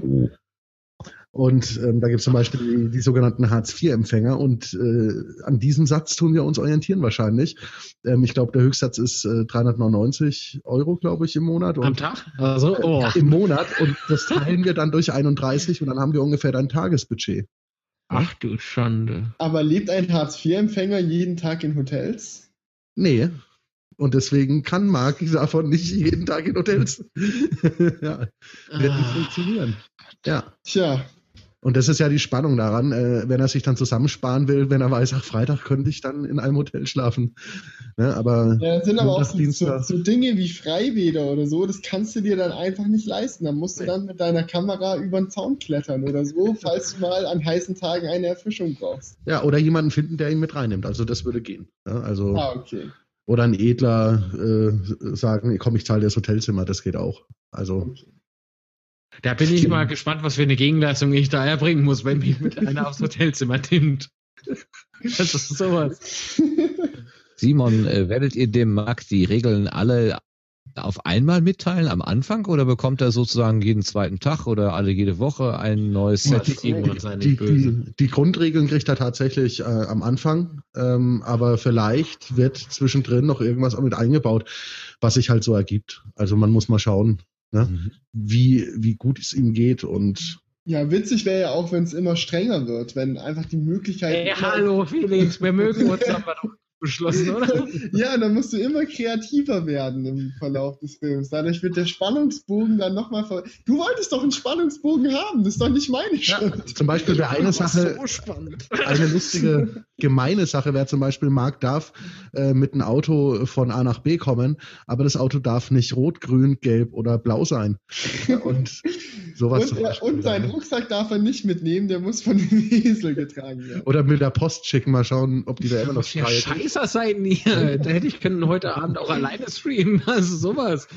Und ähm, da gibt es zum Beispiel die, die sogenannten Hartz-IV-Empfänger und äh, an diesem Satz tun wir uns orientieren wahrscheinlich. Ähm, ich glaube, der Höchstsatz ist äh, 399 Euro, glaube ich, im Monat. Am Und, Tag? Also, oh. ja, Im Monat und das teilen wir dann durch 31 und dann haben wir ungefähr dein Tagesbudget. Ach du Schande. Aber lebt ein Hartz-IV-Empfänger jeden Tag in Hotels? Nee. Und deswegen kann Marc davon nicht jeden Tag in Hotels. ja, wird nicht Ah, funktionieren. Ja. Tja, Und das ist ja die Spannung daran, äh, wenn er sich dann zusammensparen will, wenn er weiß, ach, Freitag könnte ich dann in einem Hotel schlafen. Ne, aber ja, das sind aber auch so, so Dinge wie Freibäder oder so, das kannst du dir dann einfach nicht leisten. Da musst du dann mit deiner Kamera über den Zaun klettern oder so, falls du mal an heißen Tagen eine Erfrischung brauchst. ja, oder jemanden finden, der ihn mit reinnimmt. Also das würde gehen. Ja, also Ah, okay. oder ein Edler äh, sagen, komm, ich zahle dir das Hotelzimmer, das geht auch. Also Da bin ich mal gespannt, was für eine Gegenleistung ich da erbringen muss, wenn mich mit einer aufs Hotelzimmer nimmt. Das ist sowas. Simon, äh, werdet ihr dem Marc die Regeln alle auf einmal mitteilen am Anfang oder bekommt er sozusagen jeden zweiten Tag oder alle jede Woche ein neues Set? Die, die, die Grundregeln kriegt er tatsächlich äh, am Anfang, ähm, aber vielleicht wird zwischendrin noch irgendwas mit eingebaut, was sich halt so ergibt. Also man muss mal schauen, ne, Mhm. wie, wie gut es ihm geht und Ja, witzig wäre ja auch, wenn es immer strenger wird, wenn einfach die Möglichkeit. Ey, hallo Felix, wir mögen uns aber doch. Beschlossen, oder? Ja, dann musst du immer kreativer werden im Verlauf des Films. Dadurch wird der Spannungsbogen dann nochmal ver. Du wolltest doch einen Spannungsbogen haben, das ist doch nicht meine Schuld. Zum Beispiel wäre eine Sache, So spannend. eine lustige, gemeine Sache wäre zum Beispiel, Marc darf äh, mit einem Auto von A nach B kommen, aber das Auto darf nicht rot, grün, gelb oder blau sein. Und sowas Und, er, und seinen ne? Rucksack darf er nicht mitnehmen, der muss von dem Esel getragen werden. Oder mit der Post schicken, mal schauen, ob die da immer noch Ja, scheißer sein hier. Da hätte ich können heute Abend auch alleine streamen. Also sowas.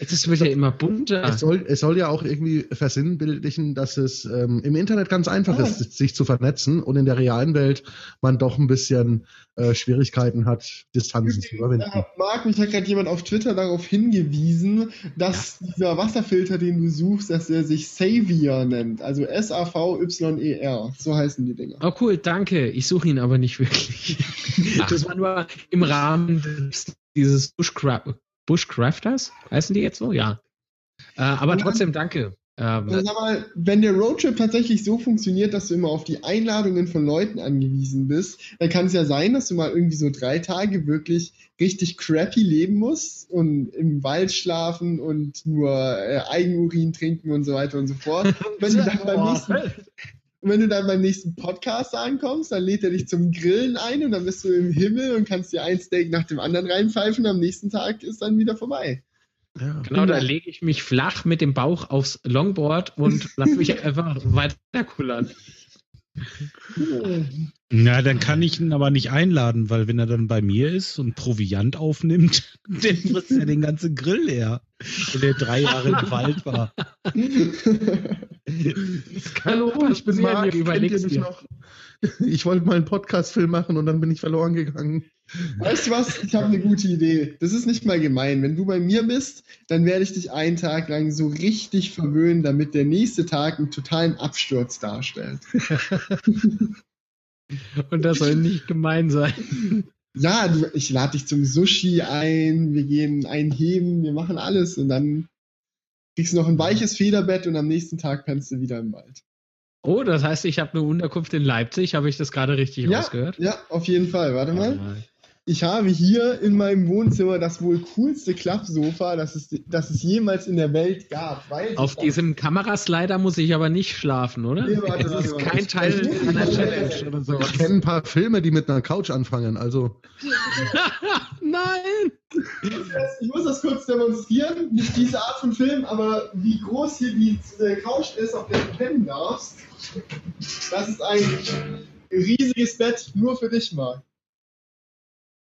Das wird ja immer bunter. Es soll, es soll ja auch irgendwie versinnbildlichen, dass es ähm, im Internet ganz einfach Ah. ist, sich zu vernetzen und in der realen Welt man doch ein bisschen äh, Schwierigkeiten hat, Distanzen zu überwinden. Ja, Marc, mich hat gerade jemand auf Twitter darauf hingewiesen, dass dieser Wasserfilter, den du suchst, dass er sich Savior nennt. Also S-A-V-Y-E-R. So heißen die Dinger. Oh cool, danke. Ich suche ihn aber nicht wirklich. Das war nur im Rahmen des, dieses Bushcra Bushcrafters. Heißen die jetzt so? Ja. Äh, aber trotzdem danke. Ähm, Also sag mal, wenn der Roadtrip tatsächlich so funktioniert, dass du immer auf die Einladungen von Leuten angewiesen bist, dann kann es ja sein, dass du mal irgendwie so drei Tage wirklich richtig crappy leben musst und im Wald schlafen und nur äh, Eigenurin trinken und so weiter und so fort. Wenn du dann beim nächsten Und wenn du dann beim nächsten Podcast ankommst, dann lädt er dich zum Grillen ein und dann bist du im Himmel und kannst dir ein Steak nach dem anderen reinpfeifen. Am nächsten Tag ist dann wieder vorbei. Ja. Genau, da lege ich mich flach mit dem Bauch aufs Longboard und lasse mich einfach weiterkullern. Na, dann kann ich ihn aber nicht einladen, weil wenn er dann bei mir ist und Proviant aufnimmt, dann frisst er den ganzen Grill leer. Wenn er drei Jahre im Wald war. Hallo, ich bin Marc, ihr kennt ihr überlegt's mich dir. noch? Ich wollte mal einen Podcast-Film machen und dann bin ich verloren gegangen. Weißt du was? Ich habe eine gute Idee. Das ist nicht mal gemein. Wenn du bei mir bist, dann werde ich dich einen Tag lang so richtig verwöhnen, damit der nächste Tag einen totalen Absturz darstellt. Und das soll nicht gemein sein. Ja, du, ich lade dich zum Sushi ein, wir gehen einheben, wir machen alles und dann kriegst du noch ein weiches Federbett und am nächsten Tag pennst du wieder im Wald. Oh, das heißt, ich habe eine Unterkunft in Leipzig. Habe ich das gerade richtig Ja, rausgehört? ja, auf jeden Fall. Warte mal. mal. Ich habe hier in meinem Wohnzimmer das wohl coolste Klappsofa, das es, das es jemals in der Welt gab. Weil Auf diesem Kameraslider muss ich aber nicht schlafen, oder? Nee, warte, das ist kein Teil einer Challenge oder sowas. Ich kenne ein paar Filme, die mit einer Couch anfangen. Also, Nein! Ich muss das kurz demonstrieren. Nicht diese Art von Film, aber wie groß hier die Couch ist, auf der du pennen darfst. Das ist ein riesiges Bett nur für dich, Marc.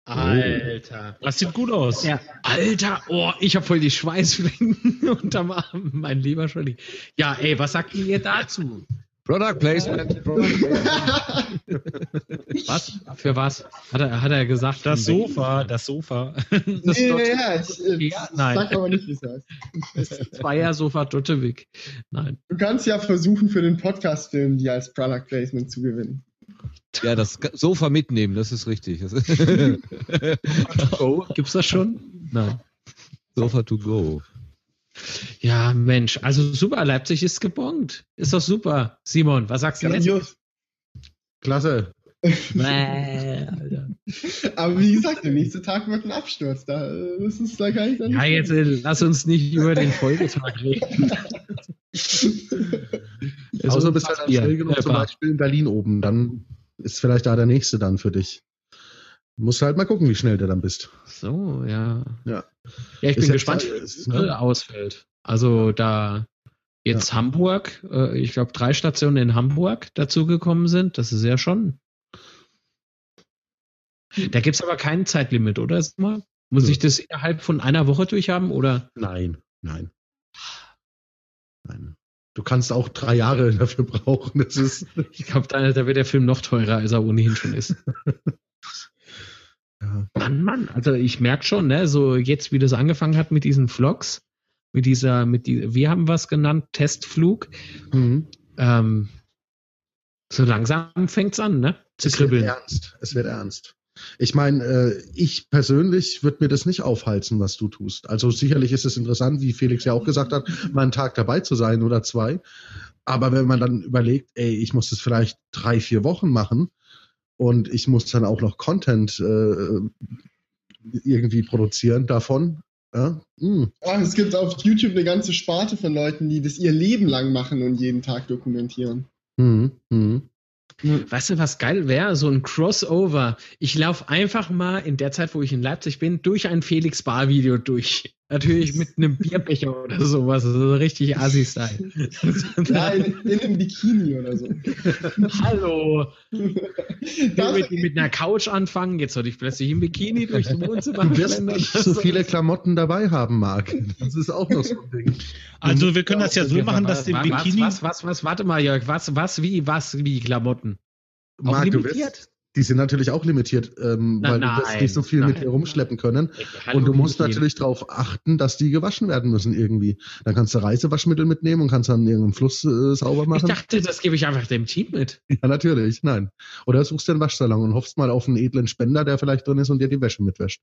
Alter. Das sieht gut aus. Ja, Alter, oh, ich habe voll die Schweißflecken unterm Arm, mein lieber Scholli. Ja, ey, was sagt ihr dazu? Product Placement. Product Placement. Was? Für was? Hat er, hat er gesagt? Das Sofa, das Sofa. Das ja, ja, ich, äh, Ja, nein. sag aber nicht, wie es heißt. Das Zweier-Sofa Dottewig. Nein. Du kannst ja versuchen, für den Podcast-Film die als Product Placement zu gewinnen. Ja, das Sofa mitnehmen, das ist richtig. Oh, gibt's das schon? Nein. Sofa to go. Ja, Mensch, also super, Leipzig ist gebongt. Ist doch super. Simon, was sagst du jetzt? Klasse. Aber wie gesagt, der nächste Tag wird ein Absturz. Da, äh, ist da gar nicht Ja, jetzt äh, lass uns nicht über den Folgetag reden. Außer bist halt Bier. schnell genug, zum. Beispiel in Berlin oben. Dann ist vielleicht da der nächste dann für dich. Musst halt mal gucken, wie schnell du dann bist. So, ja. Ja. Ja, ich Ist bin gespannt, Zeit- wie es ne? ausfällt. Also da jetzt Hamburg, äh, ich glaube drei Stationen in Hamburg dazugekommen sind, das ist ja schon. Da gibt's aber kein Zeitlimit, oder? Muss ich das innerhalb von einer Woche durchhaben oder? Nein, nein. Du kannst auch drei Jahre dafür brauchen. Das ist. Ich glaube, da, da wird der Film noch teurer, als er ohnehin schon ist. Ja. Mann, Mann, also ich merke schon, ne, so jetzt, wie das angefangen hat mit diesen Vlogs, mit dieser, mit die, wir haben was genannt, Testflug, Mhm. ähm, so langsam fängt's an, ne, zu Es wird kribbeln. ernst. Es wird ernst. Ich meine, äh, ich persönlich würde mir das nicht aufhalten, was du tust. Also sicherlich ist es interessant, wie Felix ja auch gesagt hat, mal einen Tag dabei zu sein oder zwei. Aber wenn man dann überlegt, ey, ich muss das vielleicht drei, vier Wochen machen, und ich muss dann auch noch Content äh, irgendwie produzieren davon. Ja? Ach, es gibt auf YouTube eine ganze Sparte von Leuten, die das ihr Leben lang machen und jeden Tag dokumentieren. Hm, hm. Weißt du, was geil wäre? So ein Crossover. Ich laufe einfach mal in der Zeit, wo ich in Leipzig bin, durch ein Felix Bar Video durch. Natürlich mit einem Bierbecher oder sowas. Also richtig Assi-Style. Ja, in, in einem Bikini oder so. Hallo. Das, mit, mit einer Couch anfangen, jetzt soll ich plötzlich im Bikini durchs Wohnzimmer Du wirst nicht so viele Klamotten dabei haben, Marc. Das ist auch noch so ein Ding. Also wir können das ja so machen, dass dem was, Bikini. Was, was, was, was, warte mal, Jörg, was, was, wie, was, wie Klamotten? Auch Marc, du limitiert? Die sind natürlich auch limitiert, ähm, Na, weil du wirst nein, nicht so viel mit nein. dir rumschleppen können. Und du musst natürlich darauf achten, dass die gewaschen werden müssen irgendwie. Dann kannst du Reisewaschmittel mitnehmen und kannst dann irgendeinen Fluss äh, sauber Ich machen. dachte, das gebe ich einfach dem Team mit. Ja, natürlich, nein. Oder suchst dir einen Waschsalon und hoffst mal auf einen edlen Spender, der vielleicht drin ist und dir die Wäsche mitwäscht.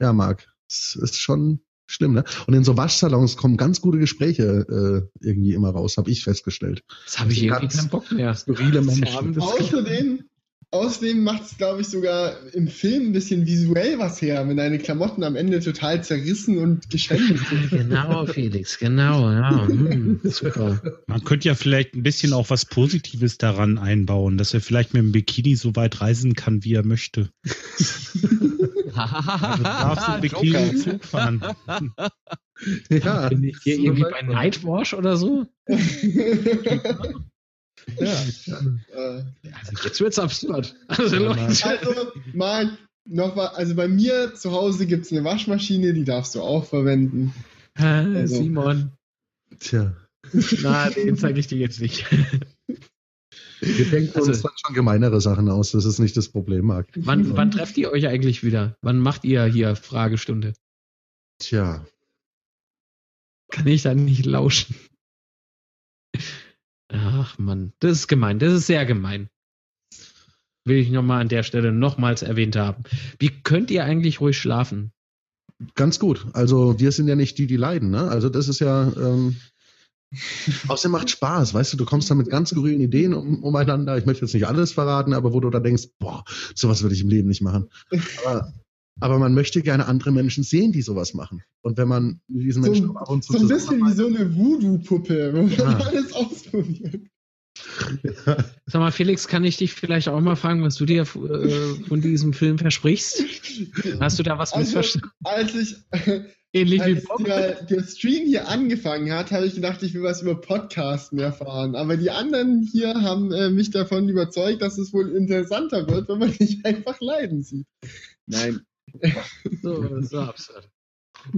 Ja, Marc, das ist schon schlimm, ne? Und in so Waschsalons kommen ganz gute Gespräche äh, irgendwie immer raus, habe ich festgestellt. Das habe ich irgendwie keinen Bock mehr. Skurrile Menschen. Außerdem, außerdem macht es, glaube ich, sogar im Film ein bisschen visuell was her, wenn deine Klamotten am Ende total zerrissen und geschändet sind. Genau, Felix, genau, ja. Hm, super. Man könnte ja vielleicht ein bisschen auch was Positives daran einbauen, dass er vielleicht mit dem Bikini so weit reisen kann, wie er möchte. Also darfst du Bikini. Zug fahren. Ja, Bin ich hier irgendwie bei. Nightwash oder so? Ja. Äh, Also jetzt wird's absurd. Also Leute, Also, mal, also bei mir zu Hause gibt es eine Waschmaschine, die darfst du auch verwenden. Also- Simon, Tja, na, den zeige ich dir jetzt nicht. wir denken Also- uns dann schon gemeinere Sachen aus. Das ist nicht das Problem, Marc. Wann, wann trefft ihr euch eigentlich wieder? Wann macht ihr hier Fragestunde? Tja, Kann ich da nicht lauschen? Ach Mann, das ist gemein, das ist sehr gemein. Will ich nochmal an der Stelle nochmals erwähnt haben. Wie könnt ihr eigentlich ruhig schlafen? ganz gut. Also wir sind ja nicht die, die leiden, ne? Also das ist ja. Ähm, Außerdem macht Spaß, weißt du, du kommst dann mit ganz skurrilen Ideen um, umeinander. Ich möchte jetzt nicht alles verraten, aber wo du da denkst, boah, sowas würde ich im Leben nicht machen. Aber, aber man möchte gerne andere Menschen sehen, die sowas machen. Und wenn man mit diesen So- Menschen ab und zu So ein bisschen wie so eine Voodoo-Puppe, wo man Ja. alles ausprobiert. Sag mal, Felix, kann ich dich vielleicht auch mal fragen, was du dir äh, von diesem Film versprichst? Hast du da was Also, missverstanden? als ich, Ähnlich wie als Bob? der, der Stream hier angefangen hat, habe ich gedacht, ich will was über Podcasten erfahren. Aber die anderen hier haben äh, mich davon überzeugt, dass es wohl interessanter wird, wenn man nicht einfach leiden sieht. Nein, So, so absurd.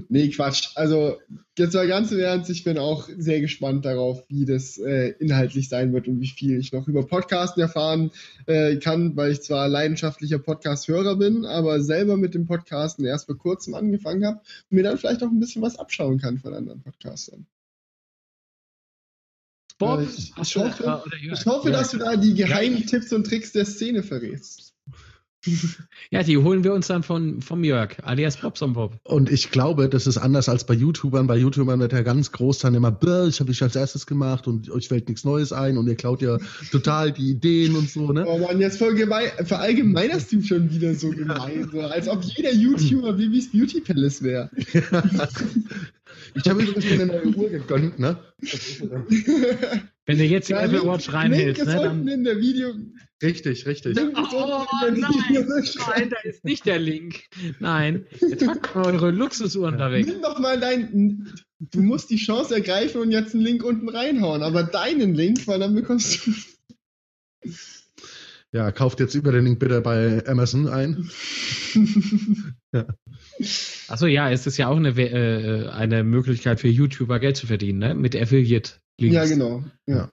nee, Quatsch. Also, jetzt mal ganz im Ernst, ich bin auch sehr gespannt darauf, wie das äh, inhaltlich sein wird und wie viel ich noch über Podcasten erfahren äh, kann, weil ich zwar leidenschaftlicher Podcast-Hörer bin, aber selber mit dem Podcasten erst vor kurzem angefangen habe und mir dann vielleicht auch ein bisschen was abschauen kann von anderen Podcastern. Bob, Äh, ich- ich hoffe-? Ich hoffe, dass du da die geheimen Tipps und Tricks der Szene verrätst. Ja, die holen wir uns dann von, vom Jörg, alias Bobson Bob. Und ich glaube, das ist anders als bei YouTubern. Bei YouTubern wird ja ganz groß dann immer, "Bäh, ich habe ich als erstes gemacht und euch fällt nichts Neues ein und ihr klaut ja total die Ideen und so, ne? Oh Mann, jetzt verallgemeinerst du schon wieder so gemein, so, als ob jeder YouTuber Bibis Beauty Palace wäre. Ich habe übrigens mir eine neue Uhr gegönnt, ne? Wenn du jetzt die Ja, Apple Watch reinhältst, ne, dann. in der Video. Richtig, richtig. Oh, der nein, nein, da ist nicht der Link. Nein, jetzt packt mal eure Luxusuhren da weg. Nimm doch mal dein. Du musst die Chance ergreifen und jetzt einen Link unten reinhauen, aber deinen Link, weil dann bekommst du. Ja, kauft jetzt über den Link bitte bei Amazon ein. Achso, ja, es ist ja auch eine, We- äh, eine Möglichkeit für YouTuber Geld zu verdienen, ne? Mit Affiliate-Links. ja, genau. Ja.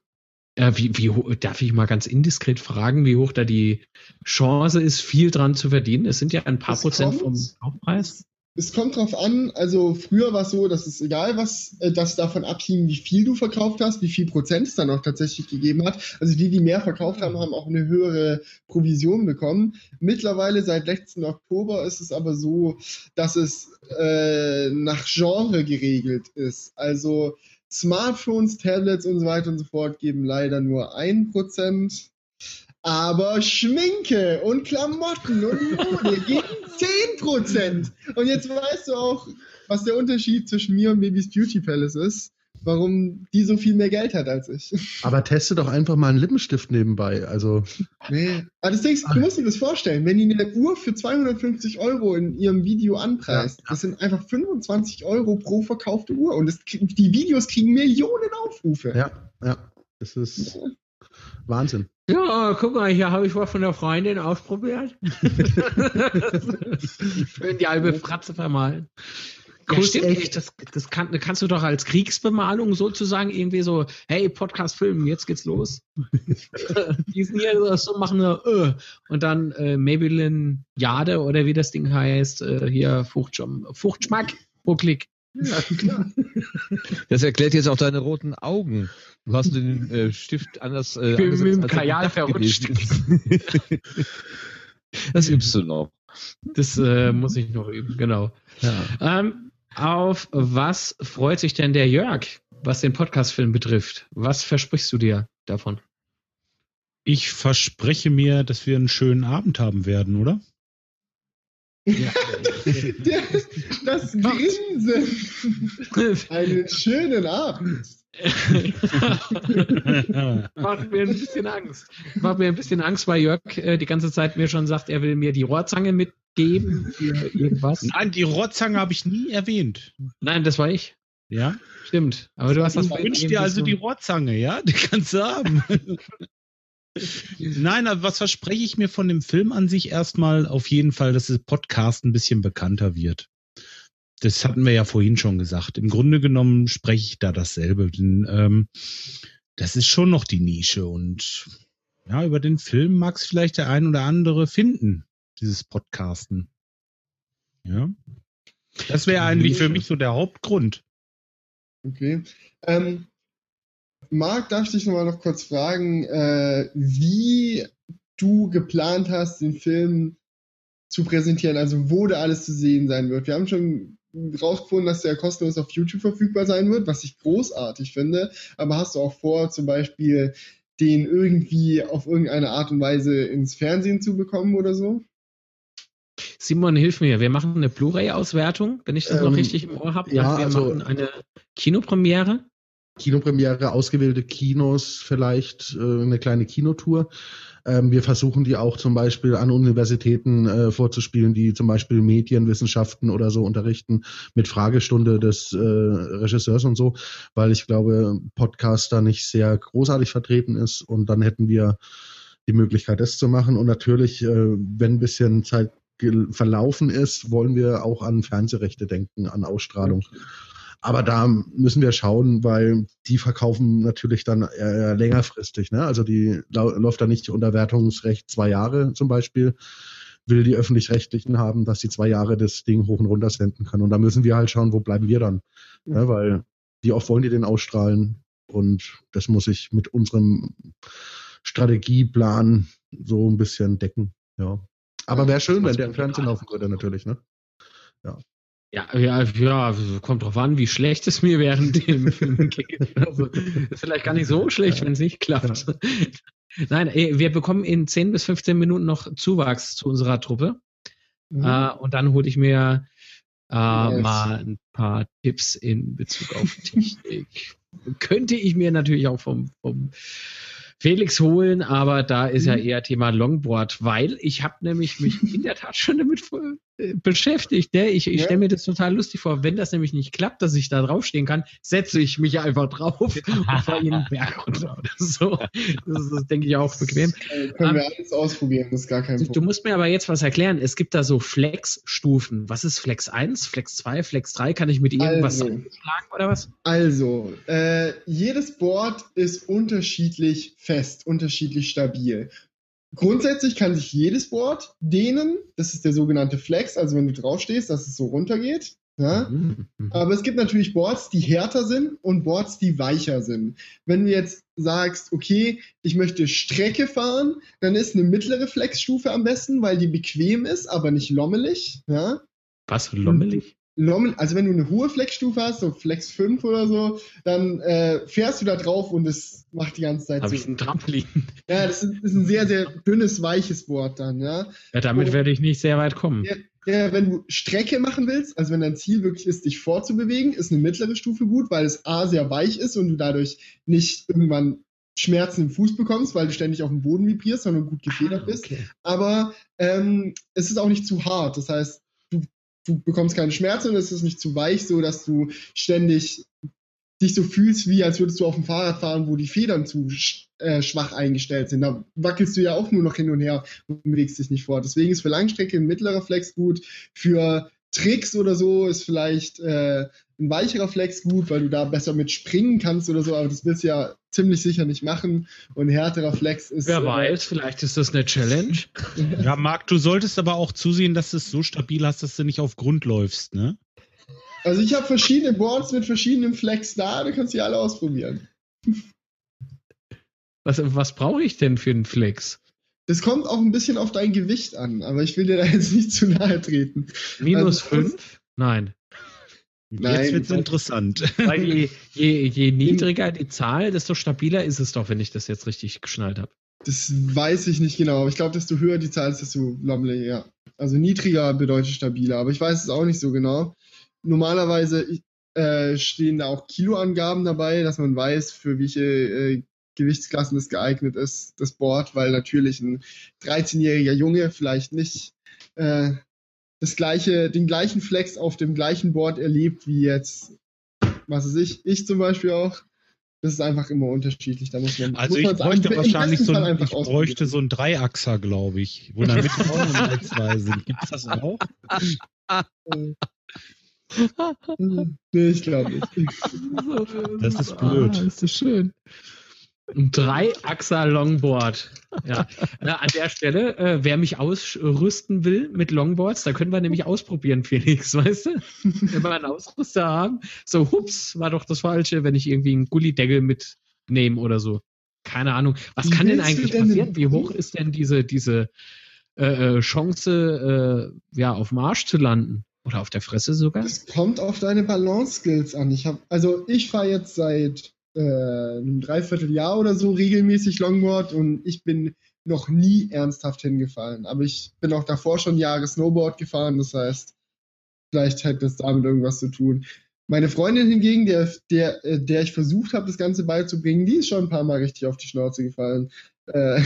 Äh, wie, wie, darf ich mal ganz indiskret fragen, wie hoch da die Chance ist, viel dran zu verdienen? Es sind ja ein paar Es Prozent kommt. vom Kaufpreis. Es kommt drauf an, also früher war es so, dass es egal was, äh, dass davon abhing, wie viel du verkauft hast, wie viel Prozent es dann auch tatsächlich gegeben hat. Also die, die mehr verkauft haben, haben auch eine höhere Provision bekommen. Mittlerweile seit letzten Oktober ist es aber so, dass es äh, nach Genre geregelt ist. Also Smartphones, Tablets und so weiter und so fort geben leider nur ein Prozent. Aber Schminke und Klamotten und Mode geben 10%. Und jetzt weißt du auch, was der Unterschied zwischen mir und Babys Beauty Palace ist. Warum die so viel mehr Geld hat als ich. Aber teste doch einfach mal einen Lippenstift nebenbei. Also, Nee. Aber das Ding du musst dir das vorstellen, wenn die eine Uhr für 250 Euro in ihrem Video anpreist, Ja. das sind einfach 25 Euro pro verkaufte Uhr. Und das, die Videos kriegen Millionen Aufrufe. ja, ja. Das ist Wahnsinn. Ja, guck mal, hier habe ich was von der Freundin ausprobiert. Schön die halbe Fratze vermalen. Ja, stimmt, echt. das, das kann, kannst du doch als Kriegsbemalung sozusagen irgendwie so, hey, Podcast filmen, jetzt geht's los. Die sind hier so- machen eine, äh, und dann äh, Maybelline Jade oder wie das Ding heißt, äh, hier Fruchtschum, Fruchtschmack pro Klick. Ja, klar. Das erklärt jetzt auch deine roten Augen. Du hast den äh, Stift anders äh, Ich bin angesetzt, mit dem Kajal verrutscht. das übst du noch. Das äh, muss ich noch üben, genau. Ja. Ähm, auf was freut sich denn der Jörg, was den Podcast-Film betrifft? Was versprichst du dir davon? Ich verspreche mir, dass wir einen schönen Abend haben werden, oder? Der, das Grinsen. Einen schönen Abend. Macht mir ein bisschen Angst. Macht mir ein bisschen Angst, weil Jörg äh, die ganze Zeit mir schon sagt, er will mir die Rohrzange mitgeben für irgendwas. Nein, die Rohrzange habe ich nie erwähnt. Nein, das war ich. Ja? Stimmt. Aber du hast das Ich wünsche dir also die Rohrzange, ja? Die kannst du haben. Nein, aber was verspreche ich mir von dem Film an sich erstmal? Auf jeden Fall, dass das Podcast ein bisschen bekannter wird. Das hatten wir ja vorhin schon gesagt. Im Grunde genommen spreche ich da dasselbe. Denn, ähm, das ist schon noch die Nische und ja, über den Film mag es vielleicht der ein oder andere finden, dieses Podcasten. Ja. Das wäre eigentlich für mich so der Hauptgrund. Okay. Ähm, Marc, darf ich dich nochmal noch kurz fragen, äh, wie du geplant hast, den Film zu präsentieren, also wo da alles zu sehen sein wird. Wir haben schon rausgefunden, dass der kostenlos auf YouTube verfügbar sein wird, was ich großartig finde. Aber hast du auch vor, zum Beispiel den irgendwie auf irgendeine Art und Weise ins Fernsehen zu bekommen oder so? Simon, hilf mir. Wir machen eine Blu-ray-Auswertung, wenn ich das noch Ähm, richtig im Ohr habe. ja, wir also- machen eine Kinopremiere. Kinopremiere, ausgewählte Kinos, vielleicht äh, eine kleine Kinotour. Ähm, wir versuchen die auch zum Beispiel an Universitäten äh, vorzuspielen, die zum Beispiel Medienwissenschaften oder so unterrichten mit Fragestunde des äh, Regisseurs und so, weil ich glaube, Podcast da nicht sehr großartig vertreten ist und dann hätten wir die Möglichkeit, das zu machen. Und natürlich, äh, wenn ein bisschen Zeit verlaufen ist, wollen wir auch an Fernsehrechte denken, an Ausstrahlung. Aber da müssen wir schauen, weil die verkaufen natürlich dann eher längerfristig. Ne? Also die läuft da nicht unter Wertungsrecht zwei Jahre zum Beispiel. Will die öffentlich-rechtlichen haben, dass die zwei Jahre das Ding hoch und runter senden können. Und da müssen wir halt schauen, wo bleiben wir dann. Ne? Weil wie oft wollen die den ausstrahlen? Und das muss ich mit unserem Strategieplan so ein bisschen decken. Ja. Aber wäre schön, wenn der im Fernsehen laufen würde, natürlich, ne? Ja, ja, ja, kommt drauf an, wie schlecht es mir während dem Film geht. Also, ist vielleicht gar nicht so schlecht, wenn es nicht klappt. Nein, ey, wir bekommen in 10 bis 15 Minuten noch Zuwachs zu unserer Truppe. Äh, und dann hole ich mir äh, Yes. mal ein paar Tipps in Bezug auf Technik. Könnte ich mir natürlich auch vom, vom Felix holen, aber da ist ja eher Thema Longboard, weil ich habe nämlich mich in der Tat schon damit voll, äh, beschäftigt. Ne? Ich, ich Ja. stelle mir das total lustig vor. Wenn das nämlich nicht klappt, dass ich da draufstehen kann, setze ich mich einfach drauf und fahre ihn den Berg runter oder so. Das ist, das denke ich, auch bequem. Äh, können wir alles ausprobieren, das ist gar kein Du, du Problem. musst mir aber jetzt was erklären. Es gibt da so Flex-Stufen. Was ist Flex 1, Flex 2, Flex 3? Kann ich mit irgendwas Also. schlagen oder was? Also, äh, jedes Board ist unterschiedlich fest, unterschiedlich stabil. Grundsätzlich kann sich jedes Board dehnen. Das ist der sogenannte Flex, also wenn du draufstehst, dass es so runtergeht. Ja? Mhm. Aber es gibt natürlich Boards, die härter sind und Boards, die weicher sind. Wenn du jetzt sagst, okay, ich möchte Strecke fahren, dann ist eine mittlere Flexstufe am besten, weil die bequem ist, aber nicht lommelig. Ja? Was? Lommelig? Also wenn du eine hohe Flexstufe hast, so Flex 5 oder so, dann äh, fährst du da drauf und es macht die ganze Zeit Habe so. ich ein Trampolin. Ja, das ist, ist ein sehr, sehr dünnes, weiches Board dann, ja. Ja, damit werde ich nicht sehr weit kommen. Ja. Ja, wenn du Strecke machen willst, also wenn dein Ziel wirklich ist, dich vorzubewegen, ist eine mittlere Stufe gut, weil es A sehr weich ist und du dadurch nicht irgendwann Schmerzen im Fuß bekommst, weil du ständig auf dem Boden vibrierst, sondern gut gefedert bist. Okay. Aber ähm, es ist auch nicht zu hart. Das heißt, du, bekommst keine Schmerzen es ist nicht zu weich, so dass du ständig dich so fühlst, wie als würdest du auf dem Fahrrad fahren, wo die Federn zu äh, schwach eingestellt sind. Da wackelst du ja auch nur noch hin und her und bewegst dich nicht fort. Deswegen ist für Langstrecke ein mittlerer Flex gut. Für Tricks oder so ist vielleicht äh, ein weicherer Flex gut, weil du da besser mit springen kannst oder so, aber das willst du ja ziemlich sicher nicht machen. Und ein härterer Flex ist. Wer äh, weiß, vielleicht ist das eine Challenge. Ja, Marc, du solltest aber auch zusehen, dass du es so stabil hast, dass du nicht auf Grund läufst, ne? Also ich habe verschiedene Boards mit verschiedenen Flex da, du kannst die alle ausprobieren. Was, was brauche ich denn für einen Flex? Das kommt auch ein bisschen auf dein Gewicht an, aber ich will dir da jetzt nicht zu nahe treten. Minus Also- 5? Nein. Nein. Jetzt wird's interessant. Weil je, je, je niedriger die Zahl, desto stabiler ist es doch, wenn ich das jetzt richtig geschnallt habe. Das weiß ich nicht genau, aber ich glaube, desto höher die Zahl ist, desto lonely, ja. Also niedriger bedeutet stabiler, aber ich weiß es auch nicht so genau. Normalerweise äh, stehen da auch Kiloangaben dabei, dass man weiß, für welche äh, Gewichtsklassen es geeignet ist, das Board, weil natürlich ein 13-jähriger Junge vielleicht nicht äh, das gleiche, den gleichen Flex auf dem gleichen Board erlebt wie jetzt, was weiß ich, ich zum Beispiel auch. Das ist einfach immer unterschiedlich. Da muss man, Also muss ich bräuchte im wahrscheinlich so ein, einfach ich bräuchte so ein Dreiachser, glaube ich, wo dann mit auch nochmal zwei sind. Gibt's das auch? Nee, ich glaube nicht. Das ist blöd. Ah, ist das schön. Ein Dreiachser Longboard. Ja. Na, an der Stelle, äh, wer mich ausrüsten will mit Longboards, da können wir nämlich ausprobieren, Felix, weißt du? Wenn wir einen Ausrüster haben, so, hups, war doch das Falsche, wenn ich irgendwie einen Gullideckel mitnehme oder so. Keine Ahnung. Was Wie kann denn eigentlich denn passieren? Wie hoch ist denn diese, diese äh, äh, Chance, äh, ja, auf dem Arsch zu landen? Oder auf der Fresse sogar? Das kommt auf deine Balance-Skills an. Ich hab, also ich fahre jetzt seit äh, einem Dreivierteljahr oder so regelmäßig Longboard und ich bin noch nie ernsthaft hingefallen. Aber ich bin auch davor schon Jahre Snowboard gefahren, das heißt, vielleicht hat das damit irgendwas zu tun. Meine Freundin hingegen, der, der, äh, der ich versucht habe, das Ganze beizubringen, die ist schon ein paar Mal richtig auf die Schnauze gefallen. Äh,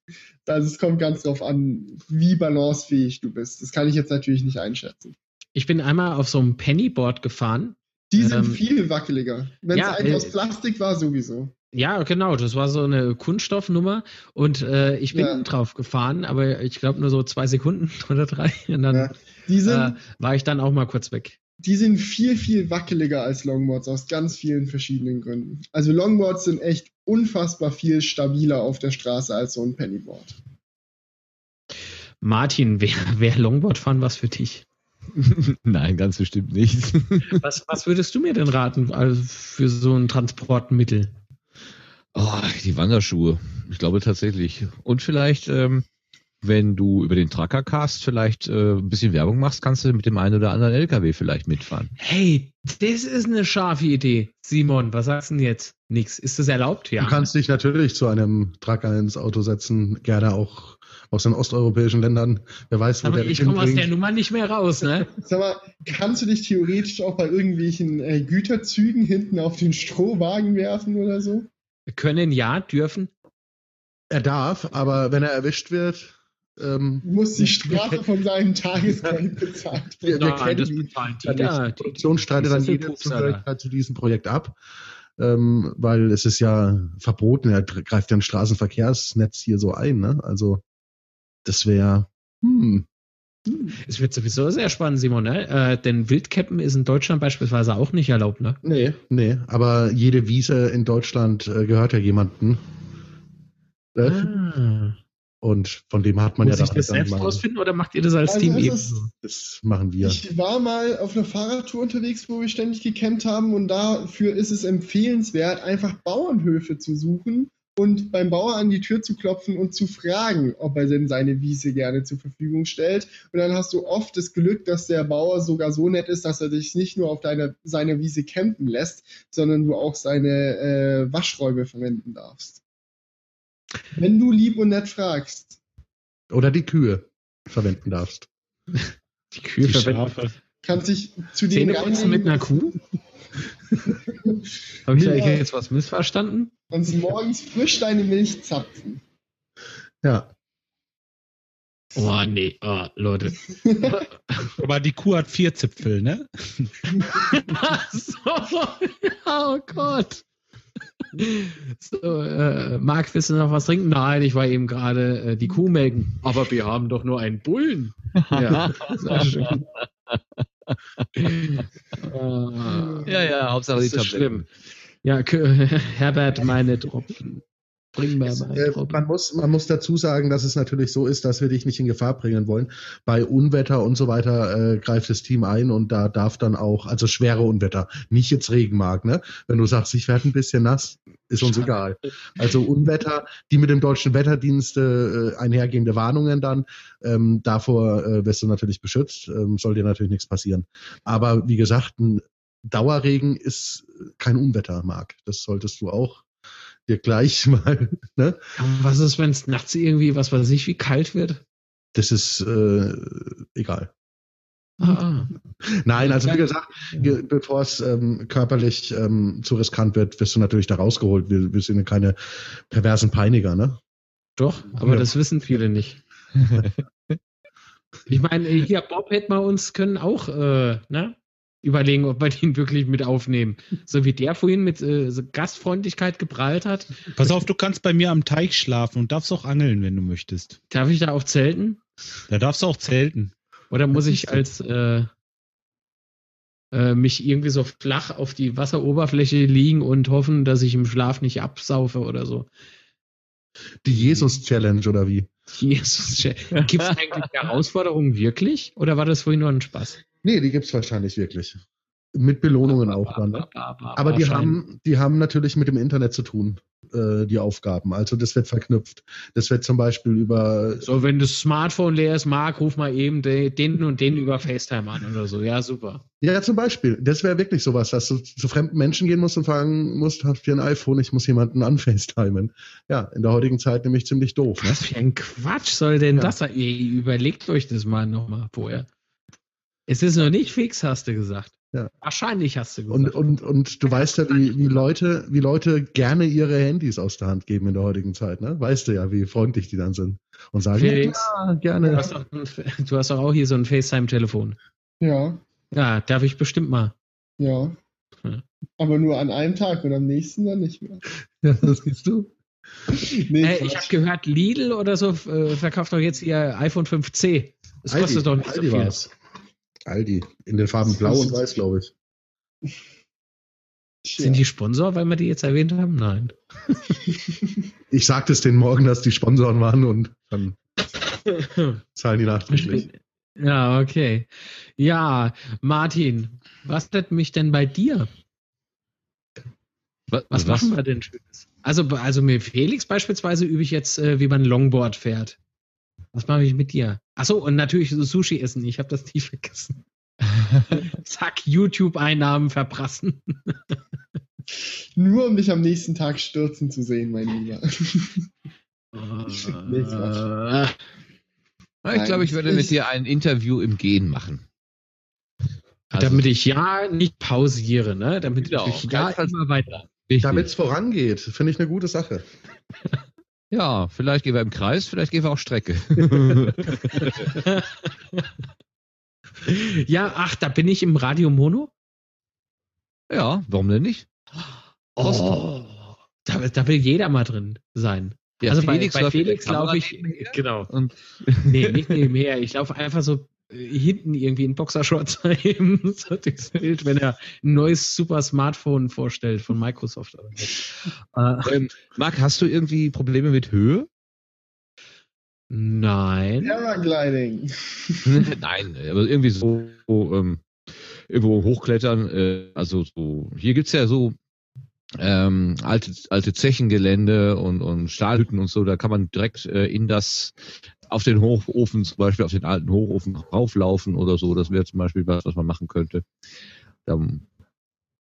also es kommt ganz drauf an, wie balancefähig du bist. Das kann ich jetzt natürlich nicht einschätzen. Ich bin einmal auf so einem Pennyboard gefahren. Die sind Ähm, viel wackeliger. Wenn es ja, eins äh, aus Plastik war, sowieso. Ja, genau, das war so eine Kunststoffnummer und äh, ich bin Ja. drauf gefahren, aber ich glaube nur so zwei Sekunden oder drei und dann Ja. Die, sind, äh, war ich dann auch mal kurz weg. die sind viel, viel wackeliger als Longboards aus ganz vielen verschiedenen Gründen. Also Longboards sind echt unfassbar viel stabiler auf der Straße als so ein Pennyboard. Martin, wer, wer Longboard fahren was für dich? Nein, ganz bestimmt nicht. Was, was würdest du mir denn raten also für so ein Transportmittel? Oh, die Wanderschuhe. Ich glaube tatsächlich. Und vielleicht, ähm, wenn du über den Truckercast vielleicht äh, ein bisschen Werbung machst, kannst du mit dem einen oder anderen LKW vielleicht mitfahren. Hey, das ist eine scharfe Idee. Simon, was sagst du denn jetzt? Nix. Ist das erlaubt? Ja. Du kannst dich natürlich zu einem Trucker ins Auto setzen, gerne auch aus den osteuropäischen Ländern. Wer weiß, wo aber der ich komme aus der. Nummer nicht mehr raus, ne? Sag mal, kannst du dich theoretisch auch bei irgendwelchen äh, Güterzügen hinten auf den Strohwagen werfen oder so? Können ja, dürfen. Er darf, aber wenn er erwischt wird, ähm, Du musst die Strafe von seinem Tagesgeld bezahlen. wir, wir Nein, kennen das die, bezahlen die Ja, da. die Produktion streitet dann jede. Zugehörigkeit zu diesem Projekt ab, ähm, weil es ist ja verboten, er greift ja ein Straßenverkehrsnetz hier so ein, ne? Also das wäre, hm, Es wird sowieso sehr spannend, Simon, ne? Äh, denn Wildcappen ist in Deutschland beispielsweise auch nicht erlaubt, ne? nee, nee, aber jede Wiese in Deutschland äh, gehört ja jemandem. Äh, Ah. Und von dem hat man Muss ja ich das dann selbst rausfinden oder macht ihr das als Also Team eben? Das machen wir. Ich war mal auf einer Fahrradtour unterwegs, wo wir ständig gecampt haben und dafür ist es empfehlenswert, einfach Bauernhöfe zu suchen, und beim Bauer an die Tür zu klopfen und zu fragen, ob er denn seine Wiese gerne zur Verfügung stellt. Und dann hast du oft das Glück, dass der Bauer sogar so nett ist, dass er dich nicht nur auf deiner, seiner Wiese campen lässt, sondern du auch seine äh, Waschräume verwenden darfst. Wenn du lieb und nett fragst. Oder die Kühe verwenden darfst. Die Kühe Die verwenden. Schafe. Kannst dich zu denen mit einer Kuh? Habe ich da Ja. jetzt was missverstanden? Und morgens frisch deine Milch zapfen. Ja. Oh, nee, oh, Leute. Aber die Kuh hat vier Zipfel, ne? Ach so. Oh Gott. So, äh, Marc, willst du noch was trinken? Nein, ich war eben gerade äh, die Kuh melken. Aber wir haben doch nur einen Bullen. Ja, sehr schön. Ja, ja, Hauptsache das die ist Tabletten. schlimm. Ja, Herbert, meine Tropfen. Bring mir meine Äh, Tropfen. man, muss, man muss dazu sagen, dass es natürlich so ist, dass wir dich nicht in Gefahr bringen wollen. Bei Unwetter und so weiter äh, greift das Team ein und da darf dann auch, also schwere Unwetter, nicht jetzt Regenmark, ne? Wenn du sagst, ich werde ein bisschen nass, ist uns egal. Also Unwetter, die mit dem deutschen Wetterdienst äh, einhergehende Warnungen dann, ähm, davor äh, wirst du natürlich beschützt, ähm, soll dir natürlich nichts passieren. Aber wie gesagt, ein Dauerregen ist kein Unwetter, Marc. Das solltest du auch dir gleich mal, ne? Aber was ist, wenn es nachts irgendwie, was weiß ich, wie kalt wird? Das ist äh, egal. Ah, ah. Nein, also wie gesagt, ge- bevor es ähm, körperlich ähm, zu riskant wird, wirst du natürlich da rausgeholt. Wir, wir sind ja keine perversen Peiniger, ne? Doch, aber Ja. das wissen viele nicht. ich meine, hier, Bob hätte mal uns können auch äh, ne, überlegen, ob wir den wirklich mit aufnehmen. So wie der vorhin mit äh, so Gastfreundlichkeit geprahlt hat. Pass auf, du kannst bei mir am Teich schlafen und darfst auch angeln, wenn du möchtest. Darf ich da auf Zelten? Da darfst du auch zelten. Oder muss ich als äh, äh, mich irgendwie so flach auf die Wasseroberfläche liegen und hoffen, dass ich im Schlaf nicht absaufe oder so? Die Jesus-Challenge oder wie? Jesus, gibt es eigentlich Herausforderungen wirklich? Oder war das vorhin nur ein Spaß? Nee, die gibt's wahrscheinlich wirklich. Mit Belohnungen auch dann. Ne? Aber die haben, die haben natürlich mit dem Internet zu tun, äh, die Aufgaben. Also das wird verknüpft. Das wird zum Beispiel über So, wenn das Smartphone leer ist, Marc, ruf mal eben de, den und den über FaceTime an oder so. Ja, super. Ja, zum Beispiel. Das wäre wirklich sowas, dass du zu fremden Menschen gehen musst und fragen musst, hast du ein iPhone? Ich muss jemanden anfacetimen. Ja, in der heutigen Zeit nämlich ziemlich doof. Ne? Was für ein Quatsch soll denn Ja. das sein? Ihr überlegt euch das mal nochmal vorher. Es ist noch nicht fix, hast du gesagt. Ja. Wahrscheinlich hast du gesagt. Und, und, und du weißt ja, wie, wie, Leute, wie Leute gerne ihre Handys aus der Hand geben in der heutigen Zeit. Ne? Weißt du ja, wie freundlich die dann sind. Und sagen, Felix, ja, du, gerne. hast doch ein, du hast doch auch hier so ein FaceTime-Telefon. Ja, Ja, darf ich bestimmt mal. ja. Aber nur an einem Tag und am nächsten dann nicht mehr. Ja, das siehst du. Nee, Äh, ich habe gehört, Lidl oder so äh, verkauft doch jetzt ihr iPhone 5C. Das kostet doch nicht so Aldi viel. war's. Aldi. In den Farben blau und weiß, glaube ich. Sind die Sponsor, weil wir die jetzt erwähnt haben? Nein. Ich sagte es denen morgen, dass die Sponsoren waren und dann zahlen die nachträglich. Ja, okay. Ja, Martin, was hat mich denn bei dir? Was, Was, machen wir denn Schönes? Also, also mit Felix beispielsweise übe ich jetzt, äh, wie man Longboard fährt. Was mache ich mit dir? Achso, und natürlich so Sushi essen. Ich habe das nie vergessen. Zack, YouTube-Einnahmen verprassen. Nur um dich am nächsten Tag stürzen zu sehen, mein Lieber. Nee, Ja, ich glaube, ich werde mit dir ein Interview im Gehen machen. Also, damit ich ja nicht pausiere, ne? Damit Genau, ich ja immer weiter. Damit es vorangeht, finde ich eine gute Sache. Ja, vielleicht gehen wir im Kreis, vielleicht gehen wir auch Strecke. Ja, ach, da bin ich im Radio Mono. ja, warum denn nicht? Oh, da, da will jeder mal drin sein. Ja, also bei, bei mit Felix laufe ich, nebenher genau. Und Nee, nicht nebenher. Ich laufe einfach so hinten irgendwie in Boxershorts eben so durchs Bild, wenn er ein neues super Smartphone vorstellt von Microsoft. Äh, ähm, Marc, hast du irgendwie Probleme mit Höhe? nein. Paragliding. Nein, aber irgendwie so ähm, irgendwo hochklettern. Äh, also so, hier gibt's ja so ähm, alte, alte Zechengelände und, und Stahlhütten und so, da kann man direkt äh, in das, auf den Hochofen, zum Beispiel auf den alten Hochofen rauflaufen oder so. Das wäre zum Beispiel was, was man machen könnte. Ähm,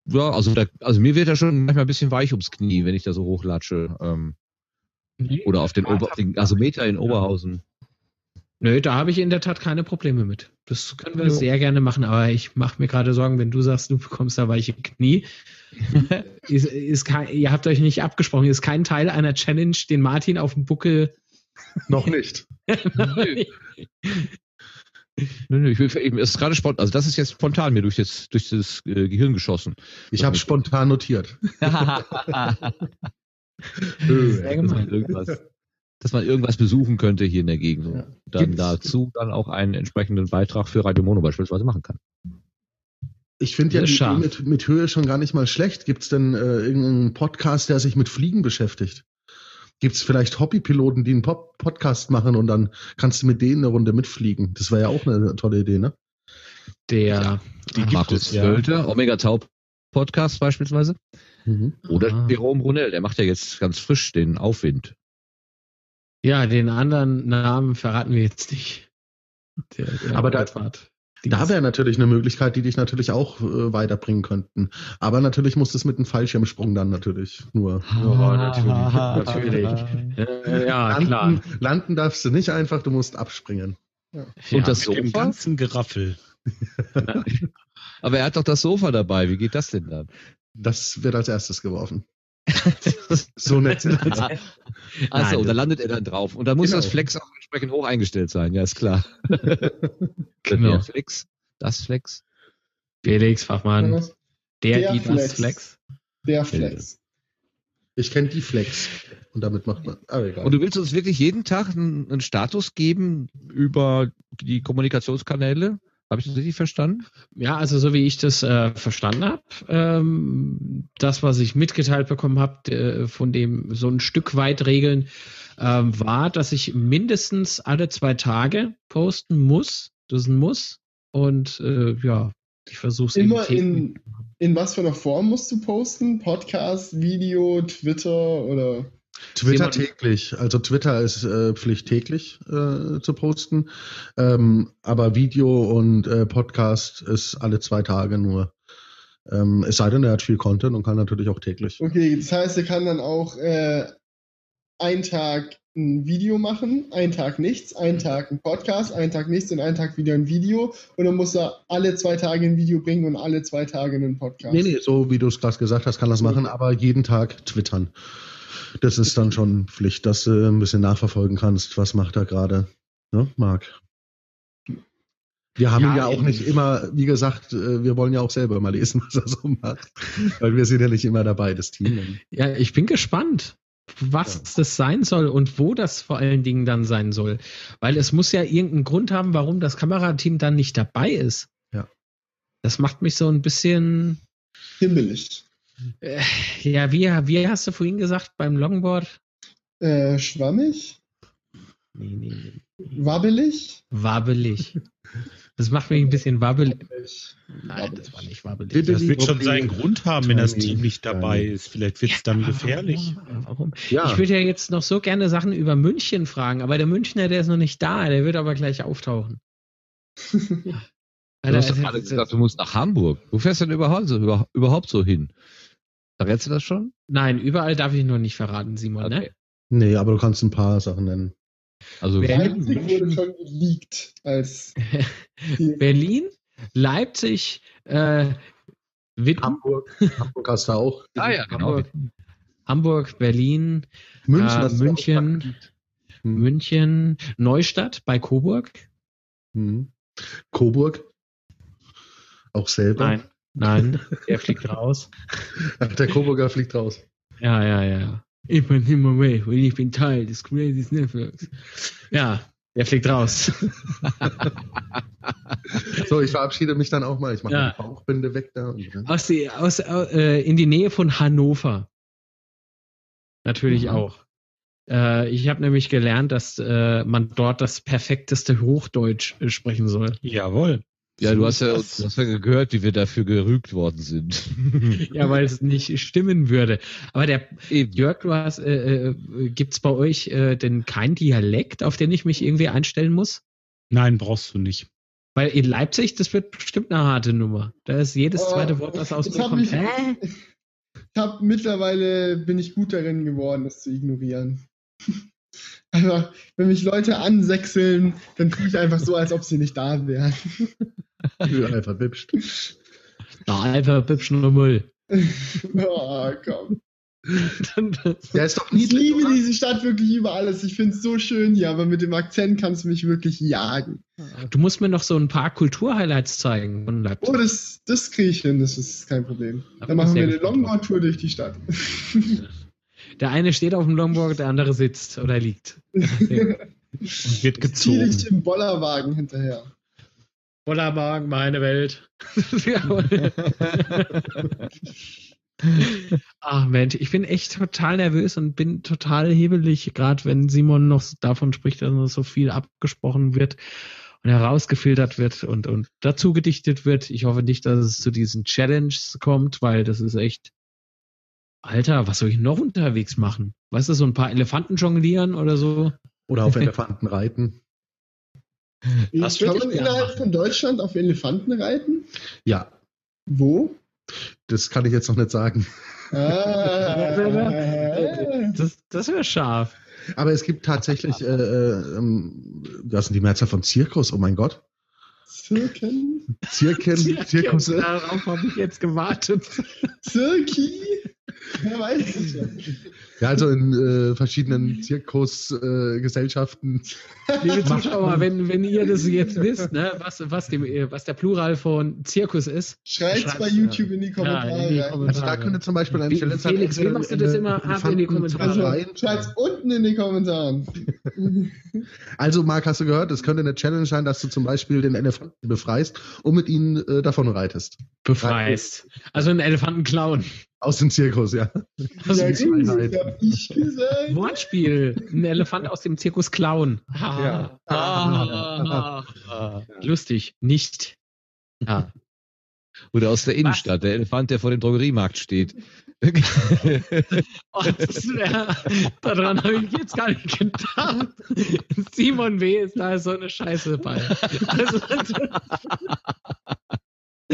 ja, also, da, also mir wird da schon manchmal ein bisschen weich ums Knie, wenn ich da so hochlatsche. Ähm, oder auf den, Ober, den Gasometer in Oberhausen. Nö, da habe ich in der Tat keine Probleme mit. Das können wir sehr gerne machen, aber ich mache mir gerade Sorgen, wenn du sagst, du bekommst da weiche Knie. ist, ist kein, ihr habt euch nicht abgesprochen, ist kein Teil einer Challenge, den Martin auf dem Buckel. Noch nicht. Nö, nö, ich will, es ist gerade spontan, also das ist jetzt spontan mir durch das, durch das äh, Gehirn geschossen. Ich habe spontan notiert. Sehr gemein. Irgendwas, dass man irgendwas besuchen könnte hier in der Gegend. Und Ja. dann Gibt's- dazu dann auch einen entsprechenden Beitrag für Radio Mono beispielsweise machen kann. Ich finde ja die. Idee mit, mit Höhe schon gar nicht mal schlecht. Gibt es denn äh, irgendeinen Podcast, der sich mit Fliegen beschäftigt? Gibt es vielleicht Hobbypiloten, die einen Pop Podcast machen und dann kannst du mit denen eine Runde mitfliegen? Das wäre ja auch eine tolle Idee, ne? Der Die gibt Markus es, ja. Völter, Omega Tau Podcast beispielsweise. Mhm. Oder Ah. Jerome Brunel, der macht ja jetzt ganz frisch den Aufwind. Ja, den anderen Namen verraten wir jetzt nicht. Der, der Aber da-. Da wäre natürlich eine Möglichkeit, die dich natürlich auch äh, weiterbringen könnten. Aber natürlich muss das mit einem Fallschirmsprung dann natürlich nur. Ja, natürlich. natürlich. Ja, klar. landen, landen darfst du nicht einfach, du musst abspringen. Ja. Und das Mit dem Sofa? ganzen Geraffel. Aber er hat doch das Sofa dabei. Wie geht das denn dann? Das wird als erstes geworfen. So nett. Achso, und da landet er dann drauf. Und da muss Genau. das Flex auch entsprechend hoch eingestellt sein, ja, ist klar. Genau. Der Flex, das Flex. Felix Fachmann, der, Der die, das Flex. Flex. Der Flex. Ich kenne die Flex. Und damit macht man. Aber egal. Und du willst uns wirklich jeden Tag einen, einen Status geben über die Kommunikationskanäle? Habe ich das richtig verstanden? Ja, also so wie ich das äh, verstanden habe, ähm, das, was ich mitgeteilt bekommen habe, äh, von dem so ein Stück weit Regeln, ähm, war, dass ich mindestens alle zwei Tage posten muss. Das ist ein Muss. Und äh, ja, ich versuche es Immer in, in was für einer Form musst du posten? Podcast, Video, Twitter oder? Twitter täglich. Also Twitter ist äh, Pflicht täglich äh, zu posten. Ähm, aber Video und äh, Podcast ist alle zwei Tage nur. Ähm, es sei denn, er hat viel Content und kann natürlich auch täglich. Okay, das heißt, er kann dann auch äh, einen Tag ein Video machen, einen Tag nichts, einen Tag ein Podcast, einen Tag nichts und einen Tag wieder ein Video. Und dann muss er alle zwei Tage ein Video bringen und alle zwei Tage einen Podcast. Nee, nee, so wie du es gerade gesagt hast, kann das machen, aber jeden Tag twittern. Das ist dann schon Pflicht, dass du ein bisschen nachverfolgen kannst, was macht er gerade. Ne, Marc? Wir haben Ja, ja, auch nicht immer, wie gesagt, äh, wir wollen ja auch selber mal lesen, was er so macht. Weil wir sind ja nicht immer dabei, das Team. Ja, ich bin gespannt, was Ja. das sein soll und wo das vor allen Dingen dann sein soll. Weil es muss ja irgendeinen Grund haben, warum das Kamerateam dann nicht dabei ist. Ja. Das macht mich so ein bisschen, Himmelig. Äh, ja, wie, wie hast du vorhin gesagt beim Longboard? Äh, schwammig? Nee, nee, nee. Wabbelig? Wabbelig. Das macht mich ein bisschen wabbelig. Nein, das war nicht wabbelig. Das wird schon Okay. seinen Grund haben, wenn das Team nicht dabei ist. Vielleicht wird es dann gefährlich. Warum? Warum? Ja, Ich würde ja jetzt noch so gerne Sachen über München fragen, aber der Münchner, der ist noch nicht da, der wird aber gleich auftauchen. Du hast doch es- gerade es- gesagt, du musst nach Hamburg. Wo fährst du denn überhaupt so, über, überhaupt so hin? Verrätst du das schon? Nein, überall darf ich noch nicht verraten, Simon. Ne? Okay. nee, aber du kannst ein paar Sachen nennen. Also Leipzig wurde schon geleakt als Berlin, Leipzig, äh, Witten, Hamburg. Hamburg hast du auch. Ah ja, genau. Hamburg, Hamburg, Berlin, München. äh, München. Hm. München, Neustadt bei Coburg. Hm. Coburg. Auch selber. Nein, nein, der fliegt raus. Ach, der Coburger fliegt raus. Ja, ja, ja. Ich bin immer weg, weil ich bin Teil des Crazy Networks. Ja, der fliegt raus. So, ich verabschiede mich dann auch mal. Ich mache Ja. die Bauchbinde weg da. Aus die, aus, äh, in die Nähe von Hannover. Natürlich Mhm. auch. Äh, ich habe nämlich gelernt, dass äh, man dort das perfekteste Hochdeutsch äh, sprechen soll. Jawohl. Ja, du hast ja, du hast ja gehört, wie wir dafür gerügt worden sind. Ja, weil es nicht stimmen würde. Aber der Eben. Jörg, du hast, äh, äh, gibt's bei euch äh, denn kein Dialekt, auf den ich mich irgendwie einstellen muss? Nein, brauchst du nicht. Weil in Leipzig, das wird bestimmt eine harte Nummer. Da ist jedes Oh, zweite Wort, das aus ich mir kommt. Hä? Ich hab mittlerweile bin ich gut darin geworden, das zu ignorieren. Einfach, wenn mich Leute ansechseln, dann tue ich einfach so, als ob sie nicht da wären. Einfach wipscht. Na, einfach Bibschen und Müll. oh, komm. Der ist doch Ich niedlich. liebe oder? diese Stadt wirklich über alles. Ich finde es so schön hier, aber mit dem Akzent kannst du mich wirklich jagen. Du musst mir noch so ein paar Kulturhighlights zeigen von Leipzig. Oh, das, das kriege ich hin, das ist kein Problem. Da Dann ich machen wir eine. Longboard-Tour durch die Stadt. Der eine steht auf dem Longboard, der andere sitzt oder liegt. Und wird gezogen. dem Bollerwagen hinterher. Voller Magen, meine Welt. Ach Mensch, ich bin echt total nervös und bin total hebelig, gerade wenn Simon noch davon spricht, dass noch so viel abgesprochen wird und herausgefiltert wird und, und dazu gedichtet wird. Ich hoffe nicht, dass es zu diesen Challenges kommt, weil das ist echt. Alter, was soll ich noch unterwegs machen? Weißt du, so ein paar Elefanten jonglieren oder so? Oder auf Elefanten reiten. Das Kann würd ich man innerhalb machen. von Deutschland auf Elefanten reiten? Ja, Wo? das kann ich jetzt noch nicht sagen. Ah, Das, das wäre scharf. Aber es gibt tatsächlich, äh, äh, ähm, das sind die Mehrzahl von Zirkus, oh mein Gott. Zirken? Zirken, Zirkus. Darauf habe ich jetzt gewartet. Zirki? Wer weiß es schon. Ja, also in äh, verschiedenen Zirkusgesellschaften. Äh. Liebe Zuschauer, wenn, wenn ihr das jetzt wisst, ne, was, was, dem, was der Plural von Zirkus ist. Schreibt's Schreibt's, bei ja. YouTube in die Kommentare Ja, in die. Kommentare. also da könnte zum Beispiel ein Wie- Challenge sein, Felix, wie machst du das eine immer? Hab in die Kommentare. Also, reiten. schreibt's unten in die Kommentaren. Also, Marc, hast du gehört, es könnte eine Challenge sein, dass du zum Beispiel den Elefanten befreist und mit ihnen äh, davon reitest. Befreist. Also einen Elefanten klauen. Aus dem Zirkus, ja. Aus ja, hab ich gesagt. Wortspiel. Ein Elefant aus dem Zirkus klauen. Ja. Ah. Lustig. Nicht. Oder aus der Innenstadt, der Elefant, der vor dem Drogeriemarkt steht. Oh, das wär, daran habe ich jetzt gar nicht gedacht. Simon W. ist da so eine Scheiße bei. Also,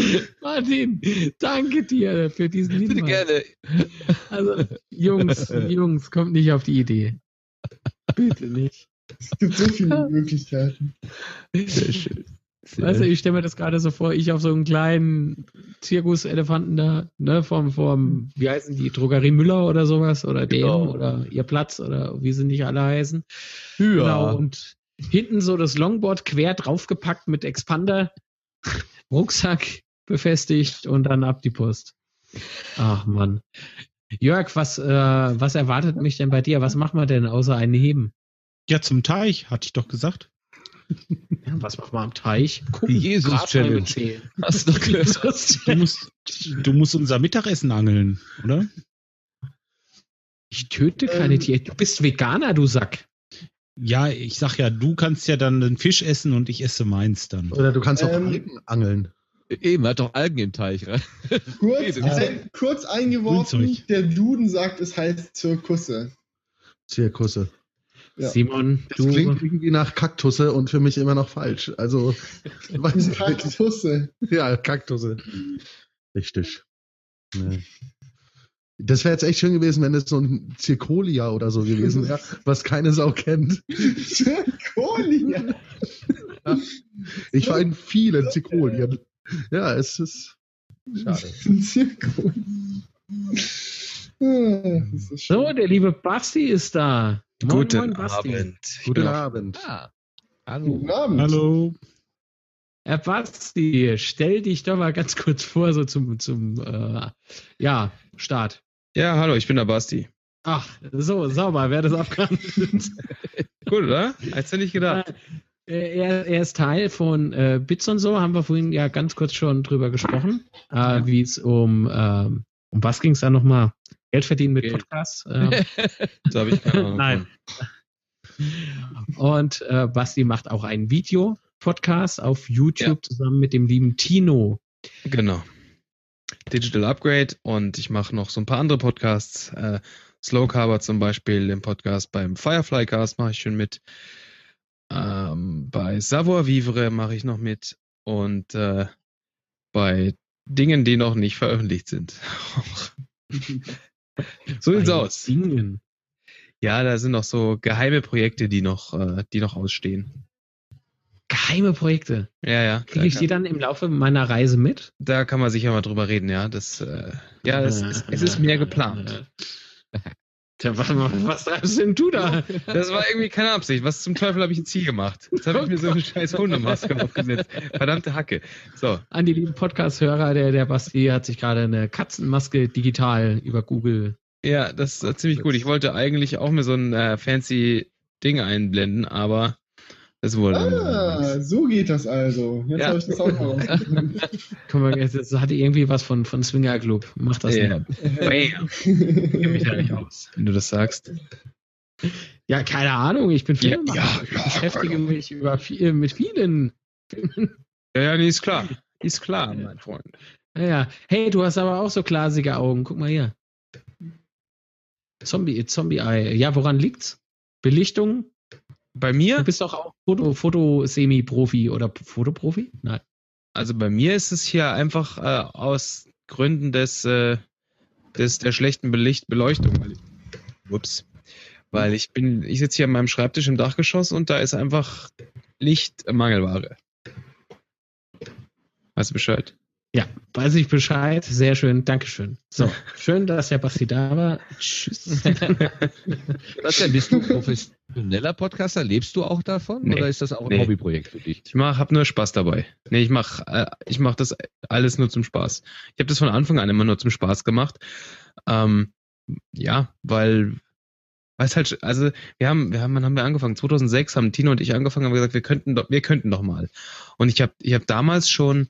Martin, danke dir für diesen Bitte Hinweis. gerne. Also, Jungs, Jungs, kommt nicht auf die Idee. Bitte nicht. Es gibt so viele Möglichkeiten. Sehr schön. Sehr Weißt du, ich stelle mir das gerade so vor, ich auf so einen kleinen Zirkuselefanten da, ne, vom, vom, wie heißen die, Drogerie Müller oder sowas, oder dem, Genau. oder ihr Platz, oder wie sie nicht alle heißen. ja. Genau, und hinten so das Longboard quer draufgepackt mit Expander, Rucksack befestigt und dann ab die Post. Ach Mann. Jörg, was, äh, was erwartet mich denn bei dir? Was machen wir denn außer einen Heben? Ja, zum Teich, hatte ich doch gesagt. Ja, was machen wir am Teich? Die Jesus-Challenge. Hast du gehört? Du musst, du musst unser Mittagessen angeln, oder? Ich töte keine Ähm. Tiere. Du bist Veganer, du Sack. Ja, ich sag ja, du kannst ja dann den Fisch essen und ich esse meins dann. Oder du kannst auch Ähm, Algen angeln. Eben, hat doch Algen im Teich, rein. Kurz, ein, kurz eingeworfen, Grünzeug. der Duden sagt, es heißt Zirkusse. Zirkusse. Ja. Simon, Das du. klingt irgendwie nach Kaktusse und für mich immer noch falsch. Also, weiß ich nicht. Kaktusse. Ja, Kaktusse. Richtig. Nee. Das wäre jetzt echt schön gewesen, wenn es so ein Zirkolia oder so gewesen wäre, was keine Sau kennt. Zirkonia. Ich war in vielen Zirkolien. Ja, es ist schade. Zirkonia. Ah, das ist So, der liebe Basti ist da. Moin, Guten moin, Basti. Abend. Guten Abend. Ah, hallo. Guten Abend. Hallo. Herr Basti, stell dich doch mal ganz kurz vor, so zum, zum äh, ja, Start. Ja, hallo, ich bin der Basti. Ach, so, sauber, wer das abgehandelt. Gut, oder? Hättest du nicht gedacht. Äh, Er, er ist Teil von äh, Bits und so, haben wir vorhin ja ganz kurz schon drüber gesprochen, äh, wie es um, ähm, um was ging es da nochmal? Geld verdienen mit Geld. Podcasts. Ähm, Da habe ich keine Ahnung. Nein. Und äh, Basti macht auch ein Video Podcast auf YouTube zusammen mit dem lieben Tino. Genau. Digital Upgrade und ich mache noch so ein paar andere Podcasts. Äh, Slow Carver zum Beispiel, den Podcast beim Firefly Cast mache ich schon mit. Ähm, bei Savoir Vivre mache ich noch mit und äh, bei Dingen, die noch nicht veröffentlicht sind. so sieht's Bei aus. Dingen. Ja, da sind noch so geheime Projekte, die noch, äh, die noch ausstehen. Geheime Projekte. Ja, ja. Kriege ich die dann im Laufe meiner Reise mit? Da kann man sicher mal drüber reden, ja. Das, äh, ja, es, es, es ist mehr geplant. Tja, was, was treibst denn du da? Das war irgendwie keine Absicht. Was zum Teufel habe ich ein Ziel gemacht? Jetzt habe ich mir so eine scheiß Hundemaske aufgesetzt. Verdammte Hacke. So, An die lieben Podcast-Hörer, der, der Basti hat sich gerade eine Katzenmaske digital über Google. ja, das ist ziemlich gut. Ich wollte eigentlich auch mir so ein äh, fancy Ding einblenden, aber es wurde. Ah, so geht das also. Jetzt Ja. habe ich das auch mal rausgefunden. Guck mal, jetzt- das hatte irgendwie was von, von Swinger Club. Mach das Ja. nicht. Bam. Kenn mich ja nicht aus, wenn du das sagst. Ja, keine Ahnung, ich bin Ja, Filmemacher. ja, ich ja, beschäftige mich über viel, mit vielen Filmen. Ja, ja, nee, ist klar. Ist klar, mein Freund. Ja, ja. Hey, du hast aber auch so glasige Augen. Guck mal hier. Zombie, Zombie-Eye. Ja, woran liegt's? Belichtung? Bei Du mir, bist doch auch Foto, Foto-Semi-Profi oder Fotoprofi? Nein. also bei mir ist es hier einfach äh, aus Gründen des, äh, des der schlechten Belicht Beleuchtung. Weil ich, ups. Weil ich bin, ich sitze hier an meinem Schreibtisch im Dachgeschoss und da ist einfach Lichtmangelware. Weißt du Bescheid? Ja, weiß ich Bescheid. Sehr schön. Dankeschön. So, schön, dass der Basti da war. Tschüss. Sebastian, bist du professioneller Podcaster? Lebst du auch davon? Nee. Oder ist das auch ein Nee. Hobbyprojekt für dich? Ich mach, hab nur Spaß dabei. Nee, ich mach, äh, ich mach das alles nur zum Spaß. Ich habe das von Anfang an immer nur zum Spaß gemacht. Ähm, ja, weil, weiß halt, also wir haben, wir haben, wann haben wir angefangen? 2006 haben Tino und ich angefangen, haben gesagt, wir könnten doch, wir könnten doch mal. Und ich habe, ich habe damals schon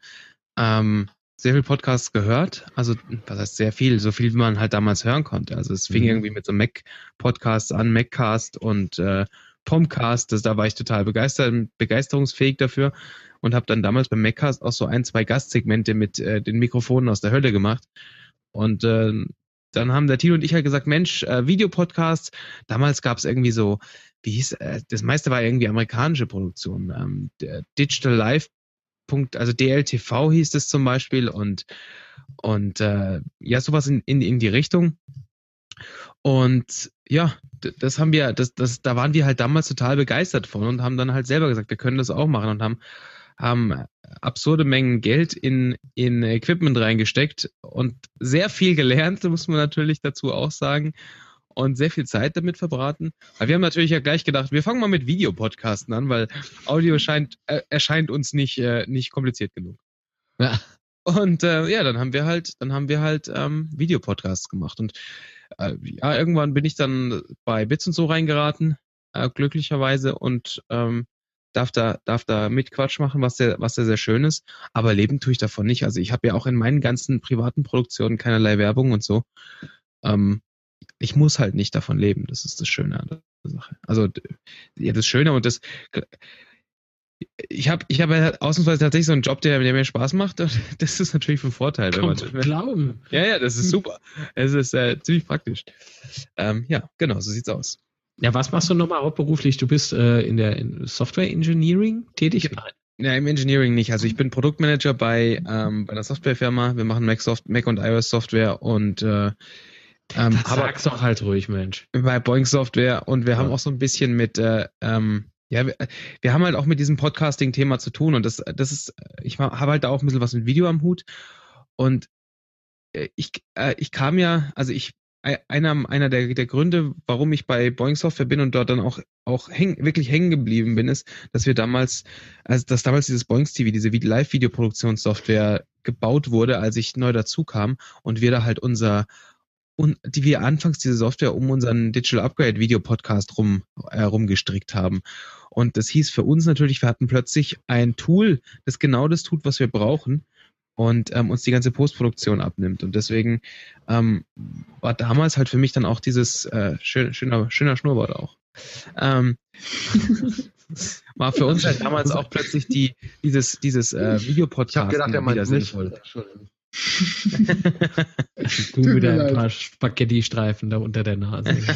ähm, sehr viel Podcasts gehört. Also was heißt sehr viel, so viel wie man halt damals hören konnte. Also es fing Mhm. irgendwie mit so Mac-Podcasts an, Maccast und äh, Pomcast. Das, da war ich total begeistert, begeisterungsfähig dafür und habe dann damals beim Maccast auch so ein, zwei Gastsegmente mit äh, den Mikrofonen aus der Hölle gemacht. Und äh, dann haben der Tino und ich halt gesagt, Mensch, äh, Videopodcasts, damals gab es irgendwie so, wie hieß, äh, das meiste war irgendwie amerikanische Produktion. Ähm, der Digital Live. Punkt, also DLTV hieß es zum Beispiel und und äh, ja, sowas in, in, in die Richtung. Und ja, das haben wir, das, das, da waren wir halt damals total begeistert von und haben dann halt selber gesagt, wir können das auch machen und haben, haben absurde Mengen Geld in, in Equipment reingesteckt und sehr viel gelernt, muss man natürlich dazu auch sagen. Und sehr viel Zeit damit verbraten. Weil wir haben natürlich ja gleich gedacht, wir fangen mal mit Videopodcasten an, weil Audio scheint, äh, erscheint uns nicht, äh, nicht kompliziert genug. Ja. Und äh, ja, dann haben wir halt, dann haben wir halt ähm, Videopodcasts gemacht. Und äh, ja, irgendwann bin ich dann bei Bits und so reingeraten, äh, glücklicherweise, und ähm, darf da, darf da mit Quatsch machen, was sehr, was sehr, sehr schön ist. Aber leben tue ich davon nicht. Also ich habe ja auch in meinen ganzen privaten Produktionen keinerlei Werbung und so. Ähm, ich muss halt nicht davon leben. Das ist das Schöne an der Sache. Also ja, das Schöne und das ich habe ich hab ja ausnahmsweise tatsächlich so einen Job, der, der mir Spaß macht. Und das ist natürlich von Vorteil, wenn man. Glauben. Ja, ja, das ist super. Es ist äh, ziemlich praktisch. Ähm, ja, genau, so sieht's aus. Ja, was machst du nochmal hauptberuflich? Du bist äh, in der in Software Engineering tätig? Nein. Ja, im Engineering nicht. Also ich bin Produktmanager bei, ähm, bei einer Softwarefirma. Wir machen Mac, Soft Mac und iOS Software und äh, ähm, Das aber sag's doch halt ruhig, Mensch. bei Boeing Software und wir Ja. haben auch so ein bisschen mit, äh, ähm, ja, wir, wir haben halt auch mit diesem Podcasting-Thema zu tun und das, das ist, ich habe halt da auch ein bisschen was mit Video am Hut und äh, ich, äh, ich kam ja, also ich, ei- einer, einer der, der Gründe, warum ich bei Boeing Software bin und dort dann auch, auch häng, wirklich hängen geblieben bin, ist, dass wir damals, also dass damals dieses Boeing TV, diese Vid- Live-Videoproduktionssoftware gebaut wurde, als ich neu dazu kam und wir da halt unser und die wir anfangs diese Software um unseren Digital Upgrade Video Podcast rum äh, rumgestrickt haben. Und das hieß für uns natürlich, wir hatten plötzlich ein Tool, das genau das tut, was wir brauchen und ähm, uns die ganze Postproduktion abnimmt. Und deswegen ähm, war damals halt für mich dann auch dieses äh, schön, schöner, schöner Schnurrbart auch. Ähm, war für uns halt damals auch plötzlich die, dieses, dieses äh, Videopodcast. Ich habe gedacht, er meint mich. du mir wieder ein leid. paar Spaghetti-Streifen da unter der Nase.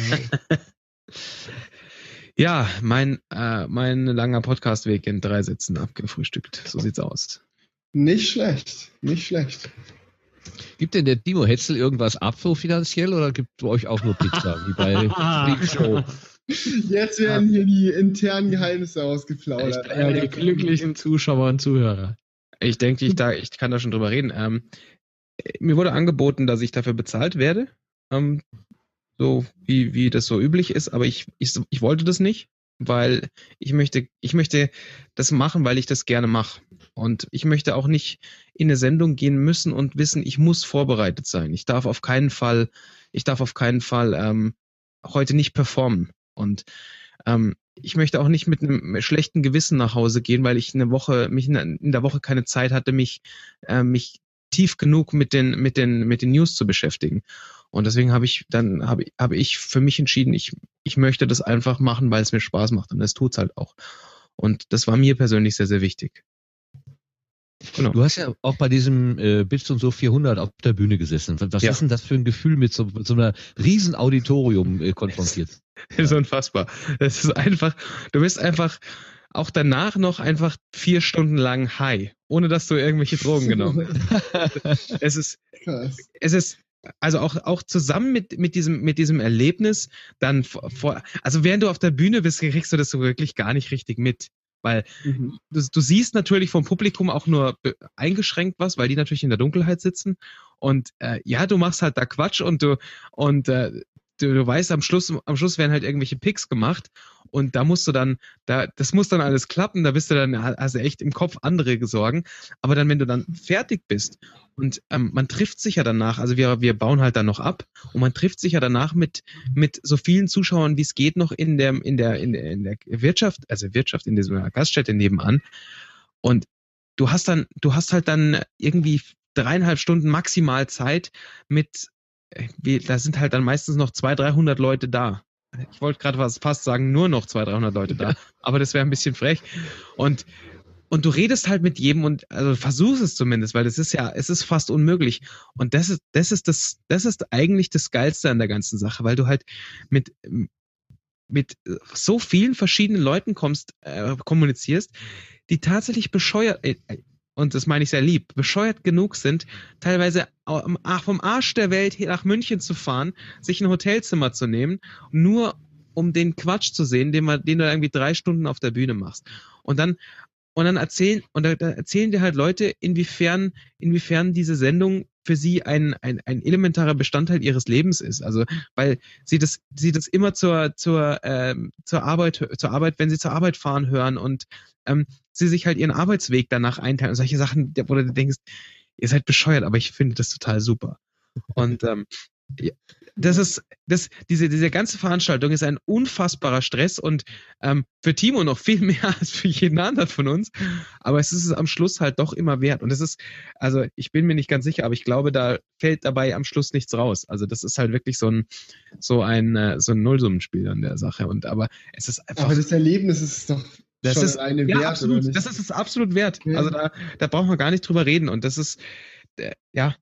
Ja, mein, äh, mein langer Podcastweg in drei Sätzen abgefrühstückt. So sieht's aus. Nicht schlecht, nicht schlecht. Gibt denn der Timo Hetzel irgendwas ab so finanziell oder gibt es bei euch auch nur Pizza, wie bei Freak Show? Jetzt werden hier die internen Geheimnisse ausgeplaudert. Ja, die glücklichen Zuschauer und Zuhörer. Ich denke, ich, da, ich kann da schon drüber reden. Ähm, mir wurde angeboten, dass ich dafür bezahlt werde. Ähm, so wie, wie das so üblich ist, aber ich, ich, ich wollte das nicht, weil ich möchte, ich möchte das machen, weil ich das gerne mache. Und ich möchte auch nicht in eine Sendung gehen müssen und wissen, ich muss vorbereitet sein. Ich darf auf keinen Fall, ich darf auf keinen Fall ähm, heute nicht performen. Und ähm, ich möchte auch nicht mit einem schlechten Gewissen nach Hause gehen, weil ich eine Woche, mich in, der Woche keine Zeit hatte, mich, äh, mich tief genug mit den, mit den, mit den News zu beschäftigen. Und deswegen habe ich dann, habe habe ich für mich entschieden, ich, ich möchte das einfach machen, weil es mir Spaß macht. Und es tut's halt auch. Und das war mir persönlich sehr, sehr wichtig. Genau. Du hast ja auch bei diesem äh, Bits und so 400 auf der Bühne gesessen. Was Ja. ist denn das für ein Gefühl, mit so, mit so einer riesen Auditorium äh, konfrontiert? Das ist unfassbar. Das ist einfach, du bist einfach auch danach noch einfach vier Stunden lang high, ohne dass du irgendwelche Drogen genommen hast. Es ist, Krass. es ist, also auch, auch zusammen mit, mit diesem, mit diesem Erlebnis, dann vor, also während du auf der Bühne bist, kriegst du das so wirklich gar nicht richtig mit. Weil Mhm. du, du siehst natürlich vom Publikum auch nur eingeschränkt was, weil die natürlich in der Dunkelheit sitzen. Und äh, ja, du machst halt da Quatsch und du und äh, du, du weißt, am Schluss, am Schluss werden halt irgendwelche Picks gemacht und da musst du dann, da, das muss dann alles klappen, da bist du dann, du echt im Kopf andere Sorgen. Aber dann, wenn du dann fertig bist und ähm, man trifft sich ja danach, also wir, wir bauen halt dann noch ab und man trifft sich ja danach mit, mit so vielen Zuschauern, wie es geht, noch in der, in der, in der, in der Wirtschaft, also Wirtschaft in dieser Gaststätte nebenan. Und du hast dann, du hast halt dann irgendwie dreieinhalb Stunden maximal Zeit mit, äh, da sind halt dann meistens noch zwei, dreihundert Leute da. Ich wollte gerade was fast sagen, nur noch zwei, dreihundert Leute da, aber das wäre ein bisschen frech. Und und du redest halt mit jedem und also versuchst es zumindest, weil das ist ja, es ist fast unmöglich. Und das ist, das ist das, das ist eigentlich das Geilste an der ganzen Sache, weil du halt mit mit so vielen verschiedenen Leuten kommst, äh, kommunizierst, die tatsächlich bescheuert, äh, und das meine ich sehr lieb, bescheuert genug sind, teilweise vom Arsch der Welt nach München zu fahren, sich ein Hotelzimmer zu nehmen, nur um den Quatsch zu sehen, den, man, den du irgendwie drei Stunden auf der Bühne machst. Und dann, und dann erzählen, und da, da erzählen dir halt Leute, inwiefern, inwiefern diese Sendung für sie ein, ein, ein elementarer Bestandteil ihres Lebens ist. Also, weil sie das, sie das immer zur, zur, ähm, zur Arbeit, zur Arbeit, wenn sie zur Arbeit fahren hören und ähm, sie sich halt ihren Arbeitsweg danach einteilen und solche Sachen, wo du denkst, ihr seid bescheuert, aber ich finde das total super. Und ähm, das ist, das, diese, diese ganze Veranstaltung ist ein unfassbarer Stress und ähm, für Timo noch viel mehr als für jeden anderen von uns. Aber es ist es am Schluss halt doch immer wert. Und es ist, also ich bin mir nicht ganz sicher, aber ich glaube, da fällt dabei am Schluss nichts raus. Also das ist halt wirklich so ein, so ein, äh, so ein Nullsummenspiel an der Sache. Und aber es ist einfach. Aber das Erlebnis ist doch Das ist- eine ja, Wert, absolut. nicht? Das ist es absolut wert. Ja. Also da, da braucht man gar nicht drüber reden. Und das ist, äh, ja,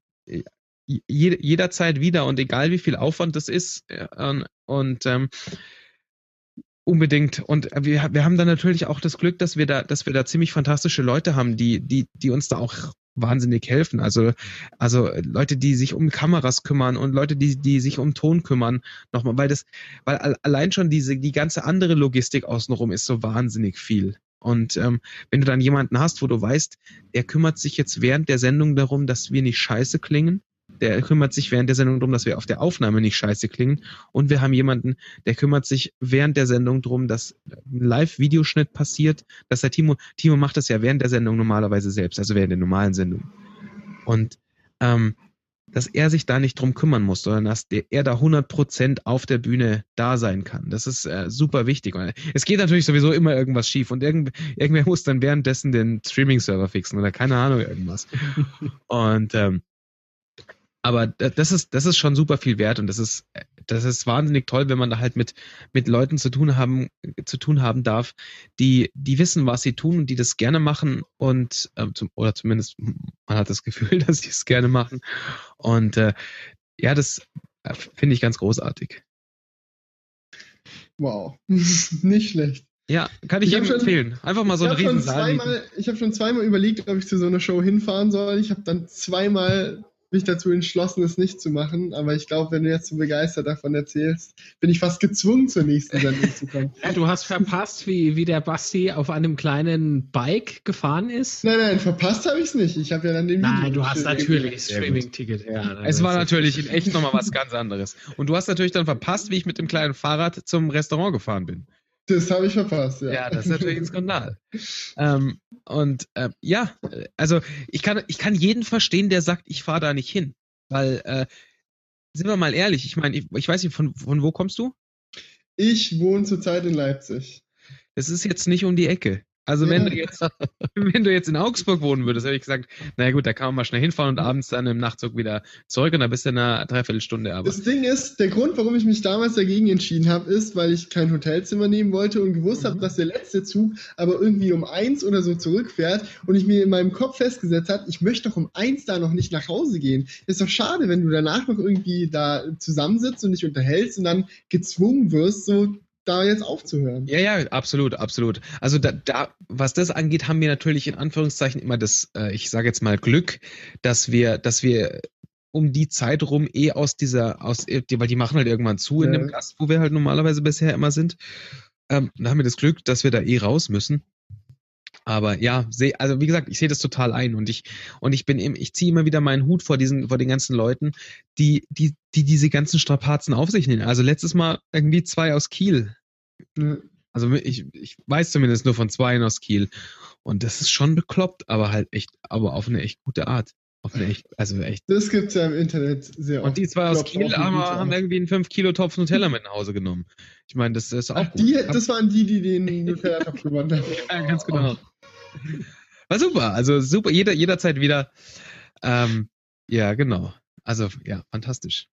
je, jederzeit wieder und egal wie viel Aufwand das ist. äh, und- ähm, unbedingt. Und wir, wir haben dann natürlich auch das Glück, dass wir da, dass wir da ziemlich fantastische Leute haben, die, die, die uns da auch wahnsinnig helfen. Also, also Leute, die sich um Kameras kümmern und Leute, die, die sich um Ton kümmern. Nochmal, weil das, weil al- allein schon diese, die ganze andere Logistik außenrum ist so wahnsinnig viel. Und ähm, wenn du dann jemanden hast, wo du weißt, der kümmert sich jetzt während der Sendung darum, dass wir nicht scheiße klingen, der kümmert sich während der Sendung darum, dass wir auf der Aufnahme nicht scheiße klingen. Und wir haben jemanden, der kümmert sich während der Sendung darum, dass ein Live-Videoschnitt passiert, dass der Timo, Timo macht das ja während der Sendung normalerweise selbst, also während der normalen Sendung. Und ähm, dass er sich da nicht drum kümmern muss, sondern dass der, er da 100% auf der Bühne da sein kann. Das ist äh, super wichtig. Und es geht natürlich sowieso immer irgendwas schief und irgend, irgendwer muss dann währenddessen den Streaming-Server fixen oder keine Ahnung irgendwas. und ähm, aber da- das ist, das ist schon super viel wert und das ist, das ist wahnsinnig toll, wenn man da halt mit, mit Leuten zu tun haben, zu tun haben darf, die, die wissen, was sie tun und die das gerne machen und, äh, zum, oder zumindest man hat das Gefühl, dass sie es gerne machen. Und äh, ja, das äh, finde ich ganz großartig. Wow. Nicht schlecht. Ja, kann ich, Ich jedem schon- empfehlen. Einfach mal so ich eine habe schon, Riesensaal. zweimal- ich hab schon zweimal überlegt, ob ich zu so einer Show hinfahren soll. Ich habe dann zweimal mich dazu entschlossen, es nicht zu machen. Aber ich glaube, wenn du jetzt so begeistert davon erzählst, bin ich fast gezwungen, zur nächsten Sendung zu kommen. Ja, du hast verpasst, wie, wie der Basti auf einem kleinen Bike gefahren ist. Nein, nein, verpasst habe ich es nicht. Ich habe ja dann den Nein, Video du hast natürlich. Streaming-Ticket. Ja, Es war natürlich in echt nochmal was ganz anderes. Und du hast natürlich dann verpasst, wie ich mit dem kleinen Fahrrad zum Restaurant gefahren bin. Das habe ich verpasst, ja. Ja, das ist natürlich ein Skandal. ähm, und äh, ja, also ich kann, ich kann jeden verstehen, der sagt, ich fahre da nicht hin. Weil, äh, sind wir mal ehrlich, ich meine, ich, ich weiß nicht, von, von wo kommst du? Ich wohne zurzeit in Leipzig. Es ist jetzt nicht um die Ecke. Also wenn Ja. du jetzt, wenn du jetzt in Augsburg wohnen würdest, hätte ich gesagt, naja gut, da kann man mal schnell hinfahren und abends dann im Nachtzug wieder zurück und dann bist du in einer Dreiviertelstunde aber. Das Ding ist, der Grund, warum ich mich damals dagegen entschieden habe, ist, weil ich kein Hotelzimmer nehmen wollte und gewusst Mhm. habe, dass der letzte Zug aber irgendwie um eins oder so zurückfährt und ich mir in meinem Kopf festgesetzt habe, ich möchte doch um eins da noch nicht nach Hause gehen. Ist doch schade, wenn du danach noch irgendwie da zusammensitzt und dich unterhältst und dann gezwungen wirst, so da jetzt aufzuhören. Ja, ja, absolut, absolut. Also da, da, was das angeht, haben wir natürlich in Anführungszeichen immer das, äh, ich sage jetzt mal Glück, dass wir, dass wir um die Zeit rum eh aus dieser, aus, äh, weil die machen halt irgendwann zu in Ja. dem Gast, wo wir halt normalerweise bisher immer sind. Ähm, da haben wir das Glück, dass wir da eh raus müssen. Aber ja, seh, also wie gesagt, ich sehe das total ein und ich und ich bin eben, ich ziehe immer wieder meinen Hut vor diesen, vor den ganzen Leuten, die, die, die diese ganzen Strapazen auf sich nehmen. Also letztes Mal irgendwie zwei aus Kiel. Also ich, ich weiß zumindest nur von zwei aus Kiel. Und das ist schon bekloppt, aber halt echt, aber auf eine echt gute Art. Auf eine echt, also echt. Das gibt's ja im Internet sehr oft. Und die zwei aus Kiel haben, haben irgendwie einen 5 Kilo Topf Nutella mit nach Hause genommen. Ich meine, das ist auch Ach, gut. die, das waren die, die den Nutella-Topf gewonnen haben. ja, ganz genau. War super, also super, jeder, jederzeit wieder. Ähm, ja, genau. Also, ja, fantastisch.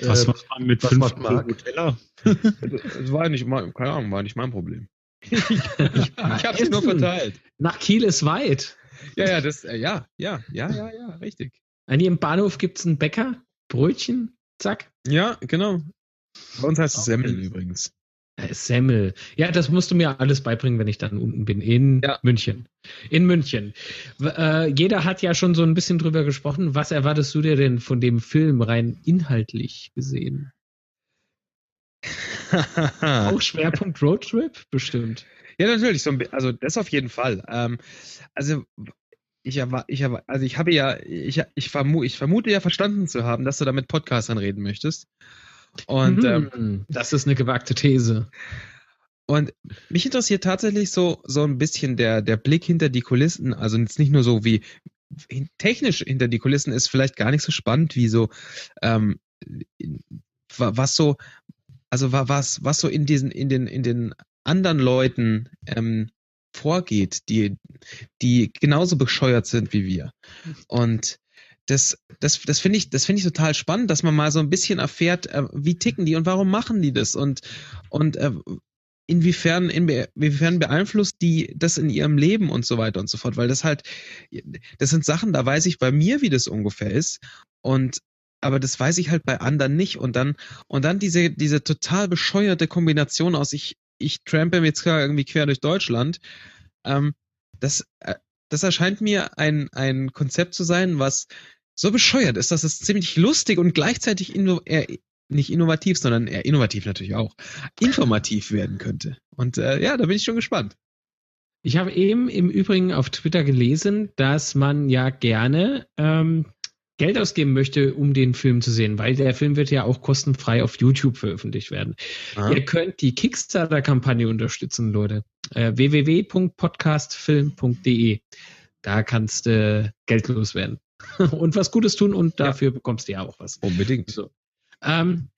Was Äh, macht man mit was 5 macht Marc? Nutella? Das war nicht mein, keine Ahnung, war nicht mein Problem. ich ich habe sie nur verteilt. Nach Kiel ist weit. Ja, ja, das, äh, ja, ja, ja, ja, ja, richtig. An jedem Bahnhof gibt es einen Bäcker, Brötchen, zack. Ja, genau. Bei uns heißt es Semmeln übrigens. Äh, Semmel. Ja, das musst du mir alles beibringen, wenn ich dann unten bin. In Ja. München. In München. Äh, jeder hat ja schon so ein bisschen drüber gesprochen. Was erwartest du dir denn von dem Film rein inhaltlich gesehen? Auch Schwerpunkt Roadtrip? Bestimmt. Ja, natürlich. So ein, bi- also das auf jeden Fall. Ähm, also ich ich also ich habe ja, ich, ich, vermu ich vermute ja verstanden zu haben, dass du da mit Podcastern reden möchtest. Und, ähm, Hm, das ist eine gewagte These. und mich interessiert tatsächlich so, so ein bisschen der, der Blick hinter die Kulissen. Also jetzt nicht nur so wie technisch hinter die Kulissen ist vielleicht gar nicht so spannend wie so, ähm, wa- was so, also wa- was, was so in diesen, in den, in den anderen Leuten ähm, vorgeht, die, die genauso bescheuert sind wie wir. Und das, das, das finde ich, das finde ich total spannend, dass man mal so ein bisschen erfährt, äh, wie ticken die und warum machen die das? Und, und äh, inwiefern, inwiefern beeinflusst die das in ihrem Leben und so weiter und so fort, weil das halt, das sind Sachen, da weiß ich bei mir, wie das ungefähr ist. Und aber das weiß ich halt bei anderen nicht. Und dann und dann diese diese total bescheuerte Kombination aus ich ich trampe jetzt irgendwie quer durch Deutschland, ähm, das äh, das erscheint mir ein ein Konzept zu sein, was so bescheuert ist, dass es ziemlich lustig und gleichzeitig inno eher, nicht innovativ, sondern eher innovativ natürlich auch, informativ werden könnte. Und äh, ja, da bin ich schon gespannt. Ich habe eben im Übrigen auf Twitter gelesen, dass man ja gerne ähm, Geld ausgeben möchte, um den Film zu sehen, weil der Film wird ja auch kostenfrei auf YouTube veröffentlicht werden. Ihr könnt die Kickstarter-Kampagne unterstützen, Leute. Äh, www.podcastfilm.de. Da kannst du äh, Geld loswerden. und was Gutes tun und dafür bekommst du ja auch was. Unbedingt. So. Ähm,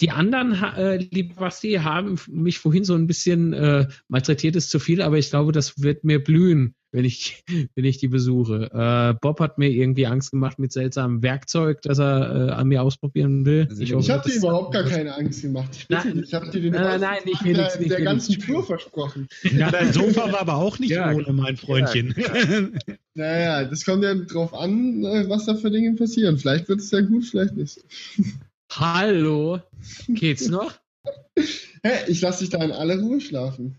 die anderen, äh, liebe Basti, haben mich vorhin so ein bisschen äh, malträtiert ist zu viel, aber ich glaube, das wird mir blühen, wenn ich, wenn ich die besuche. Äh, Bob hat mir irgendwie Angst gemacht mit seltsamem Werkzeug, das er äh, an mir ausprobieren will. Ich hoffe, habe dir überhaupt gar keine Angst gemacht. Ich, Nein, ich habe dir den nein, nein, nicht der, nicht der ganzen Tour versprochen. Ja, dein Sofa war aber auch nicht Ja, ohne, mein Freundchen. Naja, das kommt ja drauf an, äh, was da für Dinge passieren. Vielleicht wird es ja gut, vielleicht nicht. Hallo, geht's noch? Hä, ich lasse dich da in aller Ruhe schlafen.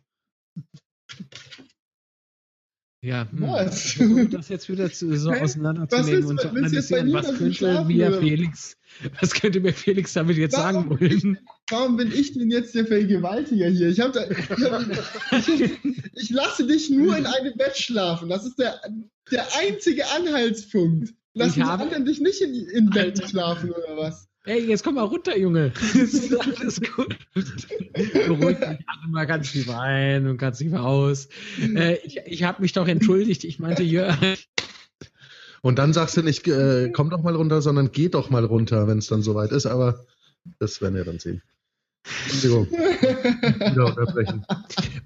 Ja, hm. Was? Das jetzt wieder zu, so auseinanderzunehmen Was und zu analysieren, was könnte mir oder? Felix, was könnte mir Felix damit jetzt sagen Warum wollen? Warum bin ich denn jetzt der Vergewaltiger hier? Ich, hab da, ich, hab, ich, ich lasse dich nur in einem Bett schlafen. Das ist der, der einzige Anhaltspunkt. Lassen Ich die anderen dich nicht in, in Alter. schlafen oder was? Ey, jetzt komm mal runter, Junge. Es ist alles gut. Beruhig dich alle mal ganz tief ein und ganz tief aus. Äh, ich ich habe mich doch entschuldigt. Ich meinte, Jörg, Und dann sagst du nicht, äh, komm doch mal runter, sondern geh doch mal runter, wenn es dann soweit ist. Aber das werden wir dann sehen. Entschuldigung. Wieder unterbrechen.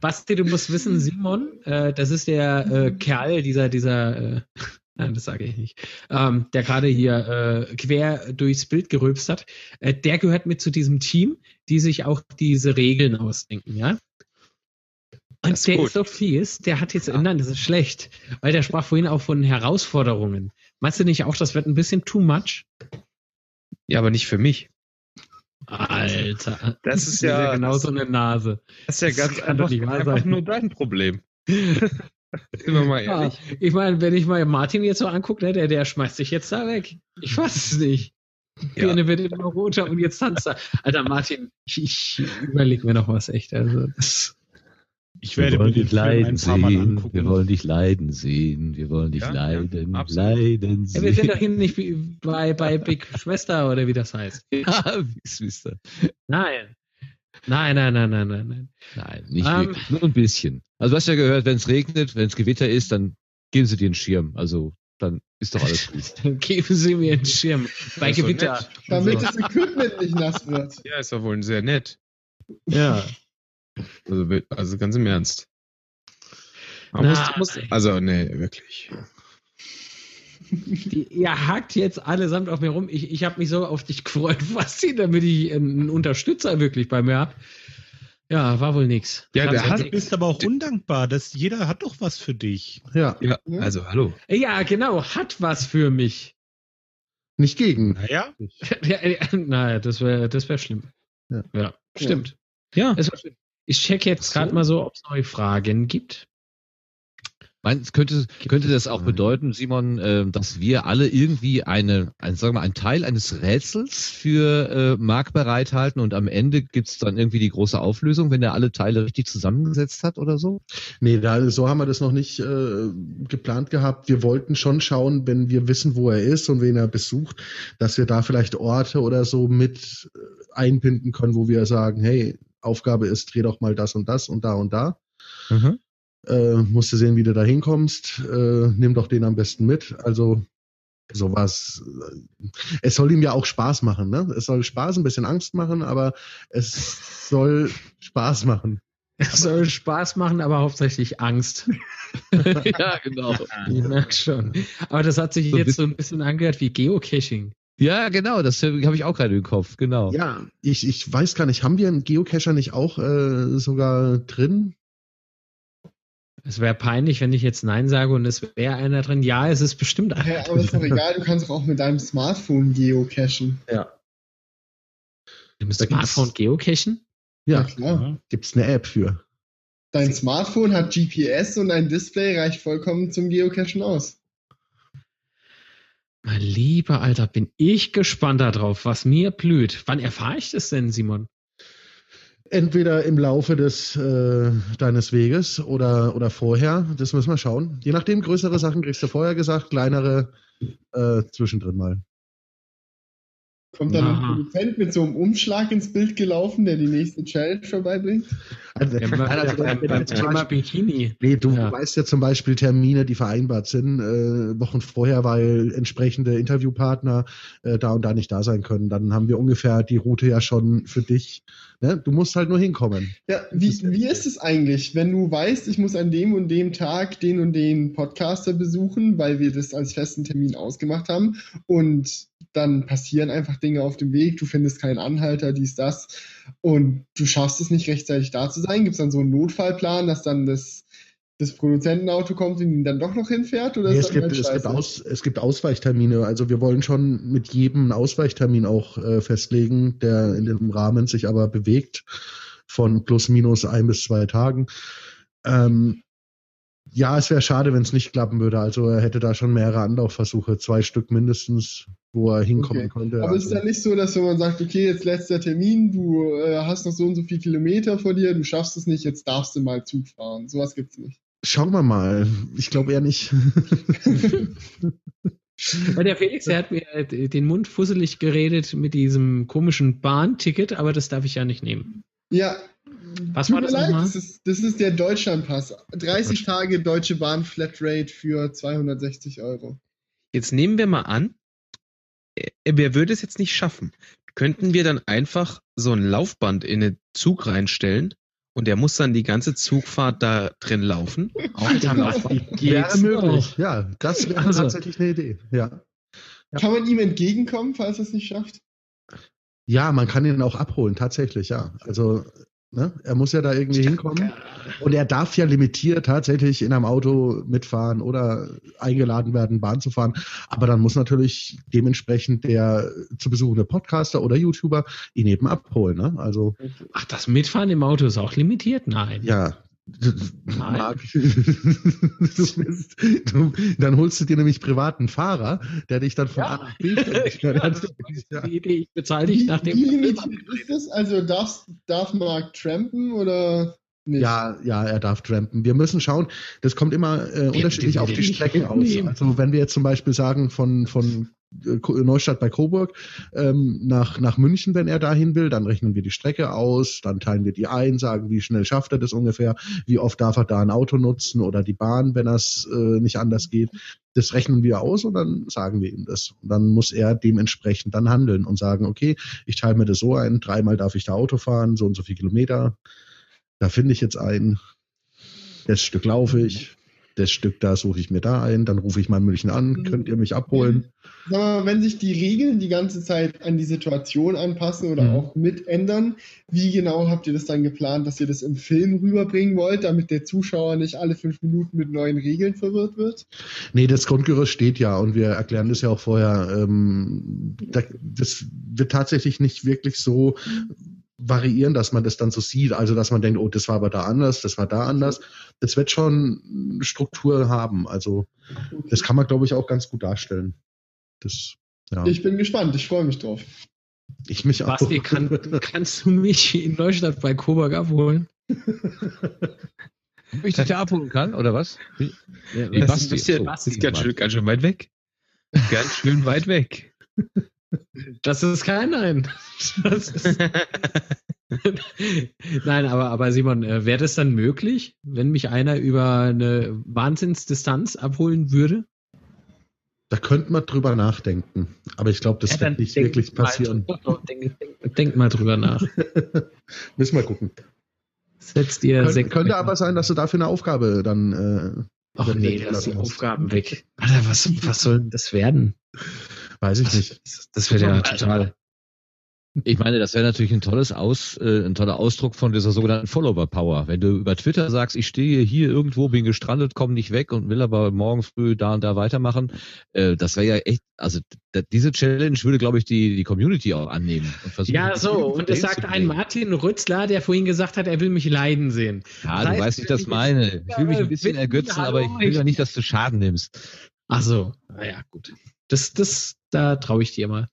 Basti, du musst wissen, Simon, äh, das ist der äh, Kerl, dieser, dieser, äh, nein, das sage ich nicht, ähm, der gerade hier äh, quer durchs Bild gerülpst hat. Äh, der gehört mit zu diesem Team, die sich auch diese Regeln ausdenken, ja? Und ist der gut. ist so fies, der hat jetzt, nein, das ist schlecht, weil der sprach vorhin auch von Herausforderungen. Meinst du nicht auch, das wird ein bisschen too much? Ja, aber nicht für mich. Alter. Das ist ja- genau so eine Nase. Das ist ja ganz einfach, einfach nur dein Problem. Sind wir mal Ja, ehrlich. ich meine, wenn ich mal Martin jetzt so angucke, ne, der, der schmeißt sich jetzt da weg. Ich weiß es nicht. Ja. Birne wird immer roter und jetzt tanzt er. Alter, Martin, ich, ich überlege mir noch was echt. Also, das, Ich Wir werde mir wollen dich leiden sehen. Wir wollen dich leiden sehen. Wir wollen dich Ja, ja, leiden, absolut. leiden ja, wir sind doch sehen. hier nicht bei, bei Big Schwester oder wie das heißt. Ja, wie ist das? Nein. Nein, nein, nein, nein, nein, nein. Nein, nicht Ähm. wirklich. Nur ein bisschen. Also du hast ja gehört, wenn es regnet, wenn es Gewitter ist, dann geben sie dir einen Schirm. Also dann ist doch alles gut. Dann geben Sie mir einen Schirm. Bei Gewitter. Damit So. das Equipment nicht nass wird. Ja, ist doch wohl sehr nett. Ja. Also, also ganz im Ernst. Na, muss, muss, also, nee, wirklich. Die, ihr hakt jetzt allesamt auf mir rum. Ich, ich habe mich so auf dich gefreut, was sie, damit ich einen Unterstützer wirklich bei mir habe. Ja, war wohl nix. Ja, Ganz der hat- Du ehrlich. bist aber auch undankbar, dass jeder hat doch was für dich. Ja, Ja, Ja. also, hallo. Ja, genau, hat was für mich. nicht gegen. Naja, Ja, ja, naja, das wäre das wär schlimm. Ja. stimmt. Ja. Wär schlimm. Ich check jetzt gerade mal so, ob es neue Fragen gibt. Meinst, könnte, könnte das auch bedeuten, Simon, äh, dass wir alle irgendwie eine, ein, sagen wir mal, einen Teil eines Rätsels für äh, Marc bereithalten und am Ende gibt's dann irgendwie die große Auflösung, wenn er alle Teile richtig zusammengesetzt hat oder so? Nee, da, so haben wir das noch nicht äh, geplant gehabt. Wir wollten schon schauen, wenn wir wissen, wo er ist und wen er besucht, dass wir da vielleicht Orte oder so mit äh, einbinden können, wo wir sagen, hey, Aufgabe ist, dreh doch mal das und das und da und da. Äh, musst du sehen, wie du da hinkommst. Äh, nimm doch den am besten mit. Also sowas. äh, Es soll ihm ja auch Spaß machen, ne? Es soll Spaß, ein bisschen Angst machen, aber es soll Spaß machen. Es soll Spaß machen, aber hauptsächlich Angst. ja, genau. Ich merke schon. Aber das hat sich So jetzt so ein bisschen angehört wie Geocaching. Ja, genau, das habe ich auch gerade im Kopf, genau. Ja, ich, ich weiß gar nicht, haben wir einen Geocacher nicht auch äh, sogar drin? Es wäre peinlich, wenn ich jetzt Nein sage und es wäre einer drin. Ja, es ist bestimmt einer Ja, aber ist doch egal, du kannst doch auch mit deinem Smartphone geocachen. Ja. Mit Da gibt's- Smartphone geocachen? Ja, klar. ja. gibt's eine App für. Dein Smartphone hat GPS und ein Display reicht vollkommen zum Geocachen aus. Mein lieber Alter, bin ich gespannt darauf, was mir blüht. Wann erfahre ich das denn, Simon? Entweder im Laufe des äh, deines Weges oder, oder vorher, das müssen wir schauen. Je nachdem, größere Sachen kriegst du vorher gesagt, kleinere äh, zwischendrin mal. Kommt dann Aha. ein Produzent mit so einem Umschlag ins Bild gelaufen, der die nächste Challenge vorbeibringt? Also, Ja, also, beim, beim Thema Bikini. Nee, du Ja. weißt ja zum Beispiel Termine, die vereinbart sind, äh, Wochen vorher, weil entsprechende Interviewpartner äh, da und da nicht da sein können. Dann haben wir ungefähr die Route ja schon für dich. Ne? Du musst halt nur hinkommen. Ja, wie, wie ist es eigentlich, wenn du weißt, ich muss an dem und dem Tag den und den Podcaster besuchen, weil wir das als festen Termin ausgemacht haben und dann passieren einfach Dinge auf dem Weg, du findest keinen Anhalter, dies, das und du schaffst es nicht rechtzeitig da zu sein? Gibt es dann so einen Notfallplan, dass dann das, das Produzentenauto kommt und ihn dann doch noch hinfährt? Oder Nee, ist es, gibt, halt es, gibt? Aus, es gibt Ausweichtermine. Also wir wollen schon mit jedem einen Ausweichtermin auch äh, festlegen, der in dem Rahmen sich aber bewegt von plus minus ein bis zwei Tagen. Ähm, ja, es wäre schade, wenn es nicht klappen würde. Also er hätte da schon mehrere Anlaufversuche, zwei Stück mindestens, wo er hinkommen Okay. konnte. Aber also, ist es dann nicht so, dass wenn man sagt, okay, jetzt letzter Termin, du äh, hast noch so und so viele Kilometer vor dir, du schaffst es nicht, jetzt darfst du mal Zug fahren. Sowas gibt's nicht. Schauen wir mal. Ich glaube eher nicht. Weil der Felix, der hat mir den Mund fusselig geredet mit diesem komischen Bahnticket, aber das darf ich ja nicht nehmen. Ja. Was tut war das nochmal? das ist, das ist der Deutschlandpass. 30 Tage Deutsche Bahn Flatrate für 260 Euro. Jetzt nehmen wir mal an, äh, wer würde es jetzt nicht schaffen? Könnten wir dann einfach so ein Laufband in den Zug reinstellen und der muss dann die ganze Zugfahrt da drin laufen? Alter, was wäre geht's möglich. noch? Ja, das wäre Also. tatsächlich eine Idee. Ja. Ja. Kann man ihm entgegenkommen, falls er es nicht schafft? Ja, man kann ihn auch abholen, tatsächlich, ja. Also, ne, er muss ja da irgendwie hinkommen. Und er darf ja limitiert tatsächlich in einem Auto mitfahren oder eingeladen werden, Bahn zu fahren. Aber dann muss natürlich dementsprechend der zu besuchende Podcaster oder YouTuber ihn eben abholen. Ne? Also, Ach, das Mitfahren im Auto ist auch limitiert? Nein. ja. Marc, du bist, du, dann holst du dir nämlich privaten Fahrer, der dich dann von Ja. A nach B fährt. Ja, das Idee, ich bezahle dich nach dem. wie ist das? Also darf's, darf Mark trampen oder nicht? Ja, ja, er darf trampen. Wir müssen schauen, das kommt immer äh, unterschiedlich auf die ich Strecken aus. Also wenn wir jetzt zum Beispiel sagen von, von Neustadt bei Coburg ähm, nach, nach München, wenn er dahin will, dann rechnen wir die Strecke aus, dann teilen wir die ein, sagen, wie schnell schafft er das ungefähr, wie oft darf er da ein Auto nutzen oder die Bahn, wenn das äh, nicht anders geht. Das rechnen wir aus und dann sagen wir ihm das. Und dann muss er dementsprechend dann handeln und sagen, okay, ich teile mir das so ein, dreimal darf ich da Auto fahren, so und so viel Kilometer. Da finde ich jetzt ein, das Stück laufe ich, das Stück da suche ich mir da ein, dann rufe ich mal in München an, könnt ihr mich abholen? Sag mal, wenn sich die Regeln die ganze Zeit an die Situation anpassen oder Mhm. auch mit ändern, wie genau habt ihr das dann geplant, dass ihr das im Film rüberbringen wollt, damit der Zuschauer nicht alle fünf Minuten mit neuen Regeln verwirrt wird? Nee, das Grundgerüst steht ja und wir erklären das ja auch vorher. Ähm, da, das wird tatsächlich nicht wirklich so variieren, dass man das dann so sieht. Also, dass man denkt, oh, das war aber da anders, das war da anders. Das wird schon Struktur haben. Also, das kann man, glaube ich, auch ganz gut darstellen. Das, ja. Ich bin gespannt, ich freue mich drauf. Ich mich auch. Basti, kann, kannst du mich in Neustadt bei Coburg abholen? Ob ich dich da abholen kann, oder was? Wie, Das Basti, ist, bisschen, so, das ist ganz, schön, ganz schön weit weg. Ganz schön weit weg. Das ist kein Nein. Das ist Nein, aber, aber Simon, äh, wäre das dann möglich, wenn mich einer über eine Wahnsinnsdistanz abholen würde? Da könnte man drüber nachdenken. Aber ich glaube, das Ja, wird nicht denk wirklich mal passieren. drüber- Denk, denk, denk mal drüber nach. Müssen wir gucken. Setzt ihr Könnte, sechs- könnte aber sein, dass du dafür eine Aufgabe dann. Äh, Ach nee, lass die. Aufgaben weg. Alter, was, was soll denn das werden? Weiß ich nicht. Das, wäre ja total. Ich meine, das wäre natürlich ein tolles Aus, äh, ein toller Ausdruck von dieser sogenannten Follower Power. Wenn du über Twitter sagst, ich stehe hier irgendwo, bin gestrandet, komme nicht weg und will aber morgen früh da und da weitermachen, äh, das wäre ja echt, also diese Challenge würde, glaube ich, die die Community auch annehmen und versuchen. Ja, so, und es sagt ein Martin Rützler, der vorhin gesagt hat, er will mich leiden sehen. Ja, Das du heißt, weißt, wie ich das ich meine. Ich will mich ein bisschen ergötzen, aber ich will ja nicht, dass du Schaden nimmst. Ach so, naja, gut. Das, das, da traue ich dir mal.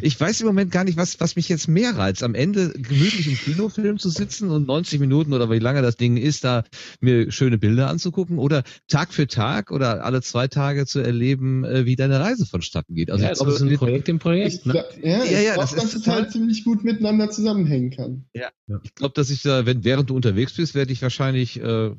Ich weiß im Moment gar nicht, was, was mich jetzt mehr reizt. Am Ende gemütlich im Kinofilm zu sitzen und 90 Minuten oder wie lange das Ding ist, da mir schöne Bilder anzugucken oder Tag für Tag oder alle zwei Tage zu erleben, äh, wie deine Reise vonstatten geht. Also ja, ich glaube, es ist ein Projekt im Projekt. Ich, ne? Ja, ja, ja, das dass es halt ziemlich gut miteinander zusammenhängen kann. Ja, ich glaube, dass ich da, wenn während du unterwegs bist, werde ich wahrscheinlich äh,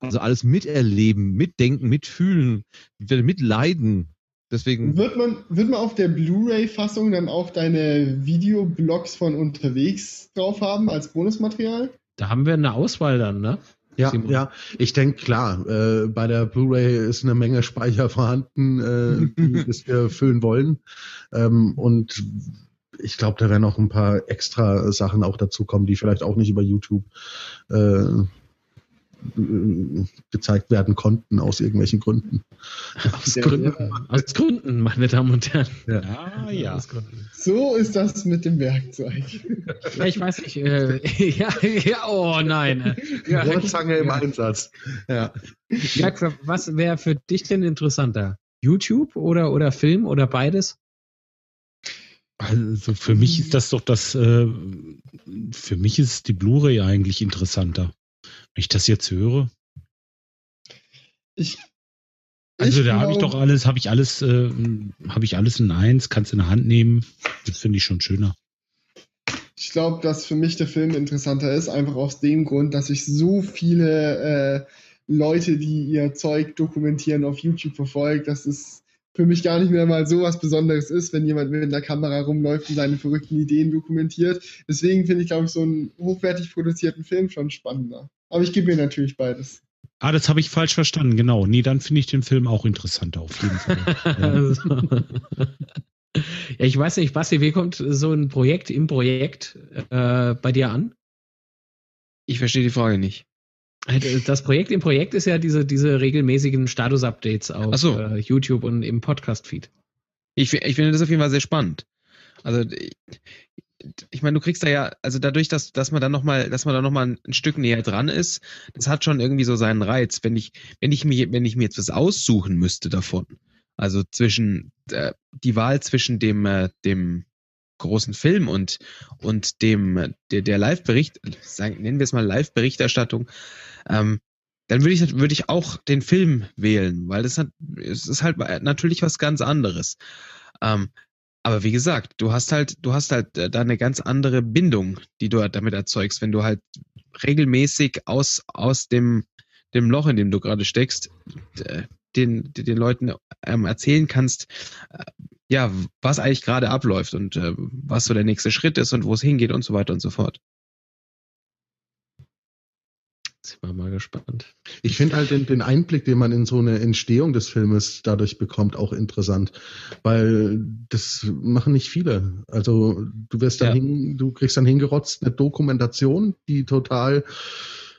also alles miterleben, mitdenken, mitfühlen, mitleiden Deswegen. Wird man, wird man auf der Blu-ray-Fassung dann auch deine Videoblogs von unterwegs drauf haben als Bonusmaterial? Da haben wir eine Auswahl dann, ne? Ja, Simon. ja, ich denke klar, äh, bei der Blu-ray ist eine Menge Speicher vorhanden, äh, die wir füllen wollen. Ähm, und ich glaube, da werden noch ein paar extra Sachen auch dazu kommen, die vielleicht auch nicht über YouTube äh, gezeigt werden konnten aus irgendwelchen Gründen. Aus, Gründen, aus Gründen, meine Damen und Herren. Ja, ja. So ist das mit dem Werkzeug. Ja, ich weiß nicht. Äh, ja, ja, oh nein. Ja, Rohrzange im Einsatz. Ja. Was wäre für dich denn interessanter? YouTube oder, oder Film oder beides? Also für mich ist das doch das, äh, für mich ist die Blu-ray eigentlich interessanter. Wenn ich das jetzt höre. Ich. Also ich da habe ich doch alles, habe ich alles, äh, habe ich alles in eins, kannst in der Hand nehmen. Das finde ich schon schöner. Ich glaube, dass für mich der Film interessanter ist, einfach aus dem Grund, dass ich so viele äh, Leute, die ihr Zeug dokumentieren, auf YouTube verfolge, dass es für mich gar nicht mehr mal so was Besonderes ist, wenn jemand mit einer Kamera rumläuft und seine verrückten Ideen dokumentiert. Deswegen finde ich, glaube ich, so einen hochwertig produzierten Film schon spannender. Aber ich gebe mir natürlich beides. Ah, das habe ich falsch verstanden, genau. Nee, dann finde ich den Film auch interessanter, auf jeden Fall. ja. ich weiß nicht, Basti, wie kommt so ein Projekt im Projekt äh, bei dir an? Ich verstehe die Frage nicht. Äh, das Projekt im Projekt ist ja diese, diese regelmäßigen Status-Updates auf so. äh, YouTube und im Podcast-Feed. Ich, ich finde das auf jeden Fall sehr spannend. Also ich meine, du kriegst da ja, also dadurch, dass, dass man dann nochmal, dass man da nochmal ein, ein Stück näher dran ist, das hat schon irgendwie so seinen Reiz. Wenn ich, wenn ich mir, wenn ich mir jetzt was aussuchen müsste davon, also zwischen äh, die Wahl zwischen dem, äh, dem großen Film und, und dem, der, der Live-Bericht, nennen wir es mal Live-Berichterstattung, ähm, dann würde ich, würde ich auch den Film wählen, weil das hat, es ist halt natürlich was ganz anderes. Ähm, aber wie gesagt, du hast halt, du hast halt äh, da eine ganz andere Bindung, die du damit erzeugst, wenn du halt regelmäßig aus, aus dem, dem Loch, in dem du gerade steckst, den, den Leuten ähm, erzählen kannst, äh, ja, was eigentlich gerade abläuft und äh, was so der nächste Schritt ist und wo es hingeht und so weiter und so fort. Sind wir mal gespannt. Ich finde halt den, den, Einblick, den man in so eine Entstehung des Filmes dadurch bekommt, auch interessant, weil das machen nicht viele. Also du wirst dann ja. hin, du kriegst dann hingerotzt eine Dokumentation, die total